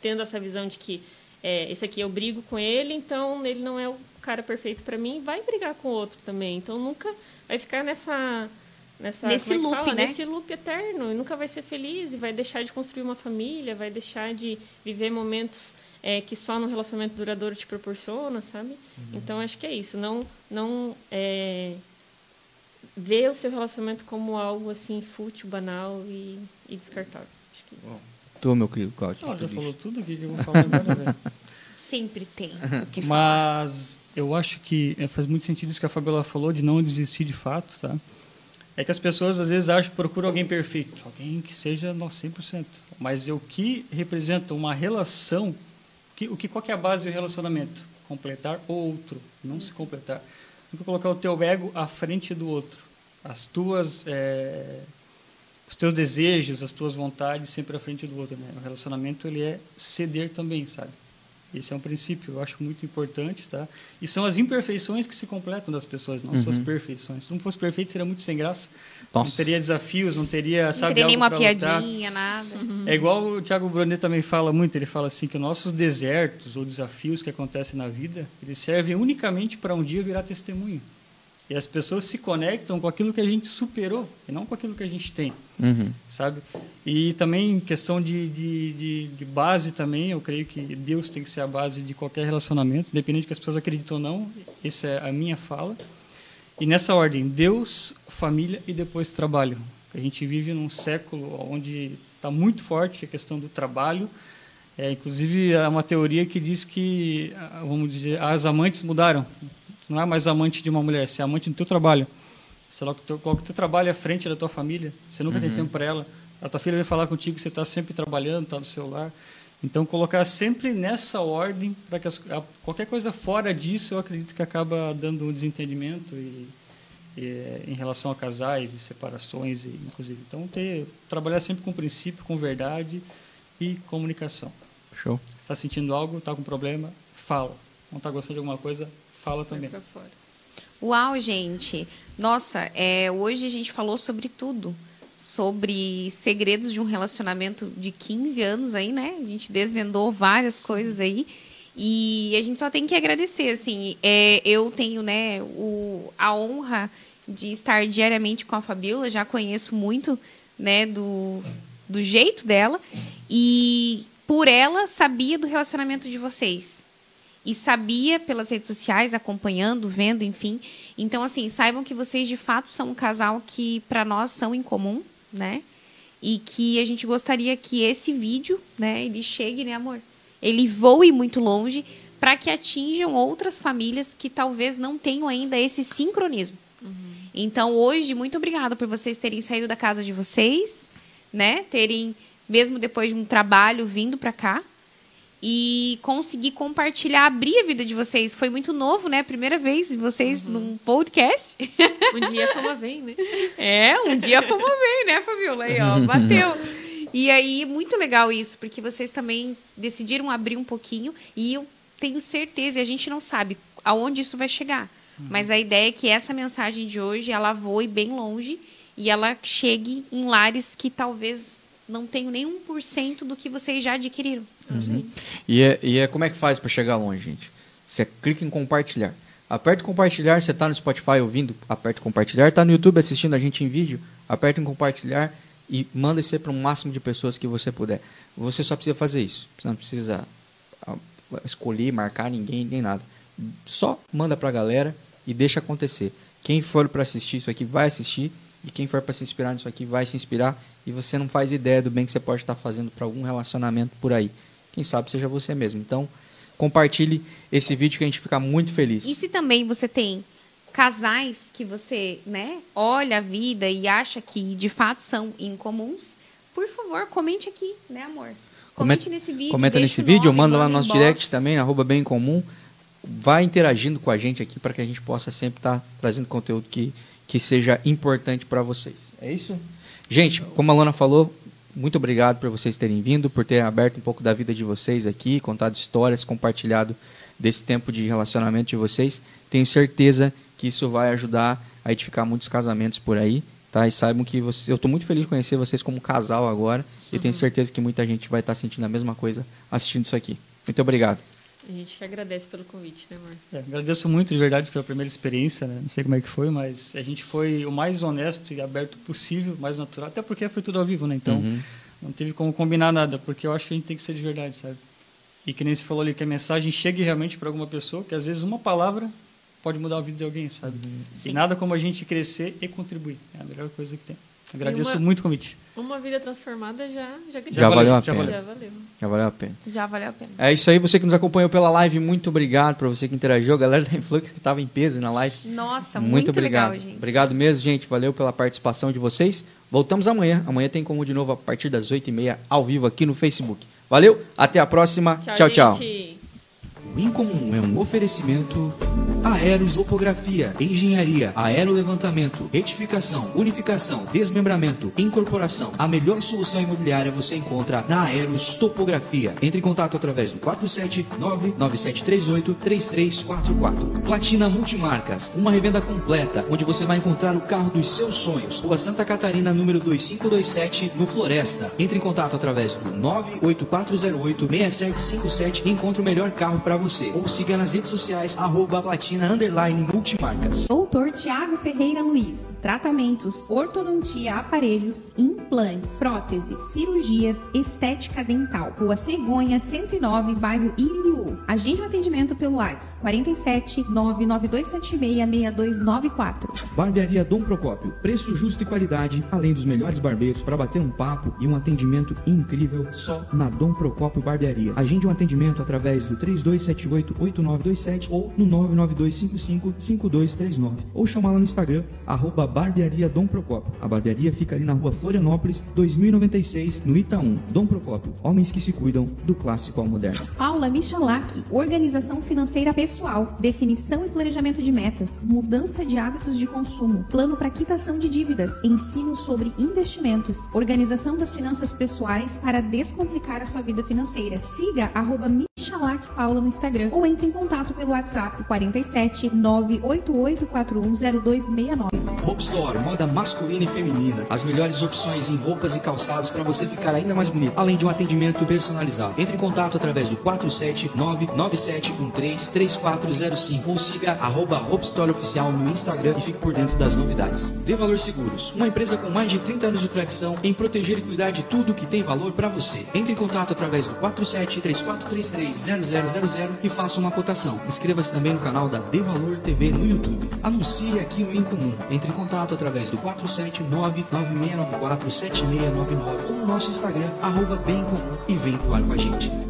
tendo essa visão de que é, esse aqui eu brigo com ele, então ele não é o cara perfeito para mim, vai brigar com o outro também. Então nunca vai ficar nessa nessa nesse é loop, fala? né? Nesse loop eterno, e nunca vai ser feliz e vai deixar de construir uma família, vai deixar de viver momentos é, que só no relacionamento duradouro te proporciona, sabe? Uhum. Então acho que é isso, não não é, ver o seu relacionamento como algo assim fútil, banal e, e descartável. Acho que é isso. Bom, tu, meu querido Cláudio. Não, já falou tudo que eu vou falar agora, velho. Sempre tem. Mas eu acho que é, faz muito sentido isso que a Fabiola falou de não desistir de fato, tá? É que as pessoas às vezes acham procuram alguém perfeito, alguém que seja no 100%. Mas o que representa uma relação, que, o que qual que é a base do relacionamento? Completar o outro, não se completar. Então colocar o teu ego à frente do outro, as tuas é, os teus desejos, as tuas vontades sempre à frente do outro, né? O relacionamento ele é ceder também, sabe? Esse é um princípio, eu acho muito importante, tá? E são as imperfeições que se completam das pessoas, não uhum. suas perfeições. Se não fosse perfeito, seria muito sem graça. Nossa. Não teria desafios, não teria, sabe, Não teria nenhuma piadinha, nada. Uhum. É igual o Tiago Brunet também fala muito, ele fala assim que nossos desertos ou desafios que acontecem na vida, eles servem unicamente para um dia virar testemunho. E as pessoas se conectam com aquilo que a gente superou e não com aquilo que a gente tem, uhum. sabe? E também questão de, de, de, de, base também, eu creio que Deus tem que ser a base de qualquer relacionamento, independente de que as pessoas acreditam ou não, essa é a minha fala. E nessa ordem, Deus, família e depois trabalho. A gente vive num século onde está muito forte a questão do trabalho, é, inclusive, há uma teoria que diz que, vamos dizer, as amantes mudaram não é mais amante de uma mulher, você é amante do teu trabalho. Coloca o teu, coloca o teu trabalho à frente da tua família. Você nunca uhum. tem tempo para ela. A tua filha vem falar contigo que você está sempre trabalhando, está no celular. Então, colocar sempre nessa ordem, para que as, qualquer coisa fora disso, eu acredito que acaba dando um desentendimento e, e, em relação a casais e separações, e, inclusive. Então, ter, trabalhar sempre com princípio, com verdade e comunicação. Show. Está sentindo algo, está com problema, fala. Não está gostando de alguma coisa, fala também. Uau, gente! Nossa, é, hoje a gente falou sobre tudo. Sobre segredos de um relacionamento de 15 anos aí, né? A gente desvendou várias coisas aí. E a gente só tem que agradecer, assim. É, eu tenho, né, o, a honra de estar diariamente com a Fabiola. Já conheço muito, né, do, do jeito dela. E por ela, sabia do relacionamento de vocês e sabia pelas redes sociais, acompanhando, vendo, enfim. Então, assim, saibam que vocês de fato são um casal que para nós são em comum, né? E que a gente gostaria que esse vídeo, né, ele chegue, né, amor? Ele voe muito longe para que atinjam outras famílias que talvez não tenham ainda esse sincronismo. Uhum. Então, hoje, muito obrigada por vocês terem saído da casa de vocês, né? Terem, mesmo depois de um trabalho, vindo para cá, e conseguir compartilhar, abrir a vida de vocês. Foi muito novo, né? Primeira vez vocês uhum. num podcast. Um dia fama vem, né? É, um dia fama vem, né, Fabiola? Aí, ó, bateu. E aí, muito legal isso, porque vocês também decidiram abrir um pouquinho e eu tenho certeza, e a gente não sabe aonde isso vai chegar. Mas a ideia é que essa mensagem de hoje, ela voe bem longe e ela chegue em lares que talvez não tenham nem 1% do que vocês já adquiriram. E é, e é como é que faz para chegar longe, gente? Você clica em compartilhar. Aperta compartilhar, você está no Spotify ouvindo, aperta compartilhar. Está no YouTube assistindo a gente em vídeo, aperta em compartilhar e manda isso para o máximo de pessoas que você puder. Você só precisa fazer isso. Você não precisa ah, escolher, marcar ninguém, nem nada. Só manda para a galera e deixa acontecer. Quem for para assistir isso aqui vai assistir e quem for para se inspirar nisso aqui vai se inspirar e você não faz ideia do bem que você pode estar fazendo para algum relacionamento por aí. Quem sabe seja você mesmo. Então, compartilhe esse vídeo que a gente fica muito feliz. E se também você tem casais que você, né, olha a vida e acha que de fato são incomuns, por favor, comente aqui, né, amor? Comente Comenta- nesse vídeo. Comenta nesse vídeo, manda lá no nosso inbox. direct também, arroba bem em comum. Vai interagindo com a gente aqui para que a gente possa sempre estar trazendo conteúdo que, que seja importante para vocês. É isso? Gente, como a Lona falou, muito obrigado por vocês terem vindo, por terem aberto um pouco da vida de vocês aqui, contado histórias, compartilhado desse tempo de relacionamento de vocês. Tenho certeza que isso vai ajudar a edificar muitos casamentos por aí, tá? E saibam que eu estou muito feliz de conhecer vocês como casal agora. E tenho certeza que muita gente vai estar sentindo a mesma coisa assistindo isso aqui. Muito obrigado. A gente que agradece pelo convite, né, amor? É, agradeço muito, de verdade, foi a primeira experiência, né? Não sei como é que foi, mas a gente foi o mais honesto e aberto possível, mais natural, até porque foi tudo ao vivo, né? Então, Uhum. não teve como combinar nada, porque eu acho que a gente tem que ser de verdade, sabe? E que nem você falou ali, que a mensagem chegue realmente para alguma pessoa, que às vezes uma palavra pode mudar a vida de alguém, sabe? Sim. E nada como a gente crescer e contribuir. É a melhor coisa que tem. Agradeço uma- muito o convite. Uma vida transformada já já, Já valeu a já pena. valeu. Já valeu. Já valeu a pena. Já valeu a pena. É isso aí, você que nos acompanhou pela live, muito obrigado para você que interagiu. A galera da Influx que estava em peso na live. Nossa, muito, obrigado. legal, gente. Obrigado mesmo, gente. Valeu pela participação de vocês. Voltamos amanhã. Amanhã tem como de novo a partir das 8h30 ao vivo aqui no Facebook. Valeu, até a próxima. Tchau, tchau. tchau. O Incomum é um oferecimento Aerosopografia, Engenharia, Aerolevantamento, Retificação, Unificação, Desmembramento, Incorporação. A melhor solução imobiliária você encontra na Aeros Topografia. Entre em contato através do 479-9738-3344. Platina Multimarcas, uma revenda completa, onde você vai encontrar o carro dos seus sonhos. Rua Santa Catarina, número 2527, no Floresta. Entre em contato através do 98408-6757 e encontre o melhor carro para você. Ou siga nas redes sociais, arroba platina underline multimarcas. Doutor Tiago Ferreira Luiz. Tratamentos, ortodontia, aparelhos, implantes, próteses, cirurgias, estética dental. Rua Cegonha, 109, bairro Iririú. Agende o atendimento pelo WhatsApp 47 99276 6294. Barbearia Dom Procópio. Preço justo e qualidade, além dos melhores barbeiros para bater um papo e um atendimento incrível só na Dom Procópio Barbearia. Agende um atendimento através do 3278-8927 ou no 99255-5239 ou chamá-la no Instagram, arroba Barbearia Dom Procópio. A barbearia fica ali na rua Florianópolis, 2096, no Itaú. Dom Procópio, homens que se cuidam do clássico ao moderno. Paula Michalak, organização financeira pessoal, definição e planejamento de metas, mudança de hábitos de consumo, plano para quitação de dívidas, ensino sobre investimentos, organização das finanças pessoais para descomplicar a sua vida financeira. Siga arroba Michalak Paula no Instagram ou entre em contato pelo WhatsApp 47 988410269. Hope Store, moda masculina e feminina. As melhores opções em roupas e calçados para você ficar ainda mais bonito, além de um atendimento personalizado. Entre em contato através do 47997133405 ou siga arroba Hope Store Oficial no Instagram e fique por dentro das novidades. De Valor Seguros, uma empresa com mais de 30 anos de tradição em proteger e cuidar de tudo que tem valor para você. Entre em contato através do 4734330000 e faça uma cotação. Inscreva-se também no canal da De Valor TV no YouTube. Anuncie aqui no Incomum. Entre em contato através do 479-9694-7699 ou no nosso Instagram, arroba bem comum e vem voar com a gente.